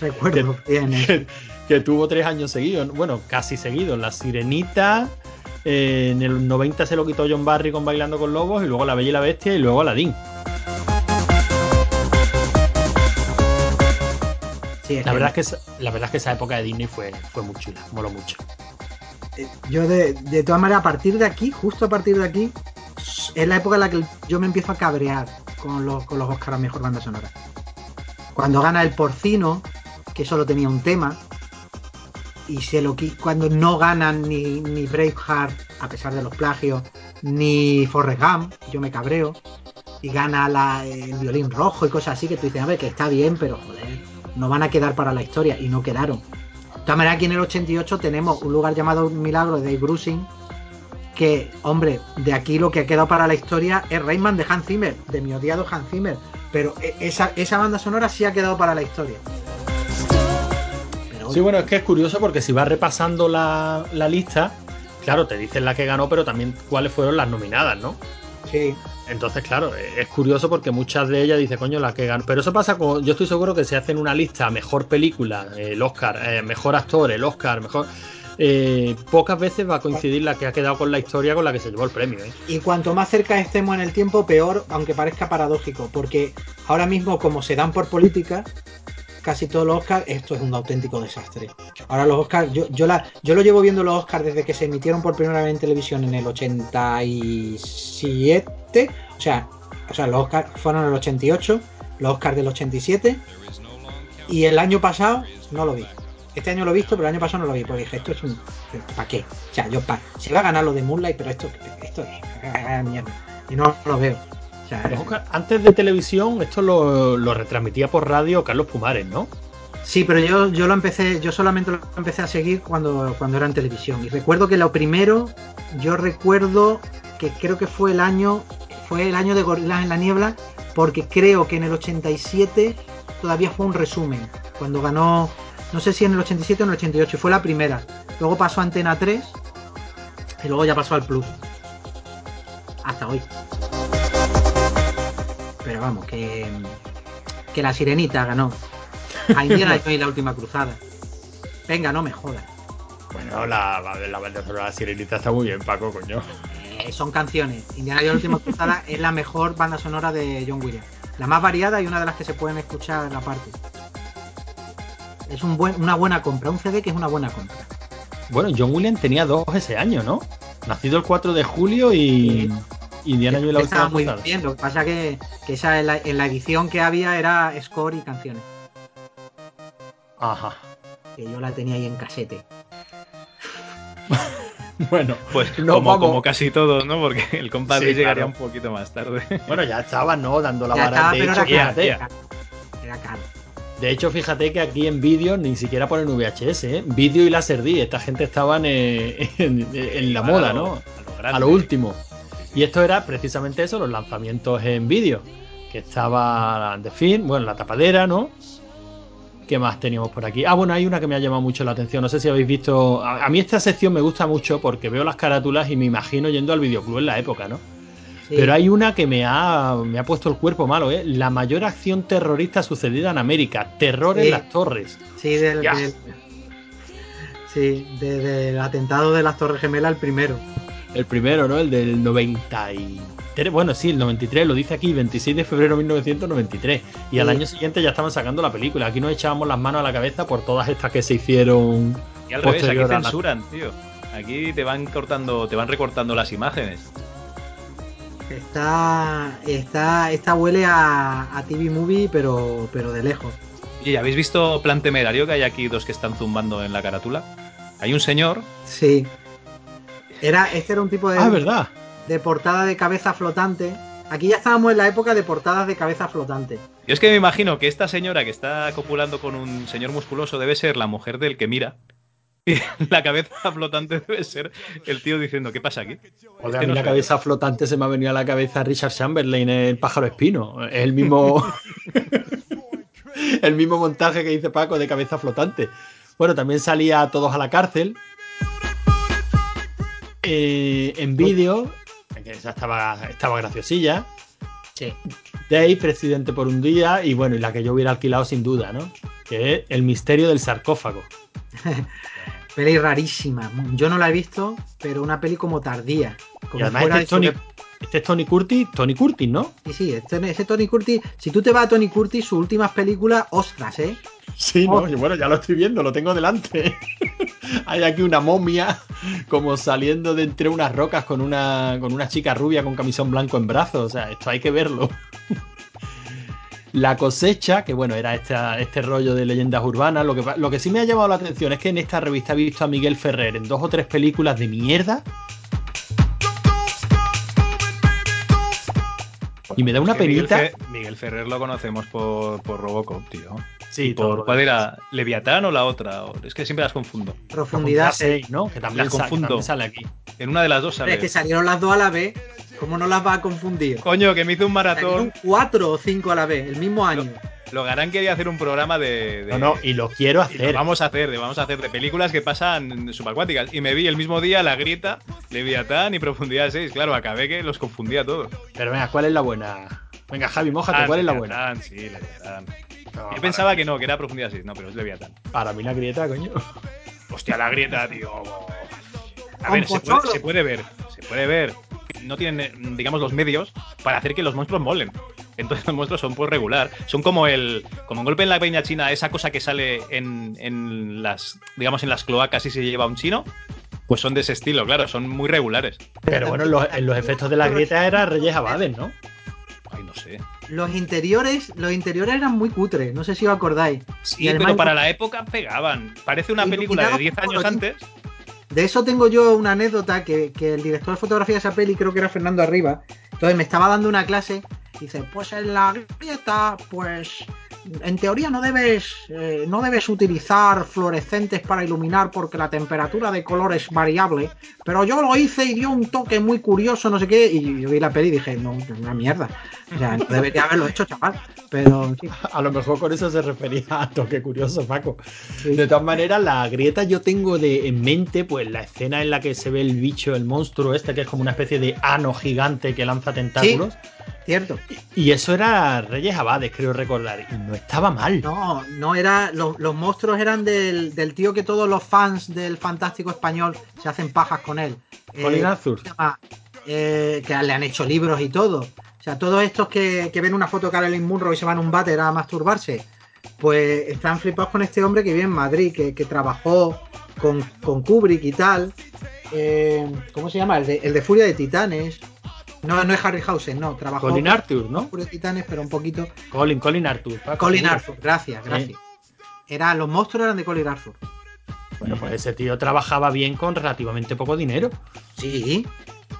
recuerdo bien. eh.
Que, que tuvo tres años seguidos, bueno, casi seguidos. La Sirenita, eh, en el 90 se lo quitó John Barry con Bailando con Lobos y luego La Bella y la Bestia y luego Aladdin.
Sí,
La
que-
verdad, es que, la verdad es que esa época de Disney fue, fue muy chula, moló mucho.
Yo de, de todas maneras, a partir de aquí, justo a partir de aquí, es la época en la que yo me empiezo a cabrear con los, con los Oscars a Mejor Banda Sonora. Cuando gana el porcino, que solo tenía un tema, y se lo cuando no ganan ni, ni Braveheart, a pesar de los plagios, ni Forrest Gump, yo me cabreo, y gana el violín rojo y cosas así, que tú dices, a ver, que está bien, pero joder, no van a quedar para la historia, y no quedaron. Todas maneras, aquí en el 88 tenemos un lugar llamado Milagro de Dave Brucing, que, hombre, de aquí lo que ha quedado para la historia es Rayman de Hans Zimmer, de mi odiado Hans Zimmer, pero e- esa, esa banda sonora sí ha quedado para la historia. Pero,
Sí, bueno, es que es curioso porque si vas repasando la, la lista, claro, te dicen la que ganó, pero también cuáles fueron las nominadas, ¿no?
Sí,
Entonces, claro, es curioso porque muchas de ellas dicen, coño, la que ganó. Pero eso pasa con. Yo estoy seguro que se hacen una lista mejor película, el Oscar, eh, mejor actor, el Oscar, mejor. eh, pocas veces va a coincidir la que ha quedado con la historia con la que se llevó el premio. ¿eh?
y cuanto más cerca estemos en el tiempo, peor, aunque parezca paradójico, porque ahora mismo, como se dan por política, casi todos los Oscars, esto es un auténtico desastre. Ahora los Oscars, yo, yo, la, yo lo llevo viendo los Oscars desde que se emitieron por primera vez en televisión en el 87, o sea, o sea los Oscars fueron en el 88, los Oscars del 87, y el año pasado no lo vi. Este año lo he visto, pero el año pasado no lo vi, porque dije, esto es un... ¿Para qué? O sea, yo, pa, se va a ganar lo de Moonlight, pero esto, esto es... ah. Y no lo veo.
Los Oscar, antes de televisión, esto lo, lo retransmitía por radio Carlos Pumares, ¿no?
Sí, pero yo, yo lo empecé, yo solamente lo empecé a seguir cuando, cuando era en televisión. Y recuerdo que lo primero, yo recuerdo que creo que fue el año, fue el año de Gorilas en la Niebla, porque creo que en el 87 todavía fue un resumen. Cuando ganó, no sé si en el 87 o en el 88, y fue la primera. Luego pasó a Antena 3 y luego ya pasó al Plus. Hasta hoy. Pero vamos, que, que la sirenita ganó. A Indiana Jones y la última cruzada. Venga, no me jodas.
Bueno, la, la, la banda sonora de la Sirenita está muy bien, Paco, coño.
Eh, son canciones. Indiana Jones y la última cruzada es la mejor banda sonora de John Williams. La más variada y una de las que se pueden escuchar en la parte. Es un buen, una buena compra, un CD que es una buena compra.
Bueno, John Williams tenía dos ese año, ¿no? Nacido el 4 de julio y Indiana Jones la
Estaba
última
muy
cruzada.
bien, lo que pasa que, que esa en la, en la edición que había era score y canciones.
Ajá.
Que yo la tenía ahí en casete.
Bueno,
Pues
No,
como,
vamos.
como casi todos, ¿no? Porque el compadre
Sí,
llegaría
claro.
un poquito más tarde.
bueno, ya estaba, ¿no? Dando la
Ya
vara.
estaba,
de,
pero
hecho,
era caro.
fíjate,
Era caro. Era caro.
de hecho, fíjate que aquí en vídeo ni siquiera ponen VHS, ¿eh? Vídeo y Laserdisc. Esta gente estaban en, en la
a
moda,
lo-
¿no?
A lo, grande.
A lo último. Y esto era precisamente eso, los lanzamientos en vídeo. Que estaba The Film, bueno, la tapadera, ¿no? ¿Qué más teníamos por aquí? Ah, bueno, hay una que me ha llamado mucho la atención. No sé si habéis visto. A, mí esta sección me gusta mucho porque veo las carátulas y me imagino yendo al videoclub en la época, ¿no?
Sí.
Pero hay una que me ha, me ha puesto el cuerpo malo, ¿eh? La mayor acción terrorista sucedida en América. Terror
Sí.
en las torres.
Sí, del, sí, de- del atentado de las Torres Gemelas, el primero.
El primero, ¿no? El del 93. Bueno, sí, el 93, lo dice aquí, 26 de febrero de 1993. Y al
Sí.
año siguiente ya estaban sacando la película. Aquí nos echábamos las manos a la cabeza por todas estas que se hicieron.
Y al revés, aquí
la-
censuran, tío. Aquí te van cortando, te van recortando las imágenes.
Está, está, esta huele a, a TV Movie, pero, pero de lejos.
¿Y habéis visto Plan Temerario que hay aquí dos que están zumbando en la carátula? Hay un señor,
Sí. Era, este era un tipo de,
Ah, verdad.
de portada de cabeza flotante. Aquí ya estábamos en la época de portadas de cabeza flotante.
Yo es que me imagino que esta señora que está copulando con un señor musculoso debe ser la mujer del que mira. Y la cabeza flotante debe ser el tío diciendo, ¿qué pasa aquí?
Joder,
Este
a mí
no
la
sabe.
cabeza flotante se me ha venido a la cabeza Richard Chamberlain, el pájaro espino. Es el mismo. el mismo montaje que dice Paco de cabeza flotante. Bueno, también salía todos a la cárcel. Eh, en vídeo, que esa estaba, estaba graciosilla.
Sí.
Dave, presidente por un día, y bueno, y la que yo hubiera alquilado sin duda, ¿no? Que es El misterio del sarcófago.
Peli rarísima. Yo no la he visto, pero una peli como tardía. Como
y además
fuera
este es, Tony, este es Tony Curtis, Tony Curtis, ¿no?
Sí, sí, este- ese Tony Curtis. Si tú te vas a Tony Curtis, sus últimas películas, ostras, ¿eh?
Sí,
no,
y bueno, ya lo estoy viendo, lo tengo delante. Hay aquí una momia como saliendo de entre unas rocas con una, con una chica rubia con camisón blanco en brazos. O sea, esto hay que verlo. La cosecha, que bueno, era esta- este rollo de leyendas urbanas. Lo que, lo que sí me ha llamado la atención es que en esta revista he visto a Miguel Ferrer en dos o tres películas de mierda. Y me da una
Miguel
penita.
Fe- Miguel Ferrer lo conocemos por, por Robocop, tío.
Sí, todo
por, ¿Cuál era? ¿Leviatán o la otra? Es que siempre las confundo.
Profundidad.
seis, ¿no? Que también,
Las
que
confundo.
también sale aquí.
En una de las dos sale.
Es que salieron las dos a la vez. ¿Cómo no las va a confundir?
Coño, que me hizo un maratón.
cuatro o cinco a la vez, el mismo año.
Logarán quería hacer un programa de. de-
No, no, y lo quiero
y lo
hacer.
vamos a hacer, de- vamos a hacer de películas que pasan subacuáticas. Y me vi el mismo día La Grieta, Leviatán y Profundidad 6. Claro, acabé que los confundía todos.
Pero venga, ¿cuál es la buena? Venga, Javi, mójate,
Ah,
¿cuál es la buena?
Leviatán, sí, Leviatán.
No,
Yo pensaba que no, que era Profundidad 6. No, pero es Leviatán.
Para mí la grieta, coño.
Hostia, La Grieta, tío. A ver, se
Pocholo.
puede, se puede ver, se puede ver. No tienen, eh, digamos, los medios para hacer que los monstruos molen. Entonces los monstruos son pues regular. Son como el. como un golpe en la peña china, esa cosa que sale en, en las. digamos en las cloacas y se lleva un chino. Pues son de ese estilo, claro, son muy regulares.
Pero bueno, en los, en los efectos de la grieta era Reyes Abades, ¿no?
Ay, no sé.
Los interiores, los interiores eran muy cutres, no sé si os acordáis.
Sí,
Y además-
pero para la época pegaban. Parece una película de 10 años antes.
De eso tengo yo una anécdota que, que el director de fotografía de esa peli, creo que era Fernando Arriba, entonces me estaba dando una clase dice, pues en la grieta, pues en teoría no debes, eh, no debes utilizar fluorescentes para iluminar porque la temperatura de color es variable, pero yo lo hice y dio un toque muy curioso, no sé qué, y yo vi la peli y dije, no, es una mierda. O sea, no debería haberlo hecho, chaval. Pero sí,
A lo mejor con eso se refería a toque curioso, Paco.
sí.
De todas maneras, la grieta yo tengo de, en mente, pues la escena en la que se ve el bicho, el monstruo este, que es como una especie de ano gigante que lanza tentáculos.
Cierto.
Y eso era Reyes Abades, creo recordar. Y no estaba mal.
No, no era. Los, los monstruos eran del, del tío que todos los fans del fantástico español se hacen pajas con él. Eh,
Colin Arthur.
¿cómo se llama? Eh, que le han hecho libros y todo. O sea, todos estos que, que ven una foto de Carolyn Munro y se van a un váter a masturbarse, pues están flipados con este hombre que vive en Madrid, que, que trabajó con, con Kubrick y tal. Eh, ¿Cómo se llama? El de, el de Furia de Titanes. No, no es Harryhausen, no. Trabajó
Colin Arthur, ¿no?
De Titanes, pero un poquito.
Colin, Colin Arthur. Paco,
Colin. Arthur, gracias, gracias. Era, los monstruos eran de Colin Arthur.
Bueno, pues ese tío trabajaba bien con relativamente poco dinero.
Sí,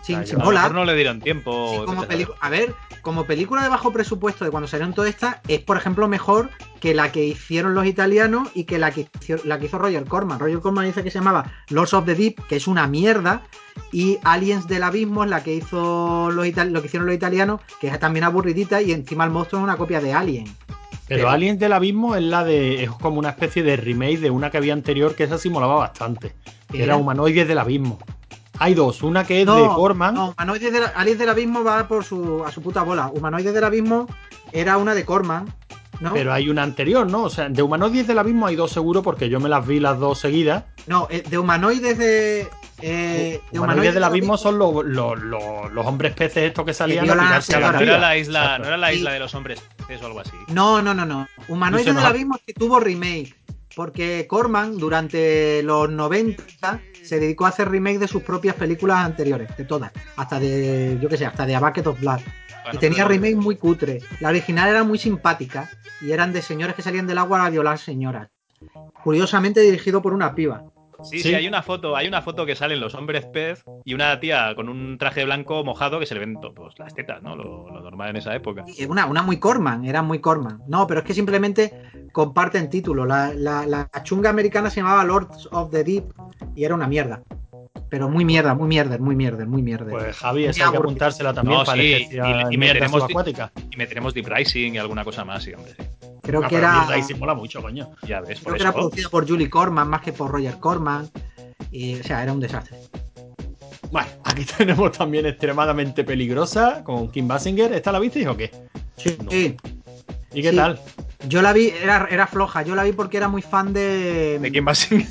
sí,
sea,
sí,
yo-
A lo
mola.
mejor no le dieron tiempo.
Sí, como
a
ver, como película de bajo presupuesto de cuando salieron todas estas, es por ejemplo mejor que la que hicieron los italianos y que la que, hizo- la que hizo Roger Corman. Roger Corman dice que se llamaba Lords of the Deep, que es una mierda, y Aliens del Abismo es la que hizo los lo que hicieron los italianos, que es también aburridita, y encima el monstruo es una copia de Alien.
Pero
Pero-
Aliens del Abismo es la de. es como una especie de remake de una que había anterior que esa sí molaba bastante. Era
¿Era?
Humanoides del Abismo. Hay dos, una que es
No,
de Corman.
No, Humanoides del, Abismo va por su, a su puta bola. Humanoides del Abismo era una de Corman, ¿no?
Pero hay una anterior, ¿no? O sea, de Humanoides del Abismo hay dos seguro porque yo me las vi las dos seguidas.
No, eh, de humanoides de. eh, de
Humanoides del Abismo son los, los, los- los hombres peces estos que salían a tirarse a la.
No era la isla,
Exacto.
no era la
Sí.
isla de los hombres peces o algo así.
No, no, no, no. Humanoides del. Abismo que tuvo remake. Porque Corman, durante los 90, se dedicó a hacer remake de sus propias películas anteriores, de todas. Hasta de, yo qué sé, hasta de A Bucket of Blood.
Bueno,
y tenía
pero-
remake muy cutre. La original era muy simpática y eran de señores que salían del agua a violar señoras. Curiosamente dirigido por una piba.
Sí,
Sí.
sí, hay una foto, hay una foto que salen los hombres pez y una tía con un traje blanco mojado que se le ven pues, las tetas, ¿no? Lo, lo normal en esa época.
Una, una muy Corman, era muy Corman. No, pero es que simplemente comparten título. La, la- la chunga americana se llamaba Lords of the Deep y era una mierda. Pero muy mierda, muy mierda, muy mierda, muy mierda.
Pues Javi, esa hay que apuntársela también
No,
para
sí, y- y
mierda
meteremos-. Y meteremos Deep Rising y alguna cosa más, sí, hombre. sí.
Creo
Ah,
que era,
Deep Rising mola mucho, coño.
Ya ves, por
que era producida por Julie Corman más que por Roger Corman. Y, o sea, era un desastre.
Bueno, aquí tenemos también extremadamente peligrosa con Kim Basinger. ¿Esta la visteis o qué?
Sí,
No.
sí.
¿Y qué
Sí.
tal?
Yo la vi, era, era floja. Yo la vi porque era muy fan de.
¿De quién va a ser?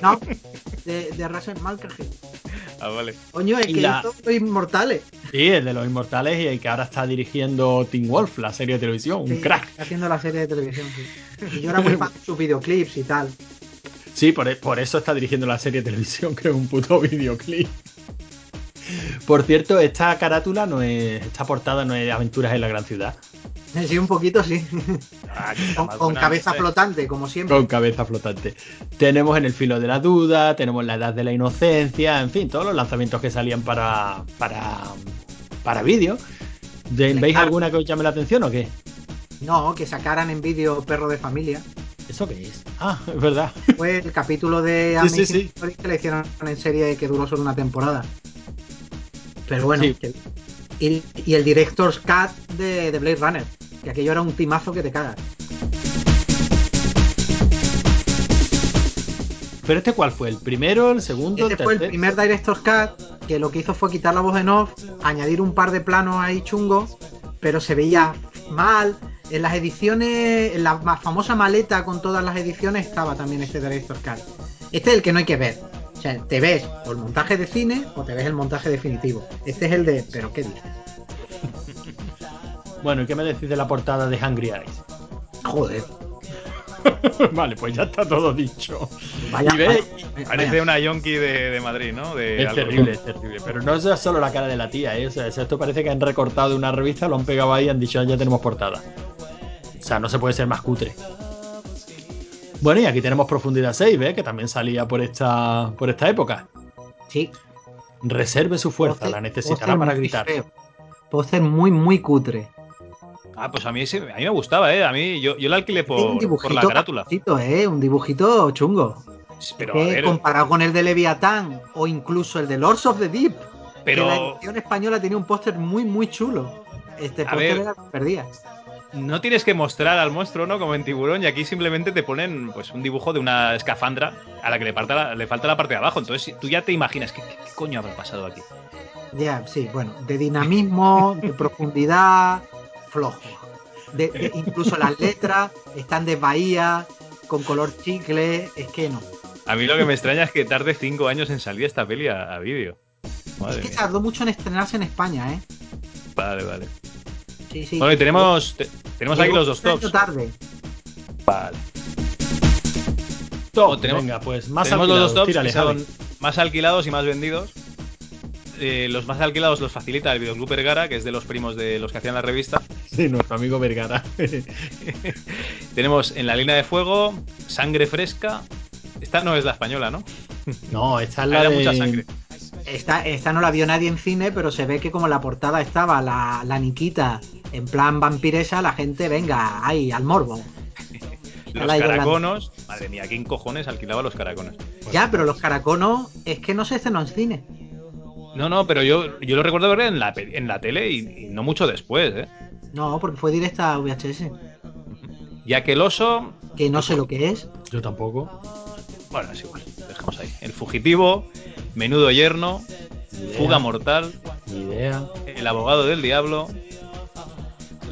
No, de, de Russell Malkerhead.
ah, vale.
Coño, es
Y
que
la-
hizo Los Inmortales.
Sí, el de los inmortales y el que ahora está dirigiendo Teen Wolf, la serie de televisión. Un
Sí,
crack.
está haciendo la serie de televisión. sí. Y yo era muy fan de sus videoclips y tal.
Sí, por, por eso está dirigiendo la serie de televisión, que es un puto videoclip. Por cierto, esta carátula no es. Esta portada no es Aventuras en la Gran Ciudad.
Sí, un poquito, sí.
Ah,
Con, cabeza
sé.
flotante, como siempre.
Con cabeza flotante. Tenemos en el filo de la duda, tenemos la edad de la inocencia, en fin, todos los lanzamientos que salían para. para. para vídeo. De- ¿Veis alguna que os llame la atención o qué?
No, que sacaran en vídeo Perro de Familia.
¿Eso qué es? Ah, es verdad.
Fue el capítulo de
Sí,
Amazing
sí, sí.
Stories que le hicieron en serie que duró solo una temporada. Pero bueno,
Sí.
que- y, y el Director's Cut de, de Blade Runner, que aquello era un timazo que te cagas.
¿Pero este cuál fue? ¿El primero, el segundo,
Este
el
fue el primer Director's Cut que lo que hizo fue quitar la voz en off, añadir un par de planos ahí chungos, pero se veía mal. En las ediciones, en la más famosa maleta con todas las ediciones estaba también este Director's Cut. Este es el que no hay que ver. O sea, te ves o el montaje de cine o te ves el montaje definitivo. Este es el de. ¿Pero qué dices?
Bueno, ¿y qué me decís de la portada de Hungry Eyes?
Joder.
vale, pues ya está todo dicho.
Vaya.
Y ve-
vaya-
Parece
vaya.
una yonki de, de Madrid, ¿no? De
Es
algo.
terrible, es terrible. Pero no es solo la cara de la tía, ¿eh? O sea, esto parece que han recortado de una revista, lo han pegado ahí y han dicho, "Ah, ya tenemos portada. O sea, no se puede ser más cutre. Bueno, y aquí tenemos Profundidad 6, ¿ves? Que también salía por esta, por esta época.
Sí.
Reserve su fuerza,
Póster-
la necesitará para gritar.
Póster muy, muy cutre.
Ah, pues a mí, a mí me gustaba, ¿eh? A mí, yo, yo la alquilé
Tiene un
por,
dibujito,
por la carátula.
dibujito, ¿eh? Un dibujito chungo.
Pero,
que
a ver,
comparado con el de Leviatán o incluso el de Lords of the Deep, que la
pero
edición española tenía un póster muy, muy chulo. Este póster
ver.
era perdía.
No tienes que mostrar al monstruo, ¿no? Como en Tiburón, y aquí simplemente te ponen pues un dibujo de una escafandra a la que le falta la, le falta la parte de abajo. Entonces tú ya te imaginas, ¿qué, coño habrá pasado aquí?
Ya, sí, bueno, de dinamismo, de profundidad, flojo. De, de- incluso las letras están de Bahía, con color chicle, es que no.
A mí lo que me extraña es que tarde cinco años en salir esta peli a, a vídeo.
Es que
mía.
tardó mucho en estrenarse en España, ¿eh?
Vale, vale.
Sí, sí.
Bueno, y tenemos, te- tenemos aquí los dos tops.
tarde.
Vale.
Top,
tenemos-
venga, pues más
Tenemos los dos
alquilados,
tops
tírale,
que son
Javi.
más alquilados y más vendidos. Eh, los más alquilados los facilita el Videoclub Vergara, que es de los primos de los que hacían la revista.
Sí, nuestro amigo Vergara.
Tenemos en la línea de fuego, Sangre Fresca. Esta no es la española, ¿no?
no, esta es la de...
mucha sangre.
Esta, esta no la vio nadie en cine, pero se ve que como la portada estaba la, la Niquita en plan vampiresa, la gente, venga, ahí, al morbo.
Los caraconos. Madre mía, ¿quién cojones alquilaba los caraconos?
Ya, pero los caraconos es que no se estrenó en cine.
No, no, pero yo, yo lo recuerdo ver en la, en la tele y, y no mucho después, ¿eh?
No, porque fue directa a VHS.
Ya que el oso.
Que no sé lo que es.
Yo tampoco.
Bueno, es igual, dejamos ahí. El fugitivo, menudo yerno,
Ni idea,
fuga mortal,
Ni idea.
el abogado del diablo,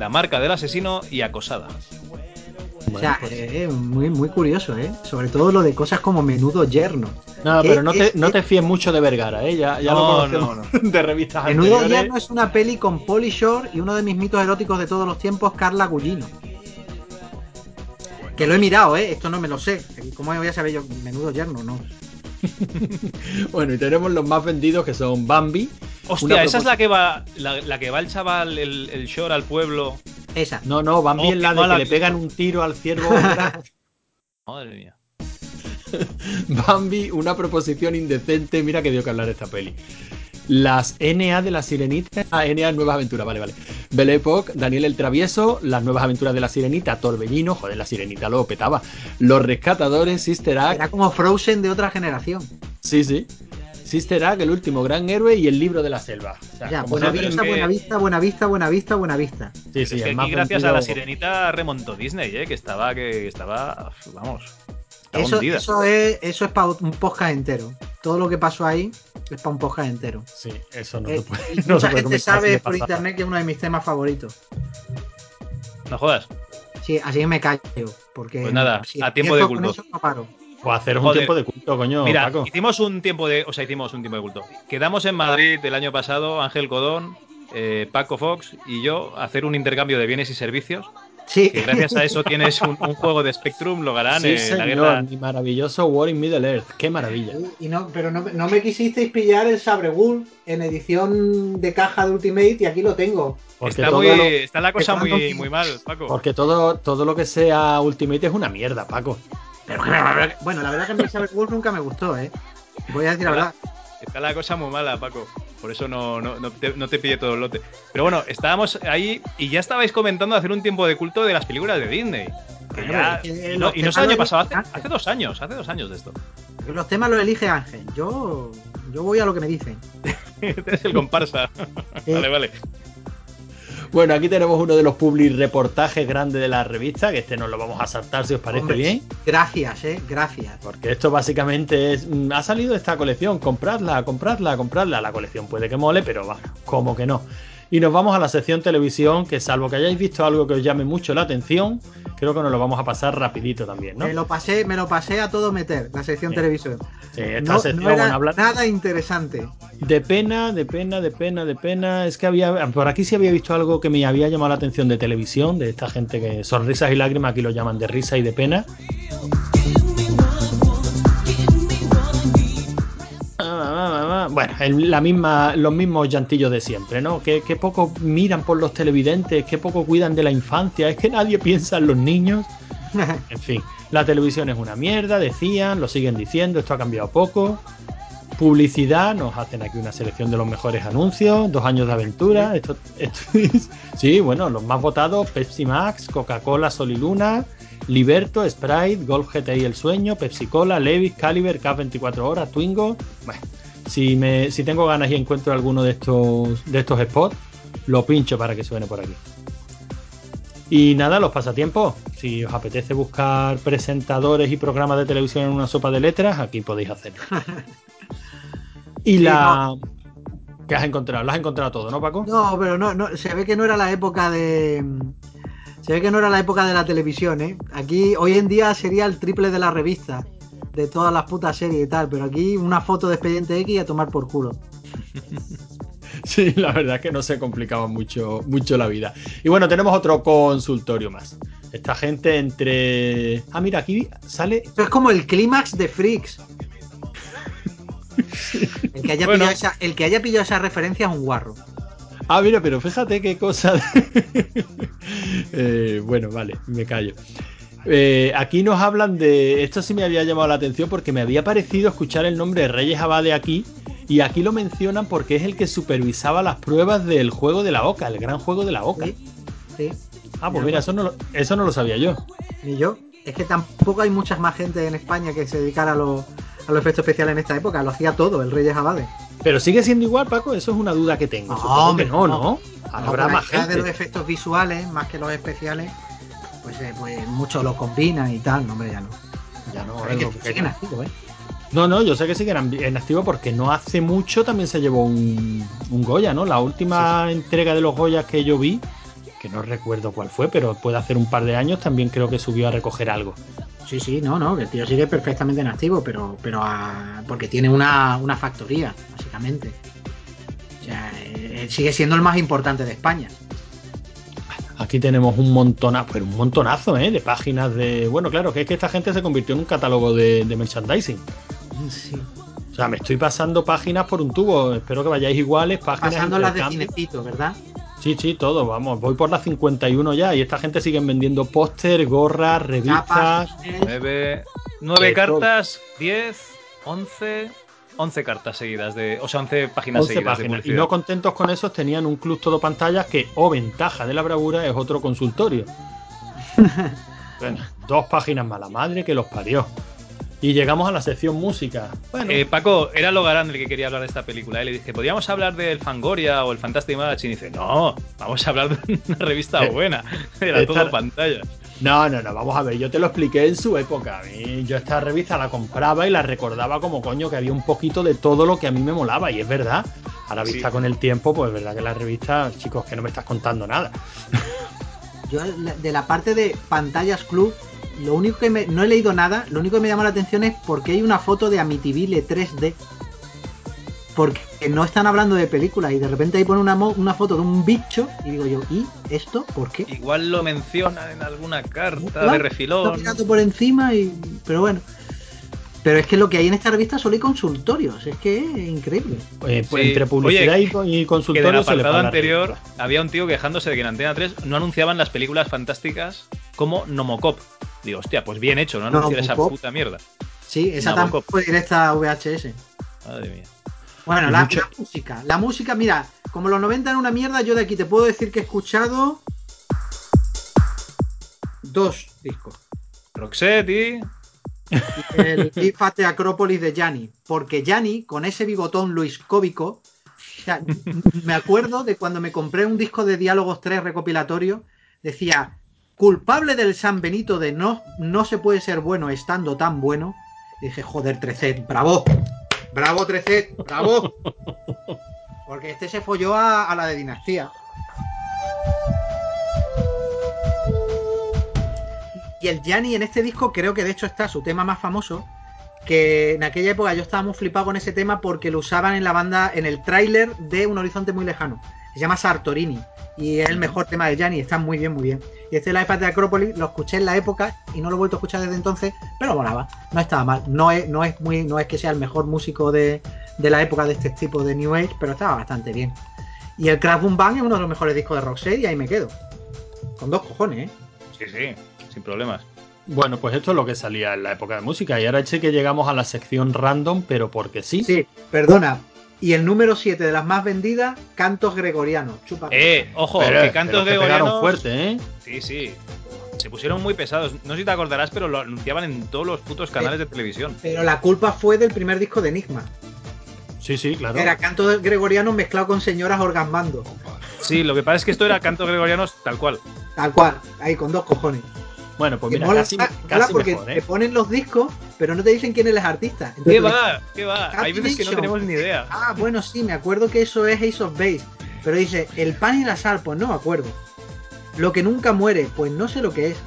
la marca del asesino y acosada.
O sea, eh, muy, muy curioso, ¿eh? Sobre todo lo de cosas como menudo yerno.
No,
Eh,
pero no te,
es-
no te fíes mucho de Vergara, ¿eh? Ya, ya
No,
lo conocemos
no,
de revistas
Menudo
anteriores.
yerno es una peli con Polly Shore y uno de mis mitos eróticos de todos los tiempos, Carla Gugino. Que lo he mirado, ¿eh? Esto no me lo sé. ¿Cómo voy a saber yo? Menudo yerno, no.
Bueno, y tenemos los más vendidos que son Bambi.
Hostia,
Una
esa es la que va la, la que va el chaval, el, el short al pueblo.
Esa.
No, no, Bambi
Oh,
es la de
mala
que le pegan un tiro al ciervo.
Madre mía.
Bambi, una proposición indecente. Mira que dio que hablar esta peli. Las NA de la Sirenita. Ah, NA Nuevas Aventuras, vale, vale. Belle Époque, Daniel el Travieso, Las Nuevas Aventuras de la Sirenita, Torbellino, joder, la Sirenita lo petaba. Los Rescatadores, Sister Act.
Era como Frozen de otra generación.
Sí, sí. Sister Act, el último gran héroe y el libro de la selva. O sea,
Ya, buena vista,
que-
buena vista, buena vista, buena vista, buena vista.
Sí, sí,
es que aquí gracias a la sirenita remontó Disney, ¿eh? que estaba, que estaba, vamos,
Eso, eso es, eso es para un podcast entero. Todo lo que pasó ahí es para un podcast entero.
Sí, eso no
Eh,
se puede. se
mucha
puede
gente
así
sabe por internet que es uno de mis temas favoritos.
No jodas.
Sí, así que me callo. Porque
Pues nada,
si
a tiempo de culto.
eso, no paro.
O haceros un
Joder.
tiempo de culto, coño,
Mira,
Paco.
hicimos un tiempo de, o sea, hicimos un tiempo de culto. Quedamos en Madrid el año pasado, Ángel Codón, eh, Paco Fox y yo, a hacer un intercambio de bienes y servicios.
Sí,
Que gracias a eso tienes un, un juego de Spectrum, lo harán
Sí,
en la guerra.
mi maravilloso War in Middle Earth. Qué maravilla.
Y no, pero no, no me quisisteis pillar el Sabre Wolf en edición de caja de Ultimate y aquí lo tengo.
Porque
Está,
todo,
muy,
lo,
está la cosa muy, muy mal, Paco.
porque todo, todo lo que sea Ultimate es una mierda, Paco.
Pero bueno, la verdad que a mí el Sabre Wolf nunca me gustó, ¿eh? Voy a decir la verdad.
Está la cosa muy mala, Paco. Por eso no, no, no te, no te pillé todo el lote. Pero bueno, estábamos ahí y ya estabais comentando hacer un tiempo de culto de las películas de Disney. Que
Claro,
ya-
es que
y no,
los
y no es el año pasado, hace, dos años, hace dos años de esto.
Los temas los elige Ángel. Yo, yo voy a lo que me dicen.
Eres el comparsa.
Sí.
vale, vale.
Bueno, aquí tenemos uno de los public reportajes grandes de la revista, que este nos lo vamos a saltar si os parece
Hombre,
bien.
Gracias, ¿eh? Gracias.
Porque esto básicamente es. mm, Ha salido esta colección, compradla, compradla, compradla. La colección puede que mole, pero va, como que no. Y nos vamos a la sección televisión, que salvo que hayáis visto algo que os llame mucho la atención, creo que nos lo vamos a pasar rapidito también, ¿no?
Me lo pasé, me lo pasé a todo meter, la sección
Sí.
televisión.
Sí, esta
No,
sección,
no era
bueno,
nada interesante.
De pena, de pena, de pena, de pena. Es que había. Por aquí sí había visto algo que me había llamado la atención de televisión, de esta gente que sonrisas y lágrimas, aquí lo llaman de risa y de pena. Bueno, el- la misma, los mismos llantillos de siempre, ¿no? Que, que poco miran por los televidentes, que poco cuidan de la infancia, es que nadie piensa en los niños. En fin, la televisión es una mierda, decían, lo siguen diciendo, esto ha cambiado poco. Publicidad, nos hacen aquí una selección de los mejores anuncios, dos años de aventura. Esto, esto es- sí, bueno, los más votados: Pepsi Max, Coca-Cola Sol y Luna, Liberto, Sprite, Golf GTI El Sueño, Pepsi Cola, Levis, Caliber, Cap 24 Horas, Twingo. Bueno, si, me, si tengo ganas y encuentro alguno de estos, de estos spots, lo pincho para que suene por aquí. Y nada, los pasatiempos. Si os apetece buscar presentadores y programas de televisión en una sopa de letras, aquí podéis hacerlo. Y
Sí,
la. ¿Qué has encontrado? Lo has encontrado todo, ¿no, Paco?
No, pero no, no, se ve que no era la época de. Se ve que no era la época de la televisión, ¿eh? Aquí, hoy en día sería el triple de la revista, de todas las putas series y tal, pero aquí una foto de expediente X y a tomar por culo.
Sí, la verdad es que no se complicaba mucho, mucho la vida. Y bueno, tenemos otro consultorio más. Esta gente entre. Ah, mira, aquí sale.
Esto es como el clímax de Freaks. El que, haya
Bueno.
pillado esa, el que haya pillado esa referencia es un guarro.
Ah, mira, pero fíjate qué cosa. Eh, bueno, vale, me callo. Eh, aquí nos hablan de. Esto sí me había llamado la atención porque me había parecido escuchar el nombre de Reyes Abade aquí. Y aquí lo mencionan porque es el que supervisaba las pruebas del juego de la Oca, el gran juego de la Oca.
Sí, sí,
Ah, pues mira, eso no, lo, eso no lo sabía yo.
ni yo. Es que tampoco hay mucha más gente en España que se dedicara a los, a los efectos especiales en esta época. Lo hacía todo, el Reyes Abade.
Pero sigue siendo igual, Paco, eso es una duda que tengo.
No,
Supongo que
hombre,
no,
no.
¿no? Habrá
No,
más
allá de los
gente.
efectos visuales, más que los especiales, pues, eh, pues mucho lo combinan y tal. No, hombre, ya no.
Ya no,
es que siguen activos, ¿eh?
No, no, yo sé que siguen en en activo porque no hace mucho también se llevó un, un Goya, ¿no? La última entrega de los Goyas que yo vi, que no recuerdo cuál fue, pero puede hacer un par de años, también creo que subió a recoger algo.
Sí, sí, no, no, que el tío sigue perfectamente en activo, pero, pero a- porque tiene una, una factoría, básicamente. O sea, eh, él sigue siendo el más importante de España.
Aquí tenemos un montonazo, pero un montonazo, ¿eh? De páginas de... Bueno, claro, que es que esta gente se convirtió en un catálogo de, de merchandising.
Sí.
O sea, me estoy pasando páginas por un tubo. Espero que vayáis iguales, páginas
Pasando las de cinecito, ¿verdad?
Sí, sí, todo, vamos. Voy por las 51 ya y esta gente sigue vendiendo póster, gorras, revistas.
Nueve, cartas, 10, 11, 11 cartas seguidas, de, o sea, 11 páginas
11
seguidas de
páginas. Y no contentos con esos, tenían un club todo pantallas que, o ventaja de la bravura, es otro consultorio. bueno, dos páginas más, la madre que los parió. Y llegamos a la sección música. Bueno,
Eh, Paco, era Logarán el que quería hablar de esta película. Y le dije, ¿podríamos hablar del Fangoria o el Fantastic Match? Y dice, no, vamos a hablar de una revista
Eh,
buena. Era
esta-
todo pantalla.
no, no, no, vamos a ver, yo te lo expliqué en su época. A mí, yo esta revista la compraba y la recordaba como coño que había un poquito de todo lo que a mí me molaba. Y es verdad. Ahora vista
Sí.
con el tiempo, pues es verdad que la revista, chicos, que no me estás contando nada.
Yo la- de la parte de pantallas club, lo único que me, no he leído nada, lo único que me llama la atención es porque hay una foto de Amityville 3D. Porque no están hablando de películas y de repente ahí pone una, una foto de un bicho y digo yo, ¿y esto? ¿Por qué?
Igual lo menciona en alguna carta de
Está
refilón.
mirando por encima y. Pero bueno. Pero es que lo que hay en esta revista solo hay consultorios, es que es increíble.
Eh, pues
Sí.
entre publicidad
Oye,
y, y
Que
se le
apartado anterior había un tío quejándose de que en Antena 3 no anunciaban las películas fantásticas como Nomocop. Digo, hostia, pues bien hecho, no anunciar esa puta mierda.
Sí, esa tampoco fue directa a VHS.
Madre mía.
Bueno, la,
mucho-
la música. La música, mira, como los 90 eran una mierda, yo de aquí te puedo decir que he escuchado dos discos.
Roxette
Y El Big Fat de Acrópolis de Gianni. Porque Gianni, con ese bigotón Luis Cóbico, me acuerdo de cuando me compré un disco de Diálogos 3 recopilatorio, decía, culpable del San Benito de no, no se puede ser bueno estando tan bueno. Dije, joder, Trecet, bravo. Bravo, Trecet, bravo. Porque este se folló a la de Dinastía. Y el Gianni en este disco creo que de hecho está su tema más famoso, que en aquella época yo estaba muy flipado con ese tema porque lo usaban en la banda, en el tráiler de Un Horizonte Muy Lejano. Se llama Sartorini y es el mejor tema de Gianni, está muy bien, muy bien. Y este Life at the Acropolis lo escuché en la época y no lo he vuelto a escuchar desde entonces, pero molaba, no estaba mal. No es, no es, muy, no es que sea el mejor músico de, de la época de este tipo de New Age, pero estaba bastante bien. Y el Crash Boom Bang es uno de los mejores discos de Roxette y ahí me quedo. Con dos cojones, ¿eh?
Sí, sí, sin problemas.
Bueno, pues esto es lo que salía en la época de música. Y ahora sé que llegamos a la sección random, pero porque sí.
Sí, perdona. Y el número 7 de las más vendidas, cantos gregorianos. Chupa.
Eh, ojo,
Pero-
que cantos
pero
gregorianos.
fuerte, ¿eh?
Sí, sí. Se pusieron muy pesados. No sé si te acordarás, pero lo anunciaban en todos los putos canales de televisión.
Pero la culpa fue del primer disco de Enigma.
Sí, sí, claro.
Era cantos gregorianos mezclado con señoras orgasmando.
Sí, lo que pasa es que esto era cantos gregorianos tal cual.
Tal cual, ahí con dos cojones.
Bueno, pues mira,
mola,
casi,
mola
casi
porque
mejor,
te
¿eh?
ponen los discos, pero no te dicen quién es el artista.
¿Qué va? ¿Qué va? Hay veces que no tenemos ni idea.
Ah, bueno, sí, me acuerdo que eso es Ace of Base. Pero dice, el pan y la sal, pues no me acuerdo. Lo que nunca muere, pues no sé lo que es.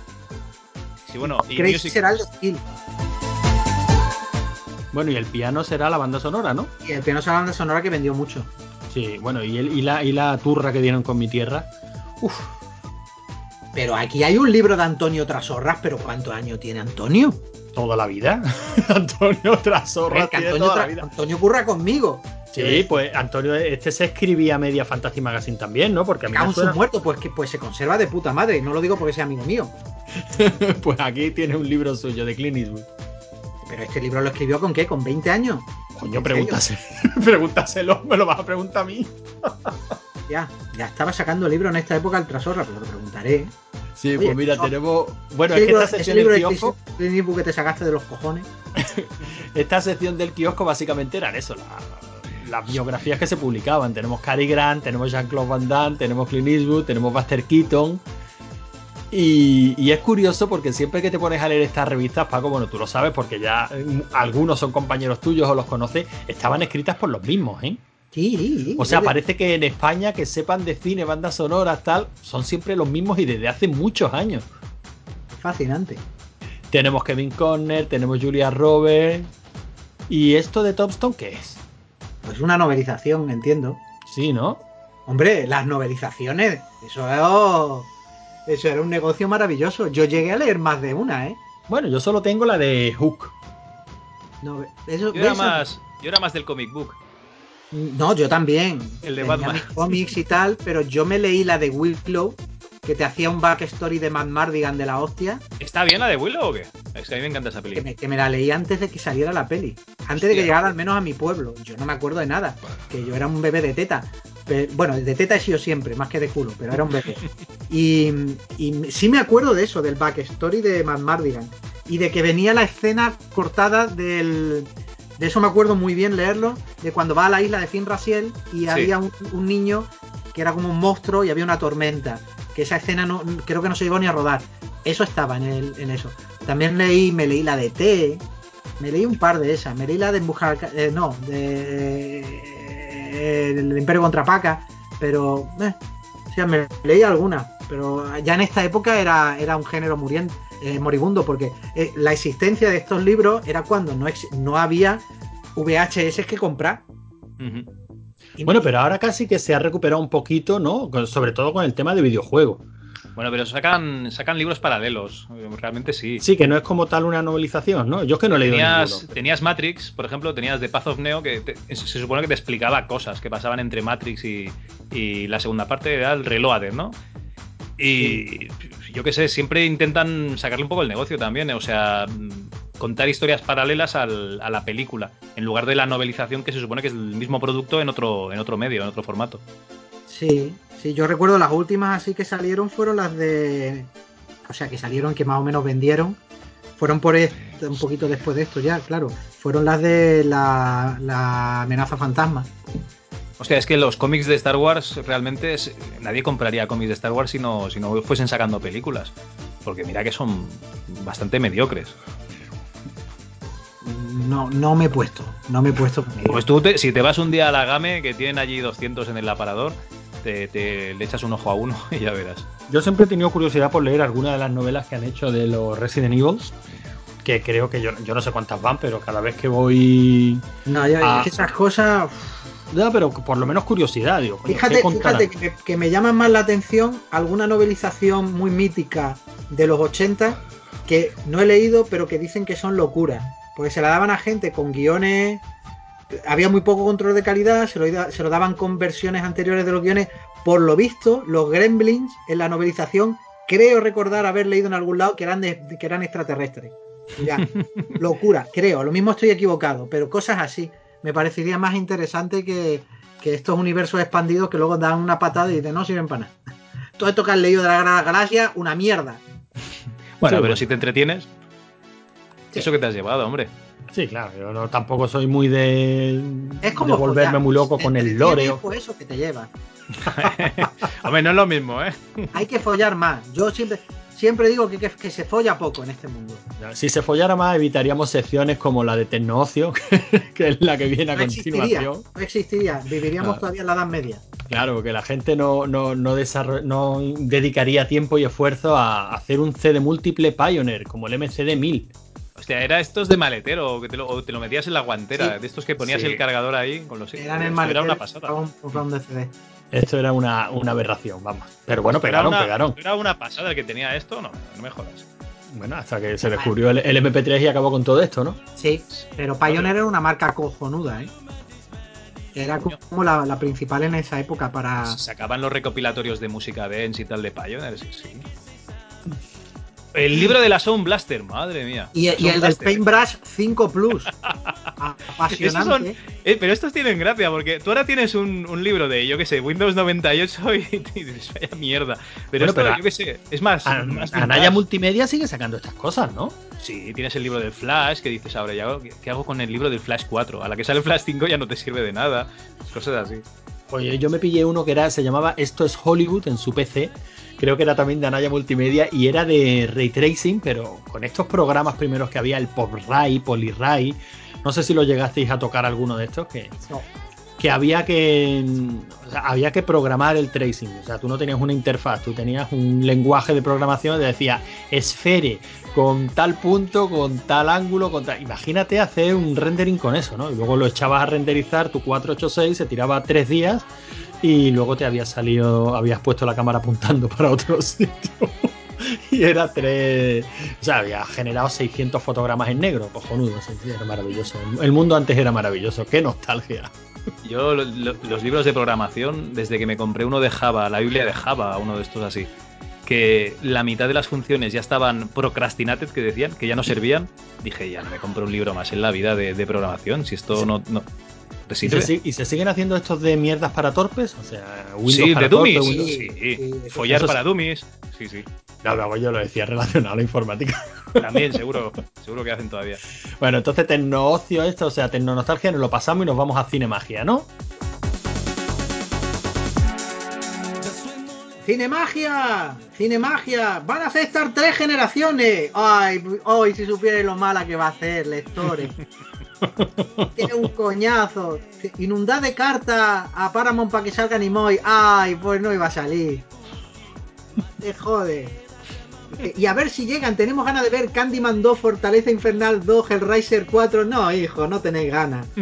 Sí, bueno, y
Crazy
Music.
será el de Skill.
Bueno, y el piano será la banda sonora, ¿no?
Y el piano es la banda sonora que vendió mucho.
Sí, bueno, y, el, y, la, y la turra que dieron con mi tierra. Uf,
Pero aquí hay un libro de Antonio Trasorras, pero ¿cuántos años tiene Antonio?
toda la vida. Antonio Trasorra
Joder, que
tiene
Antonio,
toda la
Tra-
vida.
Antonio curra conmigo.
Sí, pues Antonio, este se escribía media Fantasy Magazine también, ¿no? Porque a mí me suena-
muertos, pues que pues se conserva de puta madre. No lo digo porque sea amigo mío.
pues aquí tiene un libro suyo de Clint Eastwood.
Pero este libro lo escribió con qué? ¿Con 20 años?
Coño,
¿En
pregúntase, pregúntaselo, me lo vas a preguntar a mí.
Ya, ya estaba sacando libros en esta época al Trasorra, pero lo preguntaré.
Sí,
Oye,
pues mira,
no.
tenemos. Bueno, es que
libro-
esta
ese
sección
libro
del
de
kiosco,
que te sacaste de los cojones.
esta sección del kiosco básicamente eran eso, la- las biografías que se publicaban. Tenemos Cary Grant, tenemos Jean-Claude Van Damme, tenemos Clint Eastwood, tenemos Buster Keaton. Y, y es curioso porque siempre que te pones a leer estas revistas, Paco, bueno, tú lo sabes porque ya mm, algunos son compañeros tuyos o los conoces, estaban escritas por los mismos, ¿eh?
Sí,
O sea, parece que en España que sepan de cine, bandas sonoras, tal, son siempre los mismos y desde hace muchos años.
Fascinante.
Tenemos Kevin Conner, tenemos Julia Roberts. ¿Y esto de Topstone qué es?
Pues una novelización, entiendo.
Sí, ¿no?
Hombre, las novelizaciones, eso, eso era un negocio maravilloso. Yo llegué a leer más de una, ¿eh?
Bueno, yo solo tengo la de Hook.
No, eso,
Yo era más, yo era más del comic book.
No, yo también.
El de
Tenía
Batman.
mis cómics y tal, pero yo me leí la de Willow, que te hacía un backstory de Matt Mardigan de la hostia,
¿Está bien la de Willow o qué? Es que a mí me encanta esa
que
película.
me, que me la leí antes de que saliera la peli. Antes de que llegara al menos a mi pueblo. Yo no me acuerdo de nada, que yo era un bebé de teta. Pero- bueno, de teta he sido siempre, más que de culo, pero era un bebé. Y, y sí me acuerdo de eso, del backstory de Matt Mardigan. y de que venía la escena cortada del. De eso me acuerdo muy bien leerlo, de cuando va a la isla de Finn Raciel y había un, un niño que era como un monstruo y había una tormenta. Que esa escena no, creo que no se llegó ni a rodar. Eso estaba en, eso. También leí, me leí la de T, me leí un par de esas, me leí la de Empujar, eh, no, de eh, el Imperio contra Paca, pero eh, o sea, me leí algunas, pero ya en esta época era, era un género eh, moribundo, porque la existencia de estos libros era cuando no, no había VHS que comprar.
Bueno, pero ahora casi que se ha recuperado un poquito, ¿no? Con- sobre todo con el tema de videojuegos.
Bueno, pero sacan, sacan libros paralelos. Realmente sí.
Sí, que no es como tal una novelización, ¿no? Yo es que no he leído
Tenías, tenías Matrix, por ejemplo, tenías The Path of Neo, que te- se se supone que te explicaba cosas que pasaban entre Matrix y, y la segunda parte era el Reloaded, ¿no? Y yo qué sé, siempre intentan sacarle un poco el negocio también, ¿eh? o sea, mm, contar historias paralelas al- a la película, en lugar de la novelización que se supone que es el mismo producto en otro, en otro medio, en otro formato.
Sí, sí, yo recuerdo las últimas así que salieron fueron las de. O sea, que salieron, que más o menos vendieron. Fueron por esto, un poquito después de esto ya, claro. Fueron las de la, la amenaza fantasma.
Hostia, es que los cómics de Star Wars realmente es- nadie compraría cómics de Star Wars si no, si no fuesen sacando películas. Porque mira que son bastante mediocres.
No, no me he puesto, no me he puesto con.
Pues tú, te- si te vas un día a la GAME, que tienen allí 200 en el aparador, te, te- le echas un ojo a uno y ya verás.
Yo siempre he tenido curiosidad por leer algunas de las novelas que han hecho de los Resident Evil. Que creo que yo, yo no sé cuántas van, pero cada vez que voy.
No, ya- es que esas cosas.
No, pero por lo menos curiosidad, digo. coño, ¿qué
Fíjate, fíjate que, me, que me llaman más la atención alguna novelización muy mítica de los 80 que no he leído, pero que dicen que son locuras. Porque se la daban a gente con guiones. Había muy poco control de calidad, se lo, se lo daban con versiones anteriores de los guiones. Por lo visto, los gremlins en la novelización, creo recordar haber leído en algún lado que eran, de- que eran extraterrestres. Ya, locura, creo. Lo mismo estoy equivocado, pero cosas así. Me parecería más interesante que, que estos universos expandidos que luego dan una patada y dicen no sirven para nada. Todo esto que has leído de la Gran Galaxia, una mierda.
Bueno,
Sí,
pero
bueno.
si te entretienes,
Sí.
eso que te has llevado, hombre.
Sí, claro, yo no, tampoco soy muy de,
Es como
de volverme muy loco con el lore.
Pues eso que te lleva.
hombre, no es lo mismo, ¿eh?
Hay que follar más. Yo siempre, siempre digo que, que, que se folla poco en este mundo.
Si se follara más, evitaríamos secciones como la de Tecnoocio, que es la que viene a
No
continuación.
No existiría. Viviríamos
Claro.
todavía en la Edad Media.
Claro, que la gente no, no, no, no dedicaría tiempo y esfuerzo a hacer un CD múltiple Pioneer, como el MCD 1000.
Hostia, era estos de maletero, que te lo, o te lo metías en la guantera,
Sí.
de estos que ponías
Sí.
el cargador ahí con los
Eran
Eso
maletero.
Era una pasada.
Un, un de CD.
Esto era una, una aberración, vamos. Pero bueno,
Era
pegaron,
una-
pegaron.
Era una pasada el que tenía esto, no, no me jodas.
Bueno, hasta que se descubrió el, el MP3 y acabó con todo esto, ¿no?
Sí, pero Pioneer era una marca cojonuda, ¿eh? Era como la, la principal en esa época para.
Sacaban los recopilatorios de música dance y tal de Pioneer, sí, sí. El libro de la Sound Blaster, madre mía.
Y, y el del. Paintbrush 5 Plus. Apasionante.
son- Eh, pero estos tienen gracia, porque tú ahora tienes un, un libro de, yo qué sé, Windows 98 y, y dices, vaya mierda. Pero
Bueno,
esto,
pero-
yo qué sé, es más.
A-
más
Anaya. Multimedia sigue sacando estas cosas, ¿no?
Sí, tienes el libro del Flash, que dices ahora, ¿ya, ¿qué, qué hago con el libro del Flash 4? A la que sale el Flash 5 ya no te sirve de nada. Cosas así.
Oye, yo me pillé uno que era, se llamaba Esto es Hollywood en su PC. Creo que era también de Anaya Multimedia y era de ray tracing, pero con estos programas primeros que había, el PopRay, PolyRay. No sé si lo llegasteis a tocar alguno de estos que,
No.
Que había que o sea, había que programar el tracing. O sea, tú no tenías una interfaz, tú tenías un lenguaje de programación que decía esfere con tal punto, con tal ángulo, con tal. Imagínate hacer un rendering con eso, ¿no? Y luego lo echabas a renderizar tu 486, se tiraba tres días y luego te habías salido, habías puesto la cámara apuntando para otro sitio. Y era tres. O sea, había generado 600 fotogramas en negro, cojonudo. Era maravilloso. El mundo antes era maravilloso. Qué nostalgia.
Yo, lo- lo- los libros de programación, desde que me compré uno de Java, la Biblia de Java, uno de estos así, que la mitad de las funciones ya estaban procrastinated, que decían, que ya no servían, dije, ya no me compro un libro más en la vida de, de programación, si esto no, no- ¿Te
¿Y se, y siguen haciendo estos de mierdas para torpes? O sea, Windows
Sí,
para
de dummies.
torpes, Windows-
Sí,
sí,
Follar
eso
para
sí.
dummies. Sí, sí.
No, no, yo lo decía relacionado a la informática.
También, seguro. seguro que hacen todavía.
Bueno, entonces tecnoocio esto, o sea, tecnonostalgia, nos lo pasamos y nos vamos a Cinemagia, ¿no?
¡Cinemagia! ¡Cinemagia! ¡Van a hacer tres generaciones! ¡Ay! ¡Hoy si supierais lo mala que va a hacer, lectores! Tiene un coñazo. Inundad de cartas a Paramount para que salga Nimoy. ¡Ay! Pues no iba a salir. Te jode. Y a ver si llegan. Tenemos ganas de ver Candyman 2, Fortaleza Infernal 2, Hellraiser 4. No, hijo, no tenéis ganas.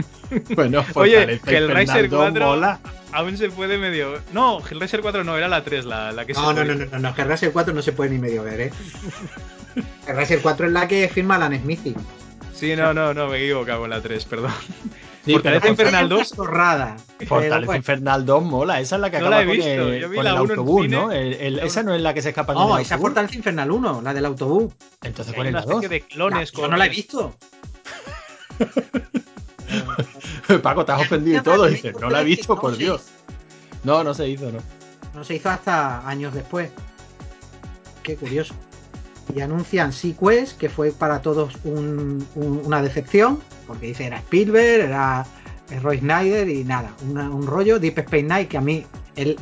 Bueno,
Oye, Hellraiser
Infernal 2
4
mola.
aún se puede medio. No, Hellraiser 4 no, era la 3, la, la que se
No, no,
podía.
no, no, no, no, Hellraiser 4 no se puede ni medio ver, ¿eh? Hellraiser 4 es la que firma Alan Smithy.
Sí, no, no, no, me he equivocado con la 3, perdón.
Sí,
Fortaleza Infernal
Es una
2.
zorrada. Pero
Fortaleza
bueno.
Infernal 2 mola, esa es la que
No
acaba
la he
con,
visto,
el,
yo vi
con
la
el autobús,
cine.
¿no? El- el-
La
esa no es la que se escapa en
No,
el
esa es. Fortaleza Infernal 1, la del autobús.
Entonces, ¿cuál es
una
la 2?
especie de clones
Yo
con.
no la he visto.
Paco, te has ofendido y todo. Dices, no la he visto, por Dios. No, no se hizo, ¿no?
No se hizo hasta años después. Qué curioso. Y anuncian Sequest, que fue para todos un- un- una decepción, porque dice era Spielberg, era Roy Snyder y nada, una- un rollo. Deep Space Nine, que a mí, él,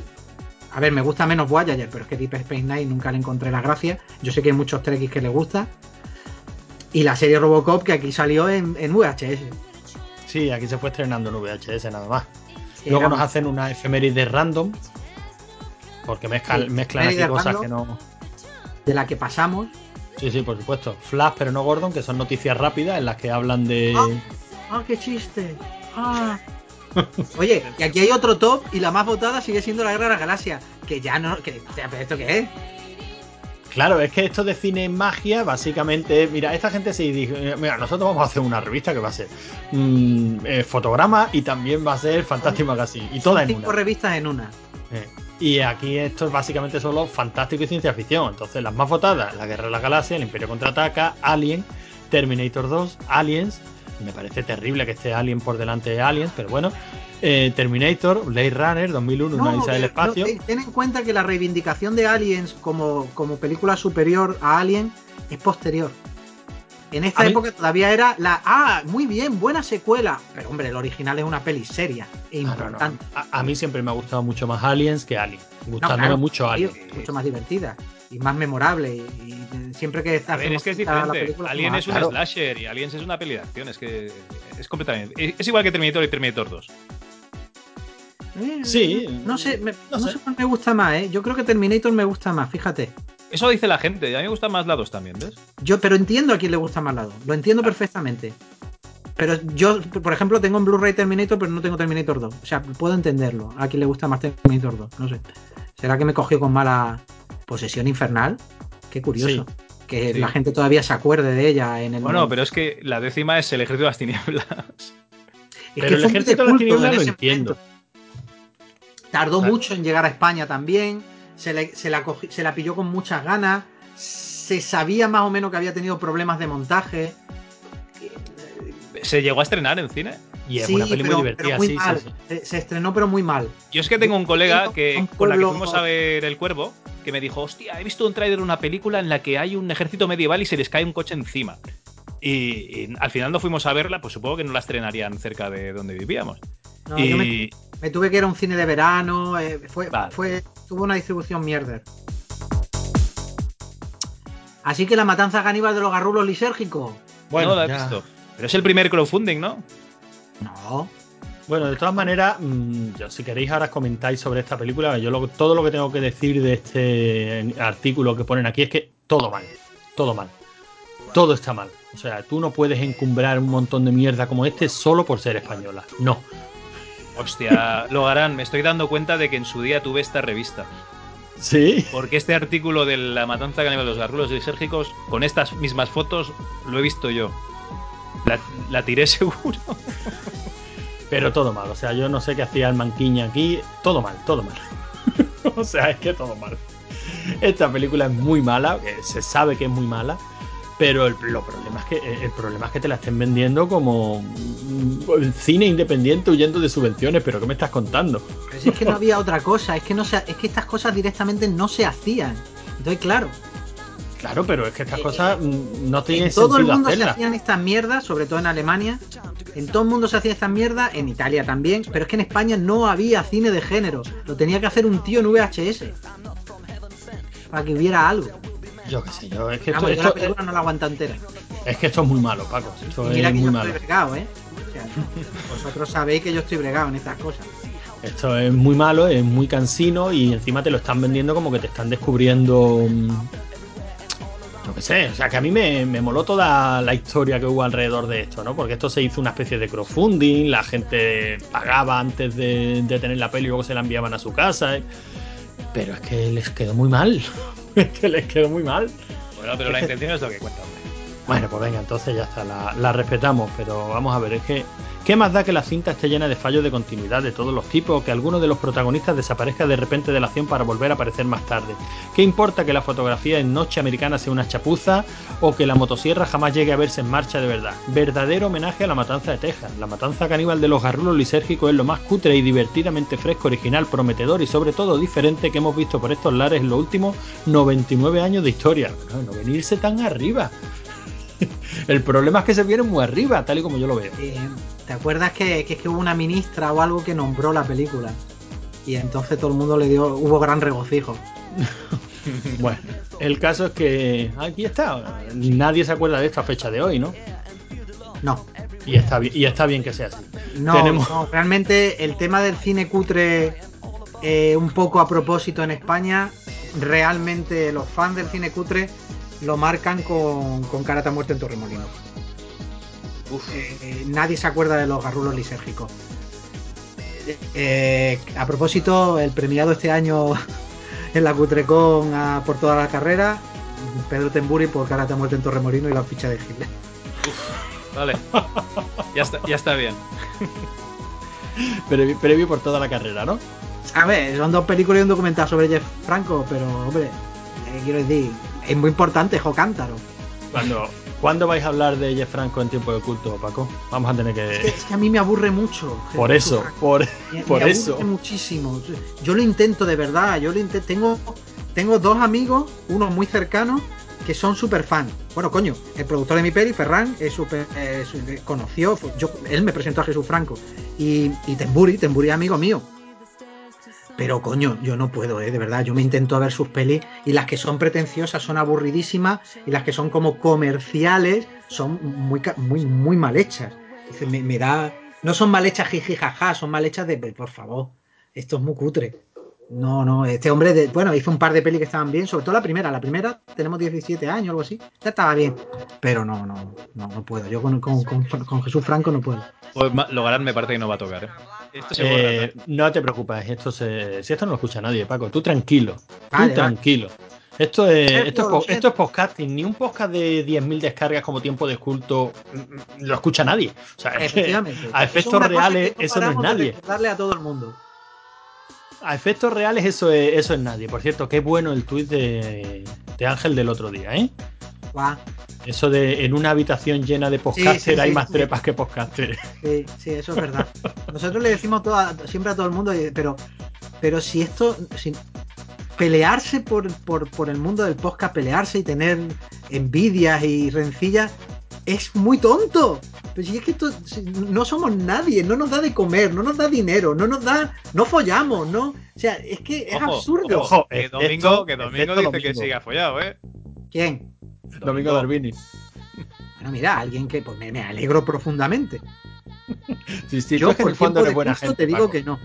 a ver, me gusta menos Voyager, pero es que Deep Space Nine nunca le encontré la gracia. Yo sé que hay muchos Trekkies que les gusta. Y la serie Robocop, que aquí salió en, en VHS.
Sí, aquí se fue estrenando en VHS nada más. Luego nos hacen una efeméride random. Porque mezclan,
Sí,
mezclan aquí cosas
random.
que no.
De la que pasamos.
Sí, sí, por supuesto. Flash, pero no Gordon, que son noticias rápidas en las que hablan de.
¡Ah, qué chiste! ¡Ah! Oye, y aquí hay otro top y la más votada sigue siendo la Guerra de la Galaxia. Que ya no. Que, o sea, ¿pero ¿Esto qué es?
Claro, es que esto de cine en magia, básicamente, mira, esta gente se dijo, eh, mira, nosotros vamos a hacer una revista que va a ser mm, eh, fotograma y también va a ser Fantastic Magazine y toda en
Cinco
una.
revistas en una.
Eh, Y aquí esto es básicamente solo fantástico y ciencia ficción. Entonces, las más votadas: La Guerra de la Galaxia, El Imperio contraataca, Alien, Terminator 2, Aliens. Me parece terrible que esté Alien por delante de Aliens, pero bueno. eh, Terminator, Blade Runner, 2001, Una Odisea del Espacio.
no, ten- ten en cuenta que la reivindicación de Aliens como, como película superior a Alien es posterior. En esta
mí-
época todavía era la. ¡Ah! Muy bien, buena secuela. Pero hombre, el original es una peli seria e
Ah, no, no.
importante.
A, a mí siempre me ha gustado mucho más Aliens que Alien.
No,
Gustándome
claro,
mucho Alien.
mucho más divertida y más memorable. Y, y siempre que
ver, es que es
hacemos la
diferente.
película,
Alien es un
claro.
slasher y Aliens es una peli de acción. Es que es completamente. Es igual que Terminator y Terminator 2.
Eh,
Sí,
No sé, me,
no
no
sé.
sé cuál me gusta más, ¿eh? Yo creo que Terminator me gusta más, fíjate.
Eso dice la gente. A mí me gustan más lados también, ¿ves?
Yo, pero entiendo a quién le gusta más lado. Lo entiendo perfectamente. Pero yo, por ejemplo, tengo en Blu-ray Terminator, pero no tengo Terminator 2. O sea, puedo entenderlo. A quién le gusta más Terminator 2. No sé. ¿Será que me cogió con mala posesión infernal? Qué curioso. Que
Sí.
la gente todavía se acuerde de ella en el.
Bueno, pero es que la décima es el ejército de las tinieblas.
Es
Pero
que
el ejército de las tinieblas
en
lo entiendo.
momento. Tardó
Claro.
mucho en llegar a España también. Se, le- se la se la pilló con muchas ganas. Se sabía más o menos que había tenido problemas de montaje.
¿Se llegó a estrenar en cine?
Y es
Sí,
una peli
pero-
muy divertida,
muy
sí, sí,
mal.
sí.
Se- Se estrenó, pero muy mal.
Yo es que tengo un colega que
Un
con la que fuimos a ver El Cuervo, que me dijo, hostia, he visto un tráiler de una película en la que hay un ejército medieval y se les cae un coche encima. Y, y al final no fuimos a verla, pues supongo que no la estrenarían cerca de donde vivíamos.
No, yo me,
y
me tuve que ir a un cine de verano. eh, fue,
Vale.
fue, tuvo una distribución mierder. Así que la matanza caníbal de los garrulos lisérgicos.
Bueno,
no la he
ya.
visto. Pero es el primer crowdfunding, ¿no?
No.
Bueno, de todas maneras, mm, yo, si queréis ahora comentáis sobre esta película, yo lo- todo lo que tengo que decir de este artículo que ponen aquí es que todo mal, todo mal, todo está mal. O sea, tú no puedes encumbrar un montón de mierda como este solo por ser española. No.
Hostia, lo harán. Me estoy dando cuenta de que en su día tuve esta revista.
Sí.
Porque este artículo de la matanza caníbal de los garrulos lisérgicos, con estas mismas fotos, lo he visto yo. La, la tiré seguro.
Pero todo mal. O sea, yo no sé qué hacía el manquiña aquí. Todo mal, todo mal. o sea, es que todo mal. Esta película es muy mala, se sabe que es muy mala. Pero el, lo problema es que eh, el problema es que te la estén vendiendo como cine independiente huyendo de subvenciones, pero ¿qué me estás contando?
Es que no había otra cosa, es que no se, es que estas cosas directamente no se hacían. Entonces, claro,
Claro, pero es que estas
Eh,
cosas mm, no tienen
en todo el
sentido
mundo se hacían estas mierdas, sobre todo en Alemania. En todo el mundo se hacía estas mierdas, en Italia también, pero es que en España no había cine de género. Lo tenía que hacer un tío en VHS. Para que hubiera algo.
Yo qué sé, yo es que esto,
Vamos, yo
esto-
la película no la aguanta entera.
es que esto es muy malo, Paco. Esto
mira
es
que
muy
yo
malo.
estoy bregado, ¿eh? O sea, vosotros sabéis que yo estoy bregado en estas cosas.
Esto es muy malo, es muy cansino y encima te lo están vendiendo como que te están descubriendo. mm, Yo qué sé, o sea que a mí me, me moló toda la historia que hubo alrededor de esto, ¿no? Porque esto se hizo una especie de crowdfunding, la gente pagaba antes de, de tener la peli y luego se la enviaban a su casa. ¿eh? Pero es que les quedó muy mal. que les quedó muy mal.
Bueno, pero la intención es lo que cuenta.
Bueno, pues venga, entonces ya está, la, respetamos, pero vamos a ver, es que, ¿qué más da que la cinta esté llena de fallos de continuidad de todos los tipos o que alguno de los protagonistas desaparezca de repente de la acción para volver a aparecer más tarde? ¿Qué importa que la fotografía en noche americana sea una chapuza o que la motosierra jamás llegue a verse en marcha de verdad? Verdadero homenaje a la matanza de Texas. La matanza caníbal de los garrulos lisérgicos es lo más cutre y divertidamente fresco, original, prometedor y sobre todo diferente que hemos visto por estos lares en los últimos 99 años de historia. No venirse tan arriba. El problema es que se vienen muy arriba, tal y como yo lo veo.
Eh, ¿Te acuerdas que, que es que hubo una ministra o algo que nombró la película? Y entonces todo el mundo le dio, hubo gran regocijo.
Bueno, el caso es que aquí está. Nadie se acuerda de esta fecha de hoy, ¿no?
No,
Y está bien, y está bien que sea así.
no,
Tenemos-
no, realmente el tema del cine cutre eh, un poco a propósito en España, realmente los fans del cine cutre lo marcan con, con Karata Muerte en Torremolinos. Eh, nadie se acuerda de los garrulos lisérgicos. Eh, a propósito, el premiado este año en la Cutrecon a- por toda la carrera, Pedro Temburi por Karate a Muerte en Torremolino y la ficha de Hitler.
Vale. Ya está, ya está bien.
Previ- previo por toda la carrera, ¿no?
A ver, son dos películas y un documental sobre Jeff Franco, pero hombre, eh, quiero decir, es muy importante, Jo Cántaro.
Cuando, ¿Cuándo vais a hablar de Jeff Franco en tiempo de culto, Paco? Vamos a tener
Es que, es que a mí me aburre mucho.
Por eso,
Franco.
por,
Me-
por
me
eso.
aburre muchísimo. Yo lo intento de verdad. Yo lo intento. Tengo, tengo dos amigos, uno muy cercano, que son súper fan. Bueno, coño, el productor de mi peli, Ferran, es súper. eh, conoció. Yo, él me presentó a Jesús Franco. Y, y Temburi, Temburi es amigo mío. Pero coño, yo no puedo, ¿eh? de verdad. Yo me intento ver sus pelis y las que son pretenciosas son aburridísimas y las que son como comerciales son muy, muy, muy mal hechas. Me, da. No son mal hechas jiji jaja, son mal hechas de. Por favor, esto es muy cutre. No, no, este hombre, de, bueno, hizo un par de pelis que estaban bien, sobre todo la primera. La primera tenemos 17 años algo así. Ya estaba bien. Pero no, no, no, no puedo. Yo con, con- con- con Jesús Franco no puedo.
Pues Logarán me parece que no va a tocar, ¿eh? Esto se borra,
Eh, no te preocupes, esto se, si esto no lo escucha nadie, Paco, tú tranquilo, tú
Vale,
tranquilo. Esto es, esto, es, esto es podcasting, ni un podcast de 10.000 descargas como tiempo de culto lo escucha nadie. O sea, es que
Efectivamente.
a
es
efectos reales eso no es nadie.
recordarle a todo el mundo.
A efectos reales eso es, eso es nadie. Por cierto, qué bueno el tuit de, de Ángel del otro día, ¿eh? Eso de en una habitación llena de podcaster
sí,
hay
sí,
más
sí.
trepas que podcaster.
Sí, sí, eso es verdad. Nosotros le decimos toda- siempre a todo el mundo, pero, pero si esto, si pelearse por, por, por el mundo del podcast, pelearse y tener envidias y rencillas, es muy tonto. Pero si es que esto, si no somos nadie, no nos da de comer, no nos da dinero, no nos da, no follamos, ¿no? O sea, es que es
Ojo,
absurdo.
ojo.
Que Domingo, que Domingo dice que
Domingo.
sigue follado, ¿eh?
¿Quién?
Domingo Darvini.
Bueno, mira, alguien que pues, me, me alegro profundamente.
Sí, sí,
Yo por
el fondo
de
buena gente.
te digo
Paco.
que no.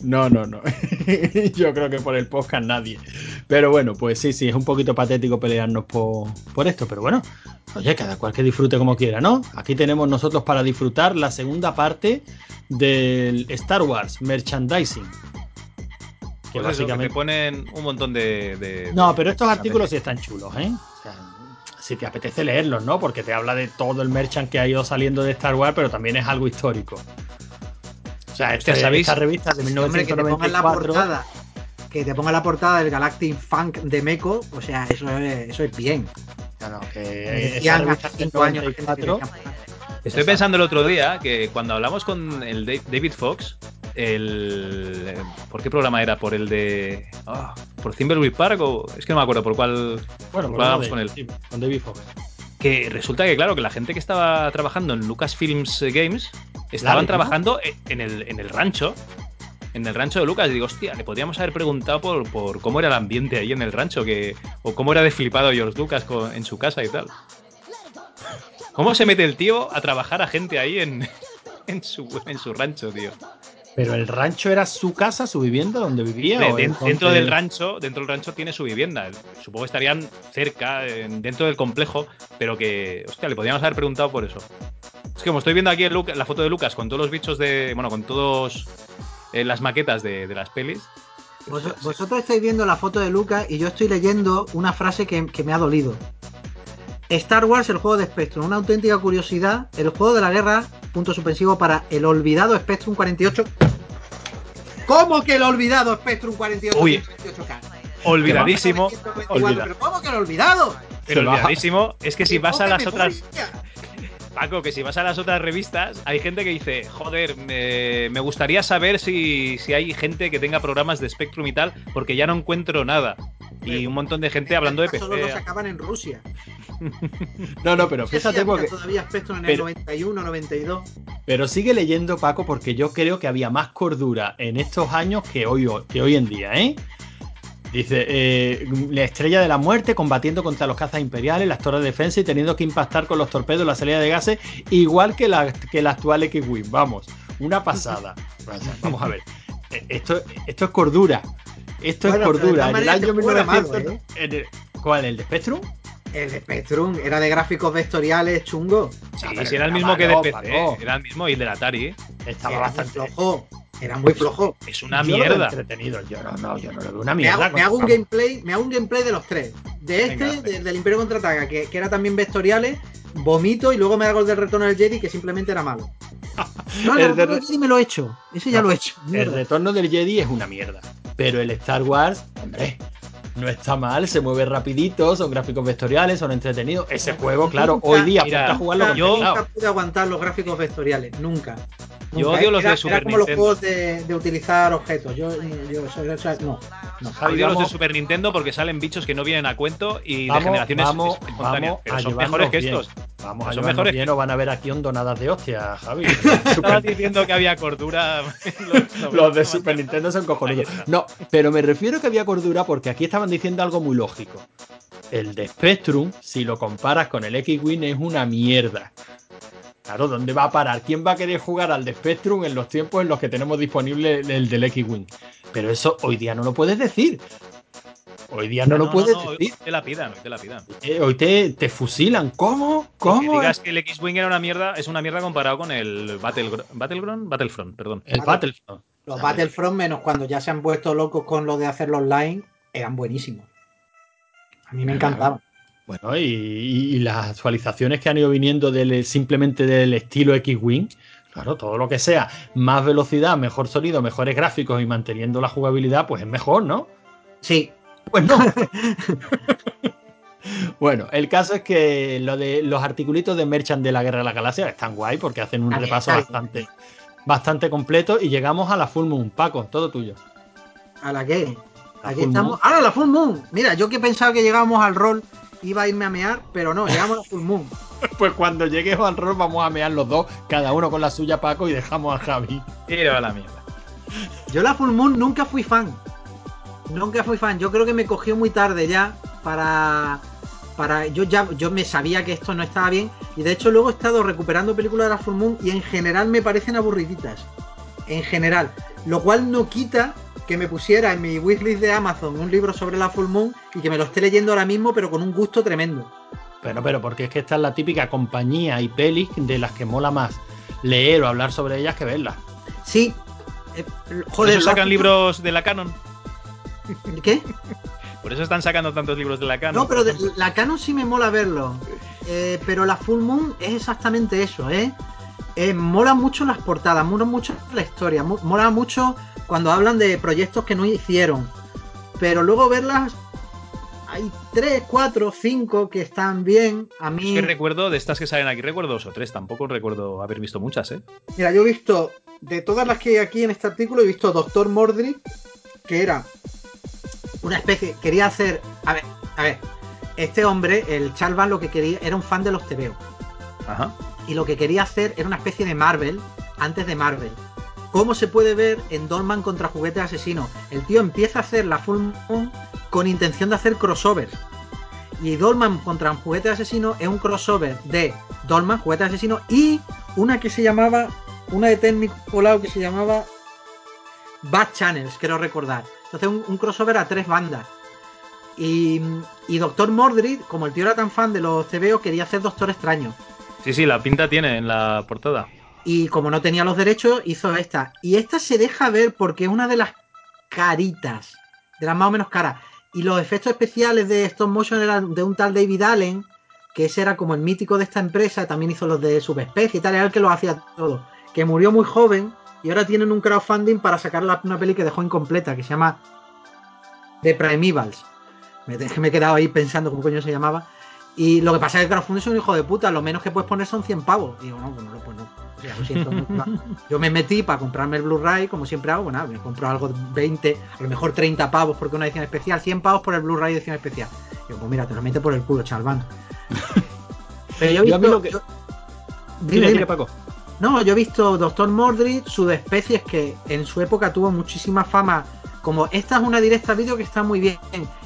No, no, no. Yo creo que por el podcast nadie. Pero bueno, pues sí, sí, es un poquito patético pelearnos por, por esto. Pero bueno, oye, cada cual que disfrute como quiera, ¿no? Aquí tenemos nosotros para disfrutar la segunda parte del Star Wars Merchandising. Que
Pues eso, que te
básicamente.
ponen un montón de. de-
No, pero estos artículos sí están chulos, ¿eh? O sea, si te apetece leerlos, ¿no? Porque te habla de todo el merchant que ha ido saliendo de Star Wars, pero también es algo histórico. O sea, este,
¿sabéis?
esta revista de
Hombre, que te pongan la
1994.
portada. Que te ponga la portada del Galactic Funk de Meco, o sea, eso es, eso es bien.
No, que esa revista
hace
del
cinco años la gente
94,
quería llamar.
Estoy pensando el otro día que cuando hablamos con el Da- David Fox, el. ¿Por qué programa era? ¿Por el de. ah, ¿Por Thimbleweed Park? O, es que no me acuerdo por cuál.
Bueno,
por cuál
de-
con él.
sí, con David Fox.
Que resulta que, claro, que la gente que estaba trabajando en Lucasfilms eh, Games estaban trabajando e- en el, en el rancho. En el rancho de Lucas. Y digo, hostia, le podríamos haber preguntado por, por cómo era el ambiente ahí en el rancho. Que, o cómo era de flipado George Lucas con- en su casa y tal. ¿Cómo se mete el tío a trabajar a gente ahí en, en, su, en su rancho, tío?
Pero el rancho era su casa, su vivienda, donde vivía.
De-
o
de-
entonces-
dentro del rancho, dentro del rancho tiene su vivienda. Supongo que estarían cerca, en- dentro del complejo, pero que, hostia, le podríamos haber preguntado por eso. Es que como estoy viendo aquí el la foto de Lucas con todos los bichos de, bueno, con todos eh, las maquetas de, de las pelis.
Vos- vosotros estáis viendo la foto de Lucas y yo estoy leyendo una frase que, que me ha dolido. Star Wars, el juego de Spectrum, una auténtica curiosidad. El juego de la guerra, punto suspensivo para el olvidado Spectrum 48. ¿Cómo que el olvidado Spectrum 48?
Uy.
128K?
Olvidadísimo,
194,
olvidado.
¿Pero cómo que el olvidado?
pero olvidadísimo. Es que si vas a
¡Qué
las
memoria!
Paco, que si vas a las otras revistas, hay gente que dice, joder, me, me gustaría saber si, si hay gente que tenga programas de Spectrum y tal, porque ya no encuentro nada. Y un montón de gente hablando de
Solo los
PC.
sacaban en Rusia.
No, no, pero fíjate porque.
todavía Spectrum en
pero-
el 91, 92.
Pero sigue leyendo, Paco, porque yo creo que había más cordura en estos años que hoy, que hoy en día, ¿eh? Dice, eh, la estrella de la muerte combatiendo contra los cazas imperiales, las torres de defensa y teniendo que impactar con los torpedos la salida de gases, igual que la, que la actual X-Wing. Vamos, una pasada. Vamos a ver. Eh, Esto, esto es cordura. Esto
Bueno,
es
de
cordura. En el año
malo,
1900 en el- ¿Cuál? ¿El de Spectrum?
El Spectrum era de gráficos vectoriales chungo.
Sí, sí, era el mismo que de PC.
Paco.
Era el mismo y el del Atari. ¿eh?
Estaba
Era
bastante
flojo. Era muy flojo.
Es una
Yo
mierda.
entretenido. Yo no, no, yo no lo veo una
Me
mierda.
hago, me hago un gameplay, me hago un gameplay de los tres. De este,
Venga, venga.
de- del Imperio Contraataca, que, que era también vectoriales, vomito y luego me hago el del Retorno del Jedi, que simplemente era malo. No,
El
Retorno del Jedi me lo he hecho. Ese ya
No,
lo he hecho.
El retorno del Jedi es una mierda. Pero el Star Wars, hombre, no está mal, se mueve rapidito, son gráficos vectoriales, son entretenidos. Ese juego, claro,
Nunca-
hoy día,
Mira,
jugarlo con
yo-.
Nunca pude aguantar los gráficos vectoriales, nunca.
Yo
Nunca.
odio los de Super
Era como los
Nintendo.
juegos de, de utilizar objetos. Yo, yo, eso- no. no.
Javi,
los de Super Nintendo porque salen bichos que no vienen a cuento y de
Vamos,
generaciones
vamos,
espontáneas.
vamos
Pero son mejores que
bien.
estos.
Vamos a
Son mejores
bien o van a ver aquí hondonadas de hostia, Javi.
Estabas diciendo que había cordura. los,
Los de Super Nintendo son cojonudos. No, pero me refiero que había cordura porque aquí estaban diciendo algo muy lógico. El de Spectrum, si lo comparas con el X-Wing, es una mierda. Claro, ¿dónde va a parar? ¿Quién va a querer jugar al de Spectrum en los tiempos en los que tenemos disponible el del X-Wing? Pero eso hoy día no lo puedes decir. Hoy día no, lo puedes
no,
decir.
Te la pidan, te la pidan.
Eh, hoy te, te fusilan. ¿Cómo? ¿Cómo?
Que digas que el X-Wing era una mierda, es una mierda comparado con el Battlegr- Battleground, Battlefront, perdón.
El Battlefront.
Los Battlefront, menos cuando ya se han puesto locos con lo de hacerlo online, eran buenísimos. A mí me encantaban.
Bueno, y, y las actualizaciones que han ido viniendo del, simplemente del estilo X-Wing, claro, todo lo que sea más velocidad, mejor sonido, mejores gráficos y manteniendo la jugabilidad, pues es mejor, ¿no?
Sí,
Pues no. bueno, el caso es que lo de los articulitos de Merchant de la Guerra de la Galaxia están guay porque hacen un repaso bastante, bastante completo y llegamos a la Full Moon. Paco, todo tuyo.
¿a la que? Aquí estamos.
Moon.
¡Ah, la Full Moon! Mira, yo que pensaba que llegábamos al rol, iba a irme a mear, pero no, llegamos a la Full Moon.
Pues cuando lleguemos al rol vamos a mear los dos, cada uno con la suya, Paco, y dejamos a Javi.
Tiro a la mierda.
Yo la Full Moon nunca fui fan. Nunca fui fan. Yo creo que me cogió muy tarde ya para. Para, yo ya yo me sabía que esto no estaba bien y de hecho luego he estado recuperando películas de la Full Moon y en general me parecen aburriditas en general lo cual no quita que me pusiera en mi wishlist de Amazon un libro sobre la Full Moon y que me lo esté leyendo ahora mismo pero con un gusto tremendo
Pero, pero, porque es que esta es la típica compañía y pelis de las que mola más leer o hablar sobre ellas que verlas.
sí eh,
Por
joder
eso
lo
sacan libros de la Canon.
¿qué?
Por eso están sacando tantos libros de la Canon.
No, pero de- la Canon sí me mola verlo. Eh, pero la Full Moon es exactamente eso, ¿eh? Eh, mola mucho las portadas, mola mucho la historia, mo- mola mucho cuando hablan de proyectos que no hicieron. Pero luego verlas, hay tres, cuatro, cinco que están bien. A
Es
mí,
que recuerdo, de estas que salen aquí, recuerdo dos o tres. Tampoco recuerdo haber visto muchas, ¿eh?
mira, yo he visto, de todas las que hay aquí en este artículo, he visto Doctor Mordred, que era una especie, quería hacer, a ver, a ver, este hombre, el Chalvan, lo que quería, era un fan de los TVO. Y lo que quería hacer era una especie de Marvel antes de Marvel. Como se puede ver en Dolman contra Juguete Asesino, el tío empieza a hacer la Full Moon con intención de hacer crossovers. Y Dolman contra Juguete Asesino es un crossover de Dolman, Juguete Asesino y una que se llamaba, una de Colau que se llamaba Bad Channels, quiero recordar. Entonces un, un crossover a tres bandas. Y, y Doctor Mordred, como el tío era tan fan de los CBO, quería hacer Doctor Extraño.
Sí, sí, la pinta tiene en la portada.
Y como no tenía los derechos, hizo esta. Y esta se deja ver porque es una de las caritas, de las más o menos caras. Y los efectos especiales de stop motion eran de un tal David Allen, que ese era como el mítico de esta empresa, también hizo los de subespecie y tal, era el que lo hacía todo. Que murió muy joven y ahora tienen un crowdfunding para sacar una peli que dejó incompleta, que se llama The Primevals. Me, me he quedado ahí pensando cómo coño se llamaba. Y lo que pasa es que el crowdfunding es un hijo de puta, lo menos que puedes poner son 100 pavos. Y digo, no, pues no, pues no. O sea, lo siento. Yo me metí para comprarme el Blu-ray, como siempre hago, bueno, me compro algo de 20, a lo mejor 30 pavos porque una edición especial, 100 pavos por el Blu-ray edición especial. Digo, pues mira, te lo mete por el culo, chalván. Pero yo he
Yo a mí
visto.
lo que-
yo-
Dile,
Dime,
dile,
dime.
Paco.
No, yo he visto Doctor Mordred, subespecies que en su época tuvo muchísima fama. Como esta es una directa vídeo que está muy bien.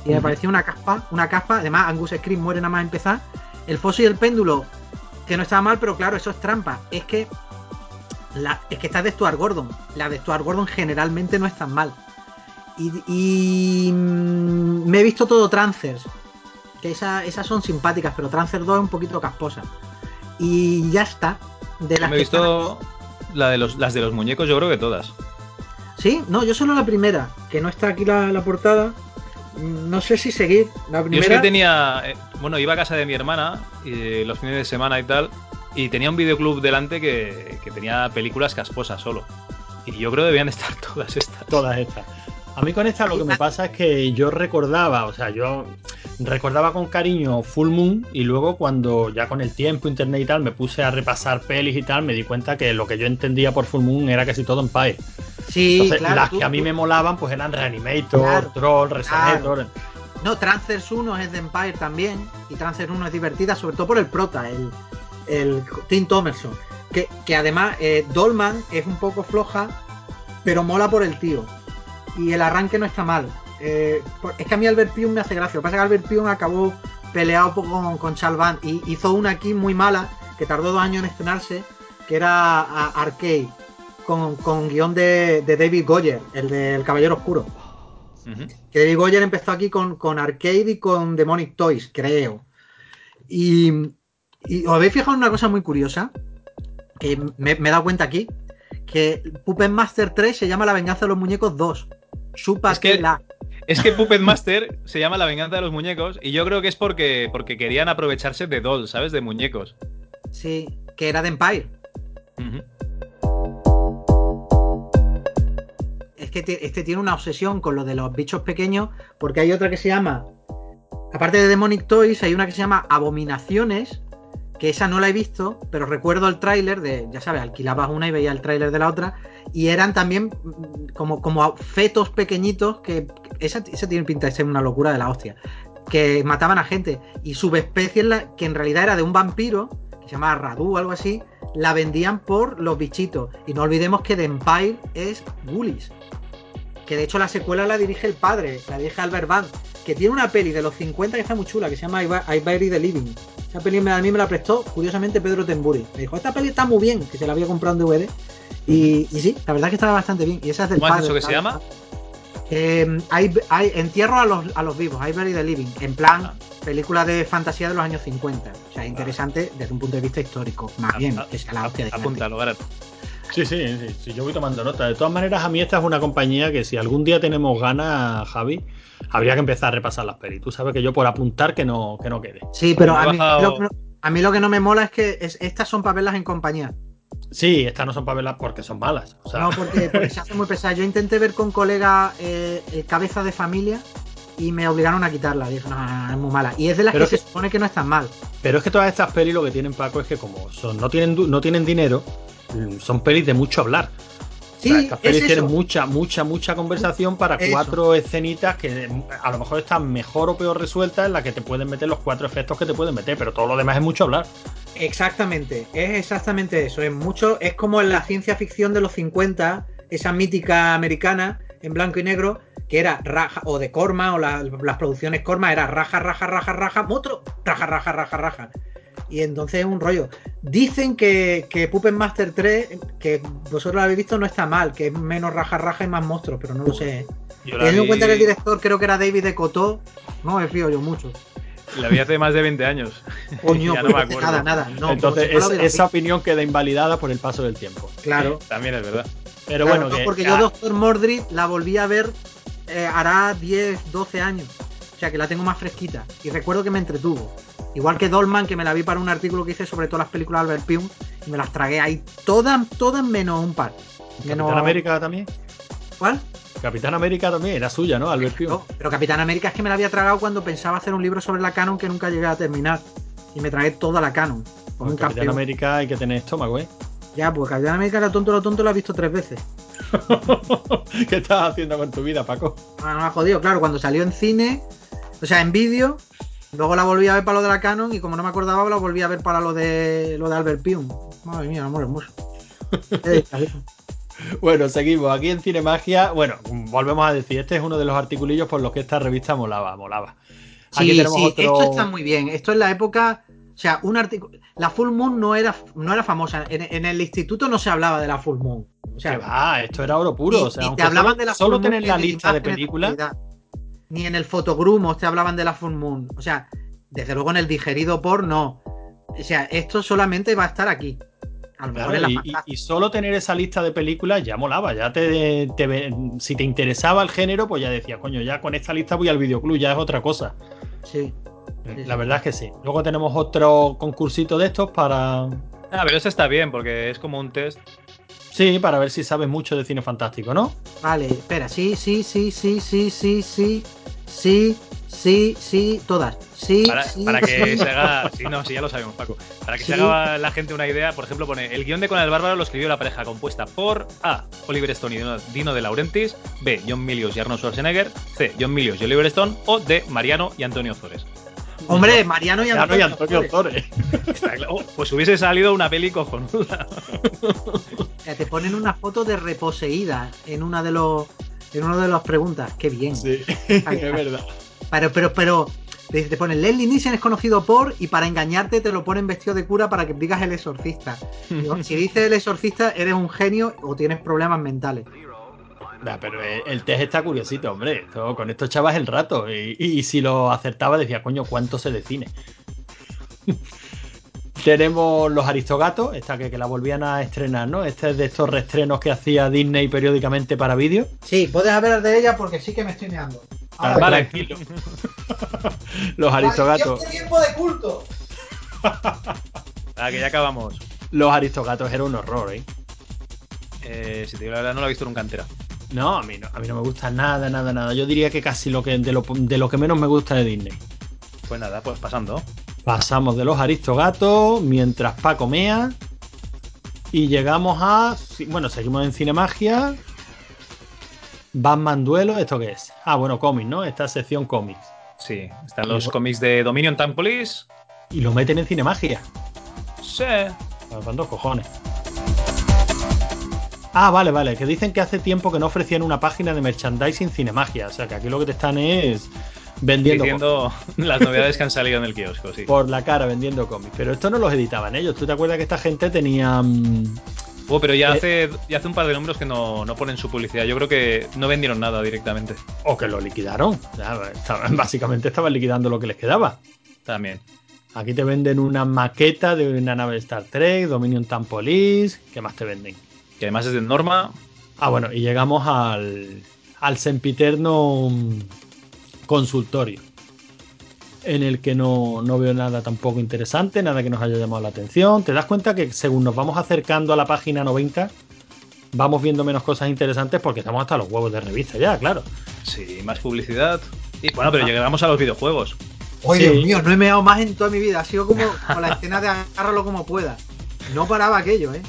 Y me pareció una caspa, una caspa. Además, Angus Scream muere nada más empezar. El foso y el péndulo, que no estaba mal, pero claro, eso es trampa. Es que la, es que está de Stuart Gordon. La de Stuart Gordon generalmente no es tan mal. Y, y, mm, me he visto todo Trancers. Que esa- esas son simpáticas, pero Trancers 2 es un poquito casposa. Y ya está. De las
Me he
están
visto la de los, las de los muñecos, yo creo que todas.
Sí, no, yo solo la primera, que no está aquí la, la portada. No sé si seguir. La
Yo es
primera.
que tenía. eh, bueno, iba a casa de mi hermana y, los fines de semana y tal. Y tenía un videoclub delante que, que tenía películas casposas solo. Y yo creo que debían estar todas estas.
Todas estas. A mí con esta lo que me pasa es que yo recordaba, o sea, yo recordaba con cariño Full Moon y luego cuando ya con el tiempo, internet y tal, me puse a repasar pelis y tal, me di cuenta que lo que yo entendía por Full Moon era casi todo Empire.
Sí,
Entonces,
claro.
las
tú-
que a mí
tú-
me molaban pues eran Reanimator,
Claro,
Troll, Resonator.
No, Trancers 1 es de Empire también. Y Trancers 1 es divertida, sobre todo por el prota, el, el Tim Thomerson. Que, que además, eh, Dolman es un poco floja, pero mola por el tío. Y el arranque no está mal. Eh, es que a mí Albert Pyun me hace gracia. Lo que pasa es que Albert Pyun acabó peleado con, con y hizo una aquí muy mala, que tardó dos años en estrenarse, que era Arcade, con, con guion de, de David Goyer, el del Caballero Oscuro. Que David Goyer empezó aquí con, con Arcade y con Demonic Toys, creo. Y, y os habéis fijado en una cosa muy curiosa, que me, me he dado cuenta aquí, que Puppet Master 3 se llama La venganza de los muñecos 2.
Es que-
la
Es que Puppet Master se llama La venganza de los muñecos. Y yo creo que es porque, porque querían aprovecharse de dolls, ¿sabes? De muñecos.
Sí, que era de Empire. Es que te- este tiene una obsesión con lo de los bichos pequeños, porque hay otra que se llama, aparte de Demonic Toys, hay una que se llama Abominaciones, que esa no la he visto, pero recuerdo el tráiler de, ya sabes, alquilabas una y veía el tráiler de la otra, y eran también mm, como, como fetos pequeñitos, que esa, esa tiene pinta de ser una locura de la hostia, que mataban a gente, y subespecies que en realidad era de un vampiro, que se llama Radu o algo así, la vendían por los bichitos. Y no olvidemos que The Empire es Ghoulies. Que de hecho la secuela la dirige el padre, la dirige Albert Band, que tiene una peli de los 50 que está muy chula, que se llama I, Bury the Living. Esa peli a mí me la prestó, curiosamente, Pedro Temburi. Me dijo, esta peli está muy bien, que se la había comprado en DVD. Y, y sí, la verdad es que estaba bastante bien. Y esa es del
¿Cómo has
padre.
dicho que se llama?
Eh, hay, hay- entierro a los, a los vivos, I Bury the Living, en plan
Ah.
película de fantasía de los años 50. O sea, interesante desde un punto de vista histórico, más bien,
A-
que sea la hostia de
Apúntalo, ahora.
Sí, sí, sí, sí, yo voy tomando nota. De todas maneras, a mí esta es una compañía que si algún día tenemos ganas, Javi, habría que empezar a repasar las pelis. Tú sabes que yo por apuntar que no, que no quede.
Sí, pero a mí,
bajado-
lo, que- a mí lo que no me mola es que es- estas son para verlas en compañía.
Sí, estas no son para verlas porque son malas. O sea,
No, porque, porque se hace muy pesada. Yo intenté ver con colega eh, el Cabeza de Familia y me obligaron a quitarla. Dije, no, no, no, es muy mala. Y es de las
Pero
que
que-
se supone que no están mal.
Pero es que todas estas pelis lo que tienen Paco es que como son, no tienen no tienen dinero, son pelis de mucho hablar.
Sí,
O sea, estas
es
pelis tienen mucha, mucha, mucha conversación para
Eso.
cuatro escenitas que a lo mejor están mejor o peor resueltas en las que te pueden meter los cuatro efectos que te pueden meter, pero todo lo demás es mucho hablar.
Exactamente, es exactamente eso. Es mucho, es como en la ciencia ficción de los 50, esa mítica americana en blanco y negro, que era raja, o de Corma, o la- las producciones Corma, era raja, raja, raja, raja, moto, raja, raja, raja, raja. Y entonces es un rollo. Dicen que, que Puppet Master 3, que vosotros lo habéis visto, no está mal, que es menos raja, raja y más monstruos, pero no lo sé. ¿eh? Teniendo en cuenta que el director creo que era David de Cotó, no me fío yo mucho.
La vi hace más de 20 años.
Coño,
Ya no me
pues,
acuerdo.
nada, nada. No,
Entonces
como si no lo
es-
hubiera
esa opinión queda invalidada por el paso del tiempo.
Claro.
También es verdad.
Pero
Claro,
bueno,
no,
que,
porque
ah,
yo Doctor Mordrid la volví a ver eh, hará 10, 12 años. O sea que la tengo más fresquita. Y recuerdo que me entretuvo. Igual que Dolman, que me la vi para un artículo que hice sobre todas las películas de Albert Pyun. Y me las tragué ahí todas, todas menos un par. Menos...
Capitán América también.
¿Cuál?
Capitán América también era suya, ¿no? Albert Pugh.
No, pero Capitán América es que me la había tragado cuando pensaba hacer un libro sobre la canon que nunca llegué a terminar. Y me tragué toda la canon. Como un
Capitán
campeón.
América hay que tener estómago, ¿eh?
Ya, pues Capitán América lo tonto, lo tonto lo he visto tres veces.
¿Qué estás haciendo con tu vida, Paco?
Ah, no me ha jodido, claro, cuando salió en cine, o sea, en vídeo, luego la volví a ver para lo de la Canon y como no me acordaba, la volví a ver para lo de lo de Albert Pyun. Madre mía, amor hermoso.
Bueno, seguimos aquí en Cinemagia. Bueno, volvemos a decir, este es uno de los articulillos por los que esta revista molaba, molaba. Aquí
sí,
tenemos
sí,
otro.
esto está muy bien. Esto es la época, o sea, un artículo, la Full Moon no era, no era famosa. En, en el instituto no se hablaba de la Full Moon. O sea,
va, esto era oro puro. o sea, aunque
te hablaban
solo,
de la
solo
Full
tener
Moon
la lista de películas.
Ni en el fotogrumos te hablaban de la Full Moon. O sea, desde luego en el digerido por no. O sea, esto solamente va a estar aquí. A lo mejor
Claro,
en la
y, solo tener esa lista de películas ya molaba, ya te, si te interesaba el género, pues ya decías, coño, ya con esta lista voy al videoclub, ya es otra cosa.
Sí. Sí,
La verdad es que sí. Luego tenemos otro concursito de estos para.
Ah, pero eso está bien, porque es como un test.
Sí, para ver si sabes mucho de cine fantástico, ¿no?
Vale, espera, sí, sí, sí, sí, sí, sí, sí, sí, sí, sí, todas. Sí,
Para,
sí,
para que
sí.
se haga. Sí, no, sí, ya lo sabemos, Paco. Para que
Sí.
se haga la gente una idea, por ejemplo, pone: el guion de Conan el Bárbaro lo escribió la pareja compuesta por A. Oliver Stone y Dino- de Laurentiis, B. John Milius y Arnold Schwarzenegger, C. John Milius y Oliver Stone, o D. Mariano y Antonio Zores.
Hombre, Mariano y Antonio.
Antonio.
Oh, pues hubiese salido una peli cojonuda.
O sea, te ponen una foto de reposeída en una de los en una de las preguntas. Qué bien.
Sí, es verdad.
Pero, pero, pero, te, ponen Leslie Nielsen es conocido por y para engañarte te lo ponen vestido de cura para que digas el exorcista. Digo, si dices el exorcista eres un genio o tienes problemas mentales.
Nah, pero el, el test está curiosito, hombre. Esto- con esto echabas el rato. Y, y si lo acertaba, decía, coño, ¿cuánto se decine? Tenemos los Aristogatos, esta que, que la volvían a estrenar, ¿no? Este es de estos reestrenos que hacía Disney periódicamente para vídeo.
Sí, puedes hablar de ella porque sí que me estoy meando.
Ah,
Vale.
tranquilo. los Aristogatos.
tiempo de culto!
Ah, que ya acabamos.
Los Aristogatos era un horror, ¿eh?
Eh, si te digo la verdad, no la he visto nunca entera.
No, a mí no, a mí no me gusta nada, nada, nada. Yo diría que casi lo que de lo, de lo que menos me gusta de Disney.
Pues nada, pues pasando.
Pasamos de los Aristogatos mientras Paco mea. Y llegamos a. Bueno, seguimos en Cinemagia. Batman Duelo, ¿esto qué es? Ah, bueno, cómics, ¿no? Esta sección cómics.
Sí, están los cómics de Dominion Time Police.
Y lo meten en Cinemagia.
Sí.
Con dos cojones. Ah, vale, vale. Que dicen que hace tiempo que no ofrecían una página de merchandising Cinemagia. O sea, que aquí lo que te están es vendiendo
Diciendo las novedades que han salido en el kiosco, sí.
por la cara, vendiendo cómics. Pero esto no los editaban ellos. ¿Tú te acuerdas que esta gente tenía. mm,
Oh, pero ya
Eh,
hace, ya hace un par de números que no, no ponen su publicidad. Yo creo que no vendieron nada directamente.
O que lo liquidaron. Estaban- básicamente estaban liquidando lo que les quedaba.
También.
Aquí te venden una maqueta de una nave de Star Trek, Dominion Tampolis. ¿Qué más te venden?
Que además es de Norma.
Ah, bueno, y llegamos al, al sempiterno mm, consultorio. En el que no, no veo nada tampoco interesante, nada que nos haya llamado la atención. Te das cuenta que según nos vamos acercando a la página 90, vamos viendo menos cosas interesantes porque estamos hasta los huevos de revista ya, claro.
Sí, más publicidad. Y bueno, pero llegamos a los videojuegos.
¡Ay,
Sí.
Dios mío! No he meado más en toda mi vida. Ha sido como con la escena de agárralo como pueda. No paraba aquello, ¿eh?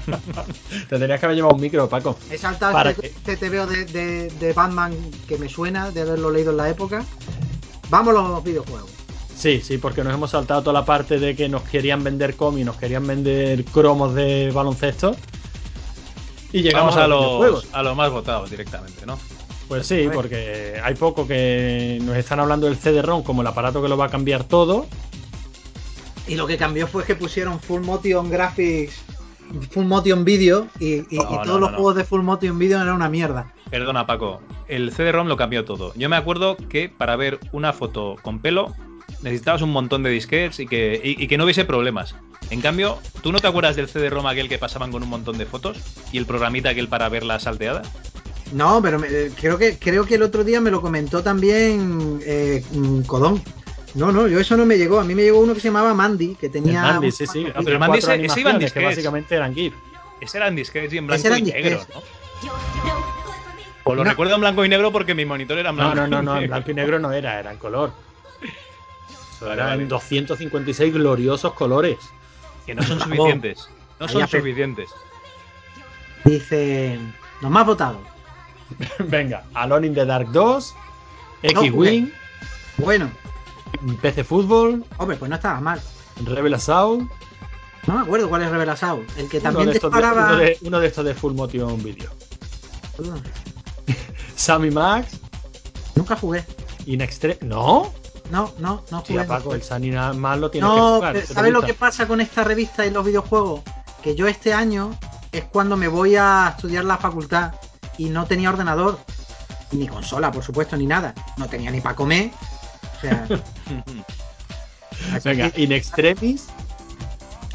Te tenías que haber llevado un micro, Paco.
He saltado
Para
este, este TVO de, de, de Batman que me suena de haberlo leído en la época. Vamos a los videojuegos.
Sí, sí, porque nos hemos saltado toda la parte de que nos querían vender cómics, nos querían vender cromos de baloncesto. Y llegamos
Vamos a
los
los,
videojuegos.
a los más votados directamente, ¿no?
Pues sí, porque hay poco que nos están hablando del CD-ROM como el aparato que lo va a cambiar todo.
Y lo que cambió fue que pusieron Full Motion Graphics, Full Motion Video y, y- todos
no,
los juegos de Full Motion Video eran una mierda.
Perdona, Paco. El CD-ROM lo cambió todo. Yo me acuerdo que para ver una foto con pelo necesitabas un montón de disquets y que, y, y que no hubiese problemas. En cambio, ¿tú no te acuerdas del CD-ROM aquel que pasaban con un montón de fotos? ¿Y el programita aquel para ver las salteadas?
No, pero me- eh, creo que creo que el otro día me lo comentó también eh, mm, Codón. No, no, yo eso no me llegó. A mí me llegó uno que se llamaba Mandy, que
El
tenía.
Mandy,
un-
sí, sí.
pero el Mandy
cuatro
ese- ese iba en
animaciones que básicamente eran GIF.
Ese eran disquets y en blanco
eran
y negro,
disquets.
¿no? O lo
No.
recuerdo en blanco y negro porque mi monitor era en
No,
blanco.
no, no, no,
y
en blanco y negro no era, era en color. Eso
Vale,
era
vale.
en 256 gloriosos colores.
Que no son suficientes. No son suficientes.
Dice. Los más votados.
Venga, Alone in the Dark 2,
No,
X-Wing,
Bueno,
PC Fútbol,
hombre, pues no estaba mal.
Rebel Assault.
No me acuerdo cuál es Rebel Assault. El que
Uno
también
de,
disparaba.
uno, de, uno de estos de Full Motion Video. Sammy Max,
Nunca jugué.
¿No?
No, no, no
Sí,
jugué.
Paco, el Sammy Max lo tienes que jugar.
pero
¿te
¿sabes lo que pasa con esta revista y los videojuegos? Que yo este año es cuando me voy a estudiar la facultad y no tenía ordenador, ni consola, por supuesto, ni nada. No tenía ni para comer. Sea,
Venga,
que
In Extremis.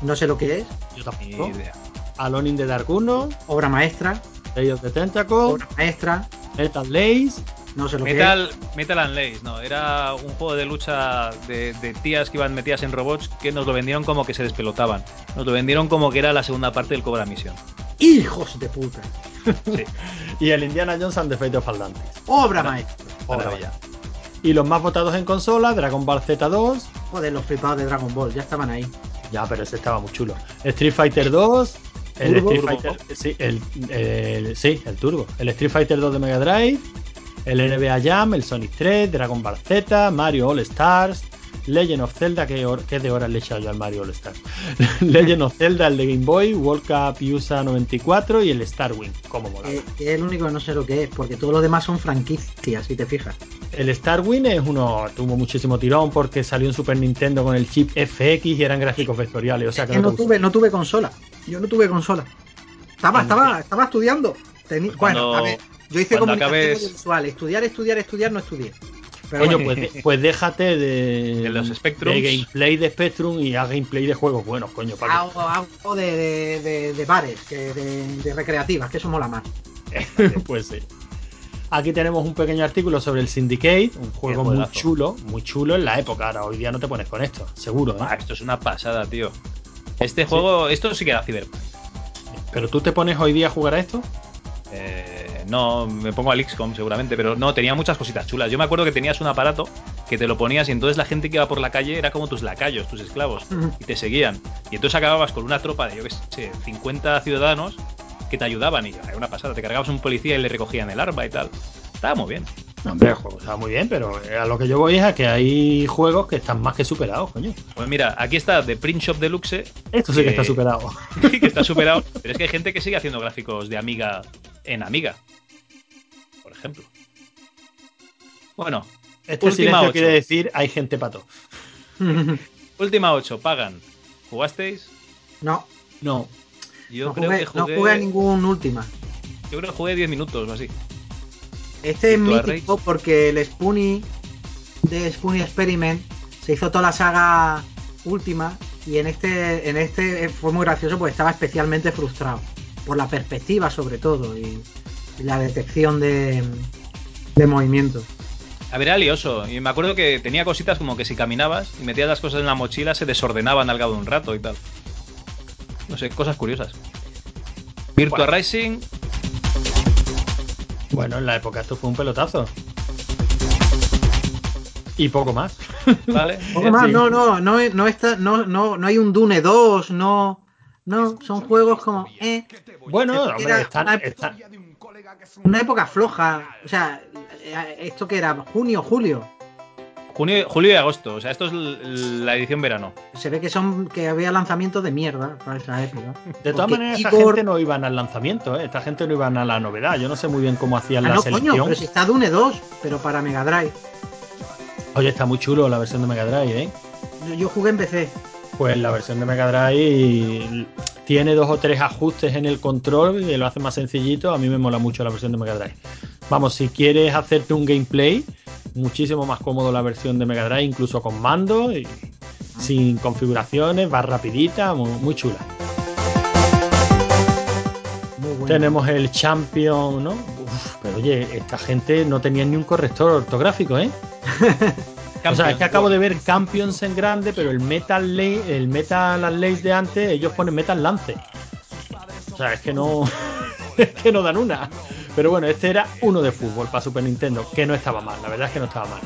no sé lo que es.
Yo tampoco.
idea.
Alone in the Dark 1,
Obra maestra,
Day of the Tentacle,
obra maestra,
Metal Lace.
no sé lo que
Metal, Metal and Lace, no, era un juego de lucha de, de tías que iban metidas en robots que nos lo vendieron como que se despelotaban. Nos lo vendieron como que era la segunda parte del Cobra Mission.
es. ¡Hijos de puta!
Sí,
Y el Indiana Jones and the Fate of Atlantis.
Obra maestra.
maravilla.
Y los más votados en consola, Dragon Ball Z2.
Joder, los flipados de Dragon Ball, ya estaban ahí.
Ya, pero ese estaba muy chulo. Street Fighter 2. El
Turbo.
Street
Turbo.
Fighter. Sí el, el- sí, el Turbo. El Street Fighter 2 de Mega Drive. El NBA Jam, el Sonic 3, Dragon Ball Z, Mario All Stars. Legend of Zelda, que, que de horas le he echado yo al Mario All Stars. Legend of Zelda, el de Game Boy, World Cup USA 94 y el Star Wing. Como mola.
Eh, es el único que no sé lo que es, porque todos los demás son franquicias, si te fijas.
El Star Wing es uno, tuvo muchísimo tirón porque salió en Super Nintendo con el chip FX y eran gráficos vectoriales. O sea que
que no tuve, no tuve consola. Yo no tuve consola. Estaba, estaba, estaba estudiando. Teni-
Cuando-
bueno, a ver, yo hice comunicación
acabes-
audiovisual. Estudiar, estudiar, estudiar, no estudié. Pero
Coño,
bueno,
pues, pues déjate de,
De los Spectrums.
de gameplay de Spectrum y haz gameplay de juegos buenos, coño.
Hago de, de, de- de bares, que de, de recreativas, que eso mola más.
pues sí. Aquí tenemos un pequeño artículo sobre el Syndicate, un juego muy chulo, muy chulo en la época. Ahora, hoy día no te pones con esto, seguro. ¿eh?
Ah, esto es una pasada, tío. Este juego, esto sí que era Cyberpunk.
Pero tú te pones hoy día a jugar a esto.
Eh, no, me pongo al XCOM seguramente, pero no, tenía muchas cositas chulas. Yo me acuerdo que tenías un aparato que te lo ponías y entonces la gente que iba por la calle era como tus lacayos, tus esclavos, y te seguían. Y entonces acababas con una tropa de, yo qué sé, 50 ciudadanos que te ayudaban y era una pasada. Te cargabas un policía y le recogían el arma y tal. Estaba muy bien.
No, hombre, el juego está muy bien, pero a lo que yo voy es a que hay juegos que están más que superados, coño.
Pues mira, aquí está The Print Shop Deluxe,
Esto sí que
Que-
está superado.
que está superado, pero es que hay gente que sigue haciendo gráficos de Amiga en Amiga, por ejemplo. Bueno,
Este
Última
silencio
ocho.
quiere decir hay gente pato.
última 8, pagan. ¿Jugasteis?
no,
No,
Yo
no,
creo
jugué,
que
no
jugué.
jugué a ningún última.
Yo creo que jugué 10 minutos o así.
Este es mítico porque el Spoonie de Spoonie Experiment se hizo toda la saga última y en este, en este fue muy gracioso porque estaba especialmente frustrado por la perspectiva sobre todo y, y la detección de, de movimiento.
A ver, era lioso. Y me acuerdo que tenía cositas como que si caminabas y metías las cosas en la mochila se desordenaban al cabo de un rato y tal. No sé, cosas curiosas. Virtua Racing,
bueno, en la época esto fue un pelotazo. Y poco más.
¿Vale?
Poco más,
Sí.
no, no, no, no, está, no, no, no hay un Dune 2, no, no, son juegos como, eh,
Bueno, hombre, están,
una-
están-
una época floja, o sea, eh, esto que era junio, julio,
Junio, julio y agosto. O sea, esto es la edición verano.
se ve que son, que había lanzamientos de mierda para esa época.
De todas
Porque
maneras, esta
Igor-
gente no iban al lanzamiento, ¿eh? esta gente no iban a la novedad. Yo no sé muy bien cómo hacían
Ah,
la
no,
selección.
coño, pero si está Dune 2, pero para Mega Drive.
Oye, está muy chulo la versión de Mega Drive, ¿eh?
Yo, yo jugué en PC.
Pues la versión de Mega Drive tiene dos o tres ajustes en el control que lo hace más sencillito. A mí me mola mucho la versión de Mega Drive. Vamos, si quieres hacerte un gameplay, muchísimo más cómodo la versión de Mega Drive, incluso con mando y sin configuraciones, va rapidita, muy, muy chula.
Muy bueno.
Tenemos el Champion, ¿no? Uf, pero oye, esta gente no tenía ni un corrector ortográfico, ¿eh? O sea, es que acabo de ver Champions en grande, pero el Metal Lane, el Metal Lace de antes, ellos ponen Metal Lance. O sea, es que no. es que no dan una. Pero bueno, este era uno de fútbol para Super Nintendo, que no estaba mal, la verdad es que no estaba mal.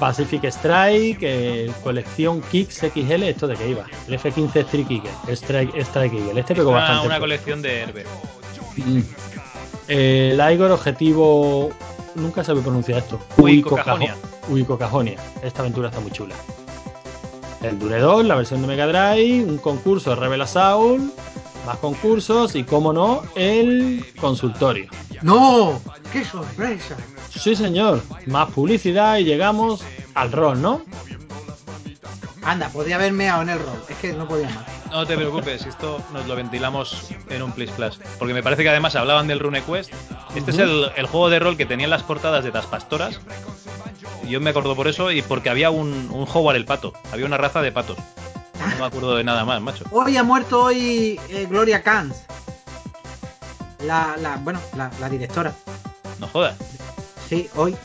Pacific Strike, eh, colección Kicks XL, ¿esto de qué iba? El F15 Strike Eagle, Strike, Strike Eagle. Este pegó
Una,
bastante.
una colección de Herbe.
Mm. Eh, el Igor objetivo. Nunca sabe pronunciar esto.
Uicocajonia.
Uicocajo- Uicocajonia. Esta aventura está muy chula. El Dune 2, la versión de Mega Drive, un concurso de Rebel Assault, más concursos y, como no, el consultorio.
¡No! ¡Qué sorpresa!
Sí, señor. Más publicidad y llegamos al rol, ¿no?
Anda, podría haber meado en el rol. Es que no podía más.
No te preocupes, esto nos lo ventilamos en un Please Plus. Porque me parece que además hablaban del RuneQuest. Este es el, el juego de rol que tenía en las portadas de las pastoras. Y Yo me acuerdo por eso y porque había un, un Howard el pato. Había una raza de patos. No me acuerdo de nada más, macho.
Hoy ha muerto hoy eh, Gloria Kans. La, la, bueno, la, la directora.
No jodas.
Sí, hoy.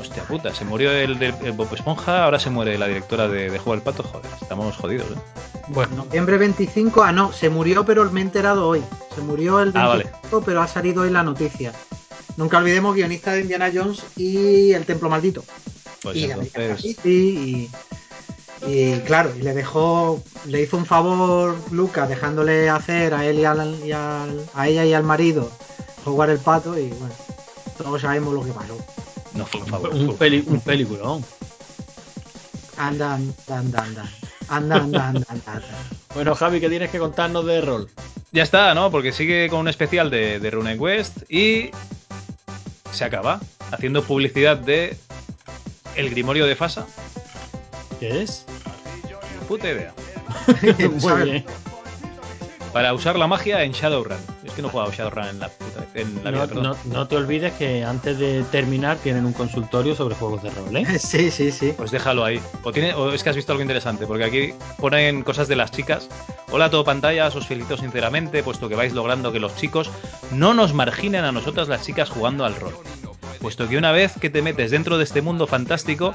Hostia puta, se murió el Bob Esponja, ahora se muere la directora de, de Juego del Pato. Joder, estamos jodidos, ¿eh?
Bueno,
Noviembre 25. Ah, no, se murió, pero me he enterado hoy. Se murió el 25,
Ah, vale.
pero ha salido hoy la noticia. Nunca olvidemos guionista de Indiana Jones y El Templo Maldito.
Pues
y
entonces.
Y, y claro, le dejó, le hizo un favor Luca dejándole hacer a él y, al, y a ella y al marido jugar el pato y bueno, todos sabemos lo que pasó.
No fue un favor.
Un, peli, un peliculón.
Anda, anda, anda, anda. Anda, anda, anda,
bueno, Javi, ¿qué tienes que contarnos de rol?
Ya está, ¿no? Porque sigue con un especial de, de Rune West y se acaba haciendo publicidad de El Grimorio de Fasa.
¿Qué es?
Puta idea.
Muy bien.
Para usar la magia en Shadowrun. Es que no he jugado Shadowrun en la, puta, en la vida,
No,
perdón.
no- no te olvides que antes de terminar tienen un consultorio sobre juegos de rol, ¿eh?
Sí, sí, sí.
Pues déjalo ahí. O, tiene, o es que has visto algo interesante, porque aquí ponen cosas de las chicas. Hola a todo pantallas, os felicito sinceramente, puesto que vais logrando que los chicos no nos marginen a nosotras las chicas jugando al rol. Puesto que una vez que te metes dentro de este mundo fantástico,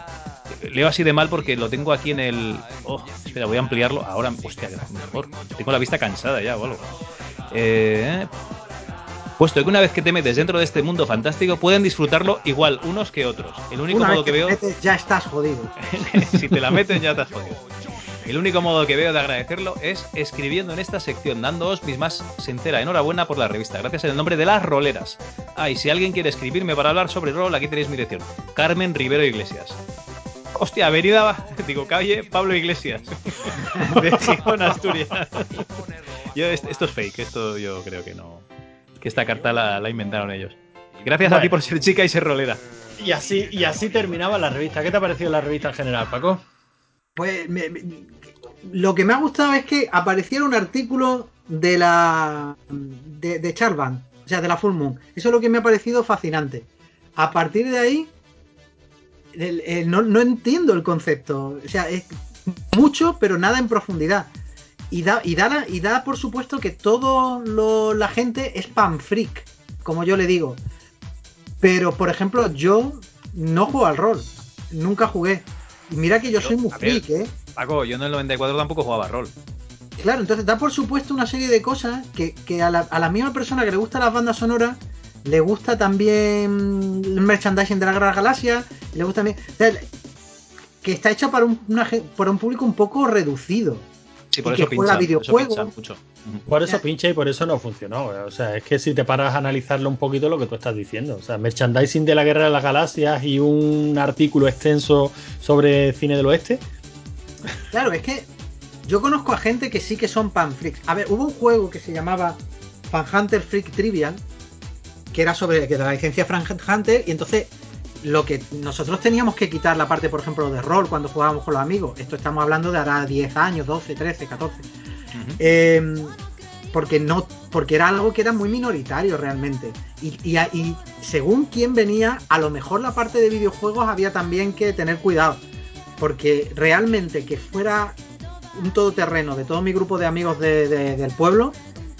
leo así de mal porque lo tengo aquí en el. Oh, espera, voy a ampliarlo. Ahora, hostia, mejor. Tengo la vista cansada ya o algo. Eh, puesto que una vez que te metes dentro de este mundo fantástico, pueden disfrutarlo igual unos que otros. El único
Una
modo
vez
que
te
veo.
metes, ya estás jodido.
si te la meten ya has jodido. El único modo que veo de agradecerlo es escribiendo en esta sección, dándoos mis más sincera enhorabuena por la revista. Gracias en el nombre de las roleras. Ah, y si alguien quiere escribirme para hablar sobre rol, aquí tenéis mi dirección. Carmen Rivero Iglesias. Hostia, avenida, digo, calle Pablo Iglesias. de Gijón, Asturias. Yo, est- esto es fake, esto yo creo que no. Que esta carta la, la inventaron ellos. Gracias a ti por ser chica y ser rolera.
Y así, y así terminaba la revista. ¿Qué te ha parecido la revista en general, Paco?
Pues me- me- lo que me ha gustado es que apareciera un artículo de la de, de Charvan, o sea, de la Full Moon. Eso es lo que me ha parecido fascinante. A partir de ahí, el- el- no, no entiendo el concepto. O sea, es mucho, pero nada en profundidad. Y da, y da, y da por supuesto que todo lo- la gente es pan freak, como yo le digo. Pero, por ejemplo, yo no juego al rol. Nunca jugué. Y mira que yo soy muy freak, ¿eh?
Paco, yo en el 94 tampoco jugaba rol.
Claro, entonces da por supuesto una serie de cosas que, que a, la, a la misma persona que le gusta las bandas sonoras, le gusta también el merchandising de la Gran Galaxia, le gusta también... o sea, que está hecha para un, una ge- para un público un poco reducido.
Sí, por
y
eso eso
videojuegos.
mucho.
Por eso pincha y por eso no funcionó. O sea, es que si te paras a analizarlo un poquito lo que tú estás diciendo. O sea, merchandising de la Guerra de las Galaxias y un artículo extenso sobre cine del oeste.
Claro, es que yo conozco a gente que sí que son pan freaks. A ver, hubo un juego que se llamaba Fan Hunter Freak Trivial, que era sobre que la licencia Fan Hunter, y entonces lo que nosotros teníamos que quitar la parte, por ejemplo, de rol cuando jugábamos con los amigos. Esto estamos hablando de ahora 10 años, 12, 13, 14.
Ujú.
Eh, porque no porque era algo que era muy minoritario realmente y, y según quién venía a lo mejor la parte de videojuegos había también que tener cuidado porque realmente que fuera un todoterreno de todo mi grupo de amigos de- de- del pueblo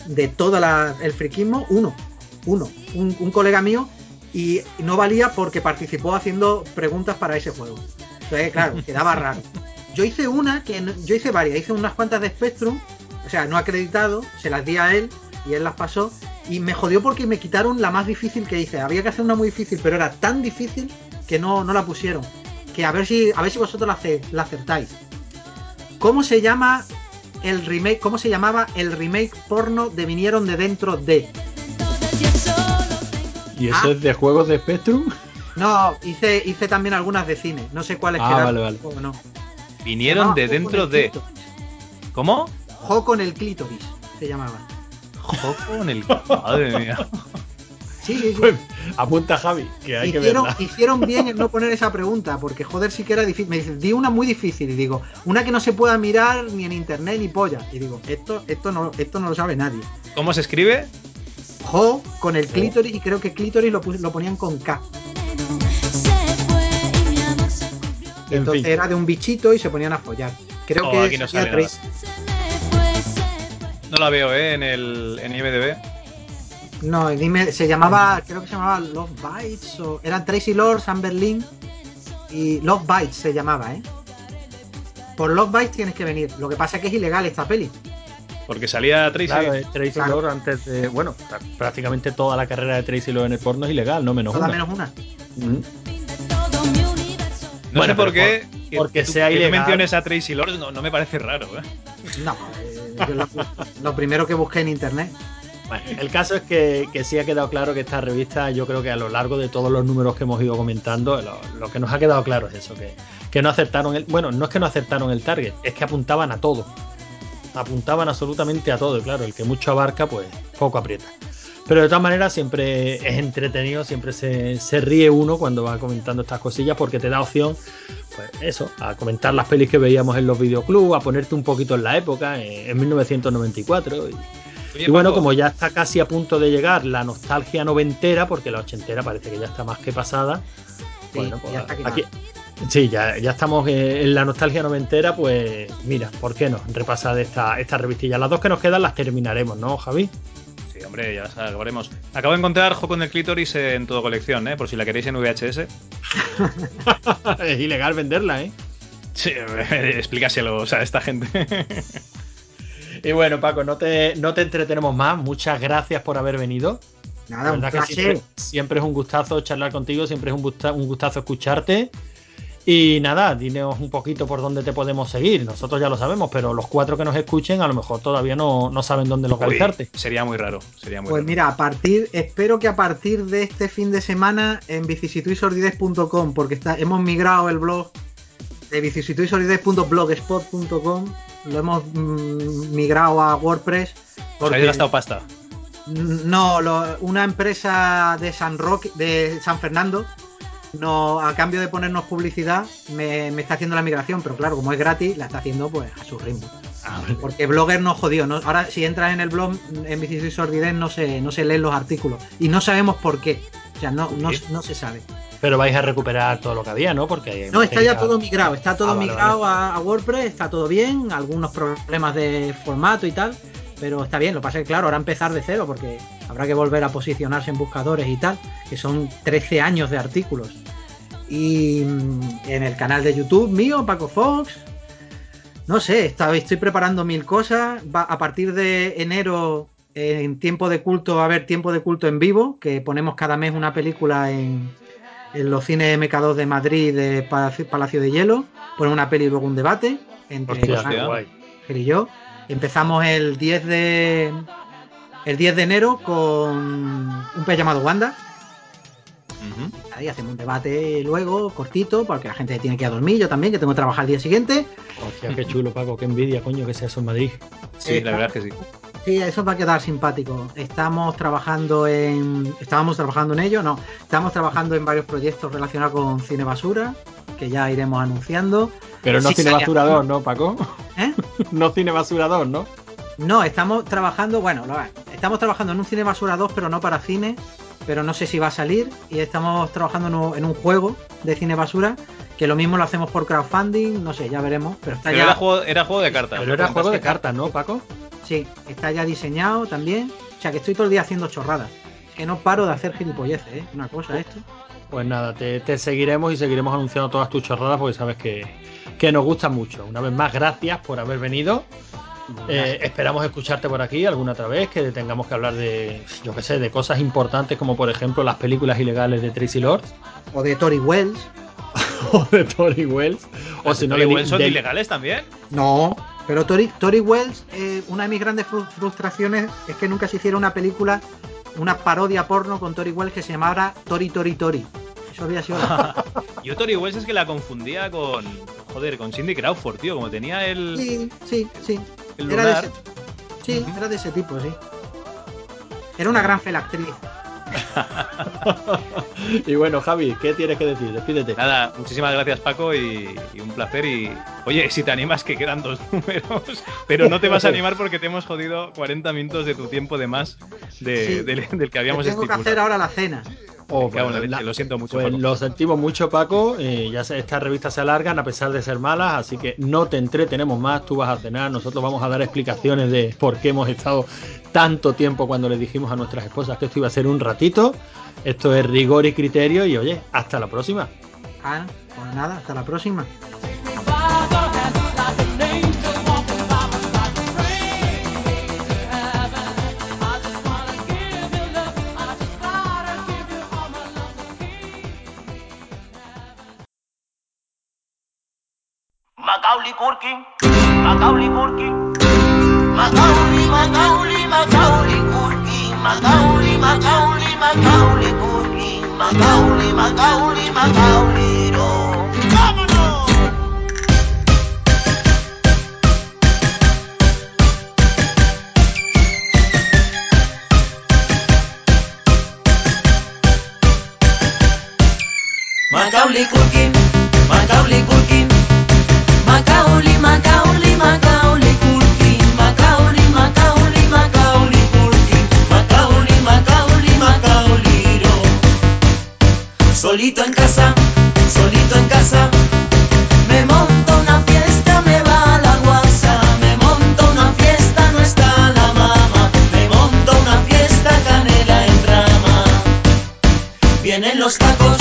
de todo la- el friquismo uno uno un, un colega mío y no valía porque participó haciendo preguntas para ese juego entonces claro quedaba raro yo hice una que yo hice varias hice unas cuantas de Spectrum o sea, no acreditado, se las di a él y él las pasó. Y me jodió porque me quitaron la más difícil que hice. Había que hacer una muy difícil, pero era tan difícil que no, no la pusieron. Que a ver si, a ver si vosotros la, la acertáis. ¿Cómo se llama el remake? ¿Cómo se llamaba el remake porno de Vinieron de dentro de?
Y eso
Ah.
es de juegos de Spectrum.
No, hice, hice también algunas de cine. No sé cuáles
Ah,
quedaron
vale, vale.
o no.
Vinieron de dentro
Jo con
de. ¿Cómo?
Jo con el clítoris se llamaba.
Joco en el. Madre mía.
Sí, sí, sí.
Pues apunta Javi, que hay que
hicieron,
verla.
hicieron bien en no poner esa pregunta, porque joder, sí que era difícil. Me dicen, di una muy difícil, y digo, una que no se pueda mirar ni en internet ni polla. Y digo, esto, esto no, esto no lo sabe nadie.
¿Cómo se escribe?
Jo con el clítoris, y creo que clítoris lo, lo ponían con K.
En
Entonces
fin.
era de un bichito y se ponían a follar. Creo
Oh,
que
aquí no sale nada. No la veo, ¿eh? En el en IMDb.
No, dime, se llamaba, creo que se llamaba Love Bites, o eran Tracy Lords, Amber Lynn y Love Bites se llamaba, ¿eh? Por Love Bites tienes que venir. Lo que pasa es que es ilegal esta peli.
Porque salía Tracy.
Claro, Tracy
Claro.
Lord antes de. Bueno, pr- prácticamente toda la carrera de Tracy Lord en el porno es ilegal, no menos
Toda
una.
menos una.
Mm.
no
Bueno,
sé por
pero
qué.
por-
que
porque
tú-
sea
que
ilegal.
menciones a Tracy Lords no, no me parece raro, ¿eh?
No, eh, yo lo, lo primero que busqué en internet.
Bueno, el caso es que, sí ha quedado claro que esta revista, yo creo que a lo largo de todos los números que hemos ido comentando, lo, que nos ha quedado claro es eso, que, no aceptaron el. Bueno, no es que no aceptaron el target, es que apuntaban a todo. Apuntaban absolutamente a todo, y claro, el que mucho abarca, pues poco aprieta. Pero de todas maneras, siempre es entretenido, siempre se, ríe uno cuando va comentando estas cosillas, porque te da opción, pues eso, a comentar las pelis que veíamos en los videoclubs, a ponerte un poquito en la época, en, en 1994. Y, y bueno, como ya está casi a punto de llegar la nostalgia noventera, porque la ochentera parece que ya está más que pasada.
Sí,
bueno, pues
ya está
aquí. Sí, ya, ya estamos en la nostalgia noventera, pues mira, ¿por qué no? Repasar esta, esta revistilla. Las dos que nos quedan las terminaremos, ¿no, Javi?
Sí, hombre, ya las acabaremos. Acabo de encontrar Joco en el Clítoris en todo colección, ¿eh? Por si la queréis en VHS.
es ilegal venderla, ¿eh?
Sí, explícaselo, o sea, a esta gente.
Y bueno, Paco, no te, no te entretenemos más. Muchas gracias por haber venido.
Nada,
La
un placer.
siempre, siempre es un gustazo charlar contigo, siempre es un, gusta- un gustazo escucharte. Y nada, dinos un poquito por dónde te podemos seguir. Nosotros ya lo sabemos, pero los cuatro que nos escuchen a lo mejor todavía no, no saben dónde localizarte.
sería muy raro, sería muy
Pues
raro.
mira, a partir, espero que a partir de este fin de semana en vicisituysordidez.com, porque está, hemos migrado el blog de vicisituysordidez.blogspot.com, lo hemos mm, migrado a WordPress. Porque-
habéis gastado pasta.
No, lo- una empresa de San Roque, de San Fernando, no, a cambio de ponernos publicidad, me, me está haciendo la migración, pero claro, como es gratis, la está haciendo pues a su ritmo. Porque Blogger no jodió. ¿no? Ahora, si entras en el blog en Bicis y Sordidez, no se, no se leen los artículos. Y no sabemos por qué. O sea, no, no, no se sabe.
Pero vais a recuperar todo lo que había, ¿no? Porque
No, está ya todo migrado. Está todo
Ah, vale,
migrado A, a WordPress, está todo bien. Algunos problemas de formato y tal. Pero está bien, lo que pasa es que, claro, ahora empezar de cero porque habrá que volver a posicionarse en buscadores y tal, que son 13 años de artículos. Y mm, en el canal de YouTube mío, Paco Fox, no sé, está- estoy preparando mil cosas. Va, a partir de enero, en tiempo de culto, va a haber tiempo de culto en vivo, que ponemos cada mes una película en, en los cines MK2 de Madrid de Palacio Palacio de Hielo. Poner una peli y luego un debate entre
Hostia,
y yo. Empezamos el 10 de el 10 de enero con un pez llamado Wanda. Ahí hacemos un debate luego, cortito, porque la gente tiene que ir a dormir, yo también, que tengo que trabajar el día siguiente.
Hostia, qué chulo, Paco, qué envidia, coño, que sea eso en Madrid.
Sí,
Eh,
la verdad es que sí.
Sí, eso va a quedar simpático. Estamos trabajando en. Estábamos trabajando en ello, no. Estamos trabajando en varios proyectos relacionados con Cine Basura, que ya iremos anunciando.
Pero no
Sí,
Cine. Basura 2, ¿no, Paco?
¿Eh?
no Cine Basura 2, ¿no?
No, estamos trabajando, bueno, lo- estamos trabajando en un Cine Basura 2, pero no para cine, pero no sé si va a salir. Y estamos trabajando en un, en un juego de Cine Basura, que lo mismo lo hacemos por crowdfunding, no sé, ya veremos. Pero está
Pero
ya.
era juego, era juego de cartas.
Pero era juego de cartas, ¿no, Paco?
Sí, está ya diseñado también. O sea que estoy todo el día haciendo chorradas. Que no paro de hacer gilipolleces, ¿eh? Una cosa esto.
Pues nada, te, te seguiremos y seguiremos anunciando todas tus chorradas porque sabes que, que nos gustan mucho. Una vez más, gracias por haber venido. Eh, esperamos escucharte por aquí alguna otra vez, que tengamos que hablar de, yo qué sé, de cosas importantes como por ejemplo las películas ilegales de Tracy Lords
O de Tori Wells.
O de Tori Wells. O si
de
no,
Tori Wells son ilegales también.
No, pero Tori, Tori Wells, eh, una de mis grandes fru- frustraciones es que nunca se hiciera una película, una parodia porno con Tori Wells que se llamara Tori Tori Tori. Eso había sido la...
Yo Tori Wells es que la confundía con. Joder, con Cindy Crawford, tío. Como tenía el.
Sí, sí, sí.
el
Era de ese, sí, era de ese tipo, sí. Era una gran felactriz.
y bueno, Javi, ¿qué tienes que decir? Despídete.
Nada, muchísimas gracias Paco y, y un placer y oye, si te animas que quedan dos números, pero no te vas a animar porque te hemos jodido 40 minutos de tu tiempo de más de-
Sí.
del, del que habíamos
tengo que hacer ahora la cena.
Oh,
la
pues, la-
lo siento mucho,
Pues
Paco.
lo sentimos mucho, Paco. eh, ya sé, estas revistas se alargan a pesar de ser malas, así que no te entretenemos más. Tú vas a cenar, nosotros vamos a dar explicaciones de por qué hemos estado tanto tiempo cuando les dijimos a nuestras esposas que esto iba a ser un ratito. Esto es rigor y criterio y oye, hasta la próxima.
Ah, pues nada, hasta la próxima.
Macaulay Culkin, Macaulay Culkin, Macaulay, Macaulay, Macaulay Culkin, Macaulay, Macaulay, Macaulay Culkin, Macaulay, Macaulay, Macaulay, no. ¡Vámonos! Macaulay Culkin, Macaulay Solito en casa, solito en casa, me monto una fiesta, me va la guasa, me monto una fiesta, no está la mama, me monto una fiesta, canela en rama. Vienen los tacos,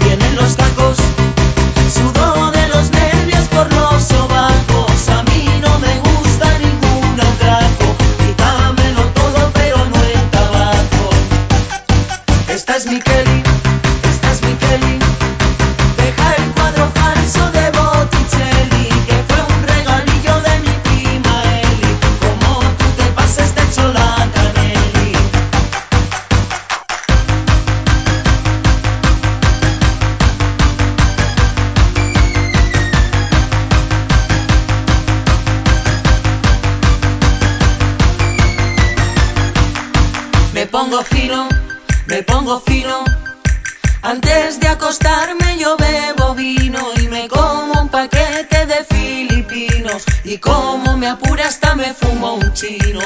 vienen los tacos. Fumo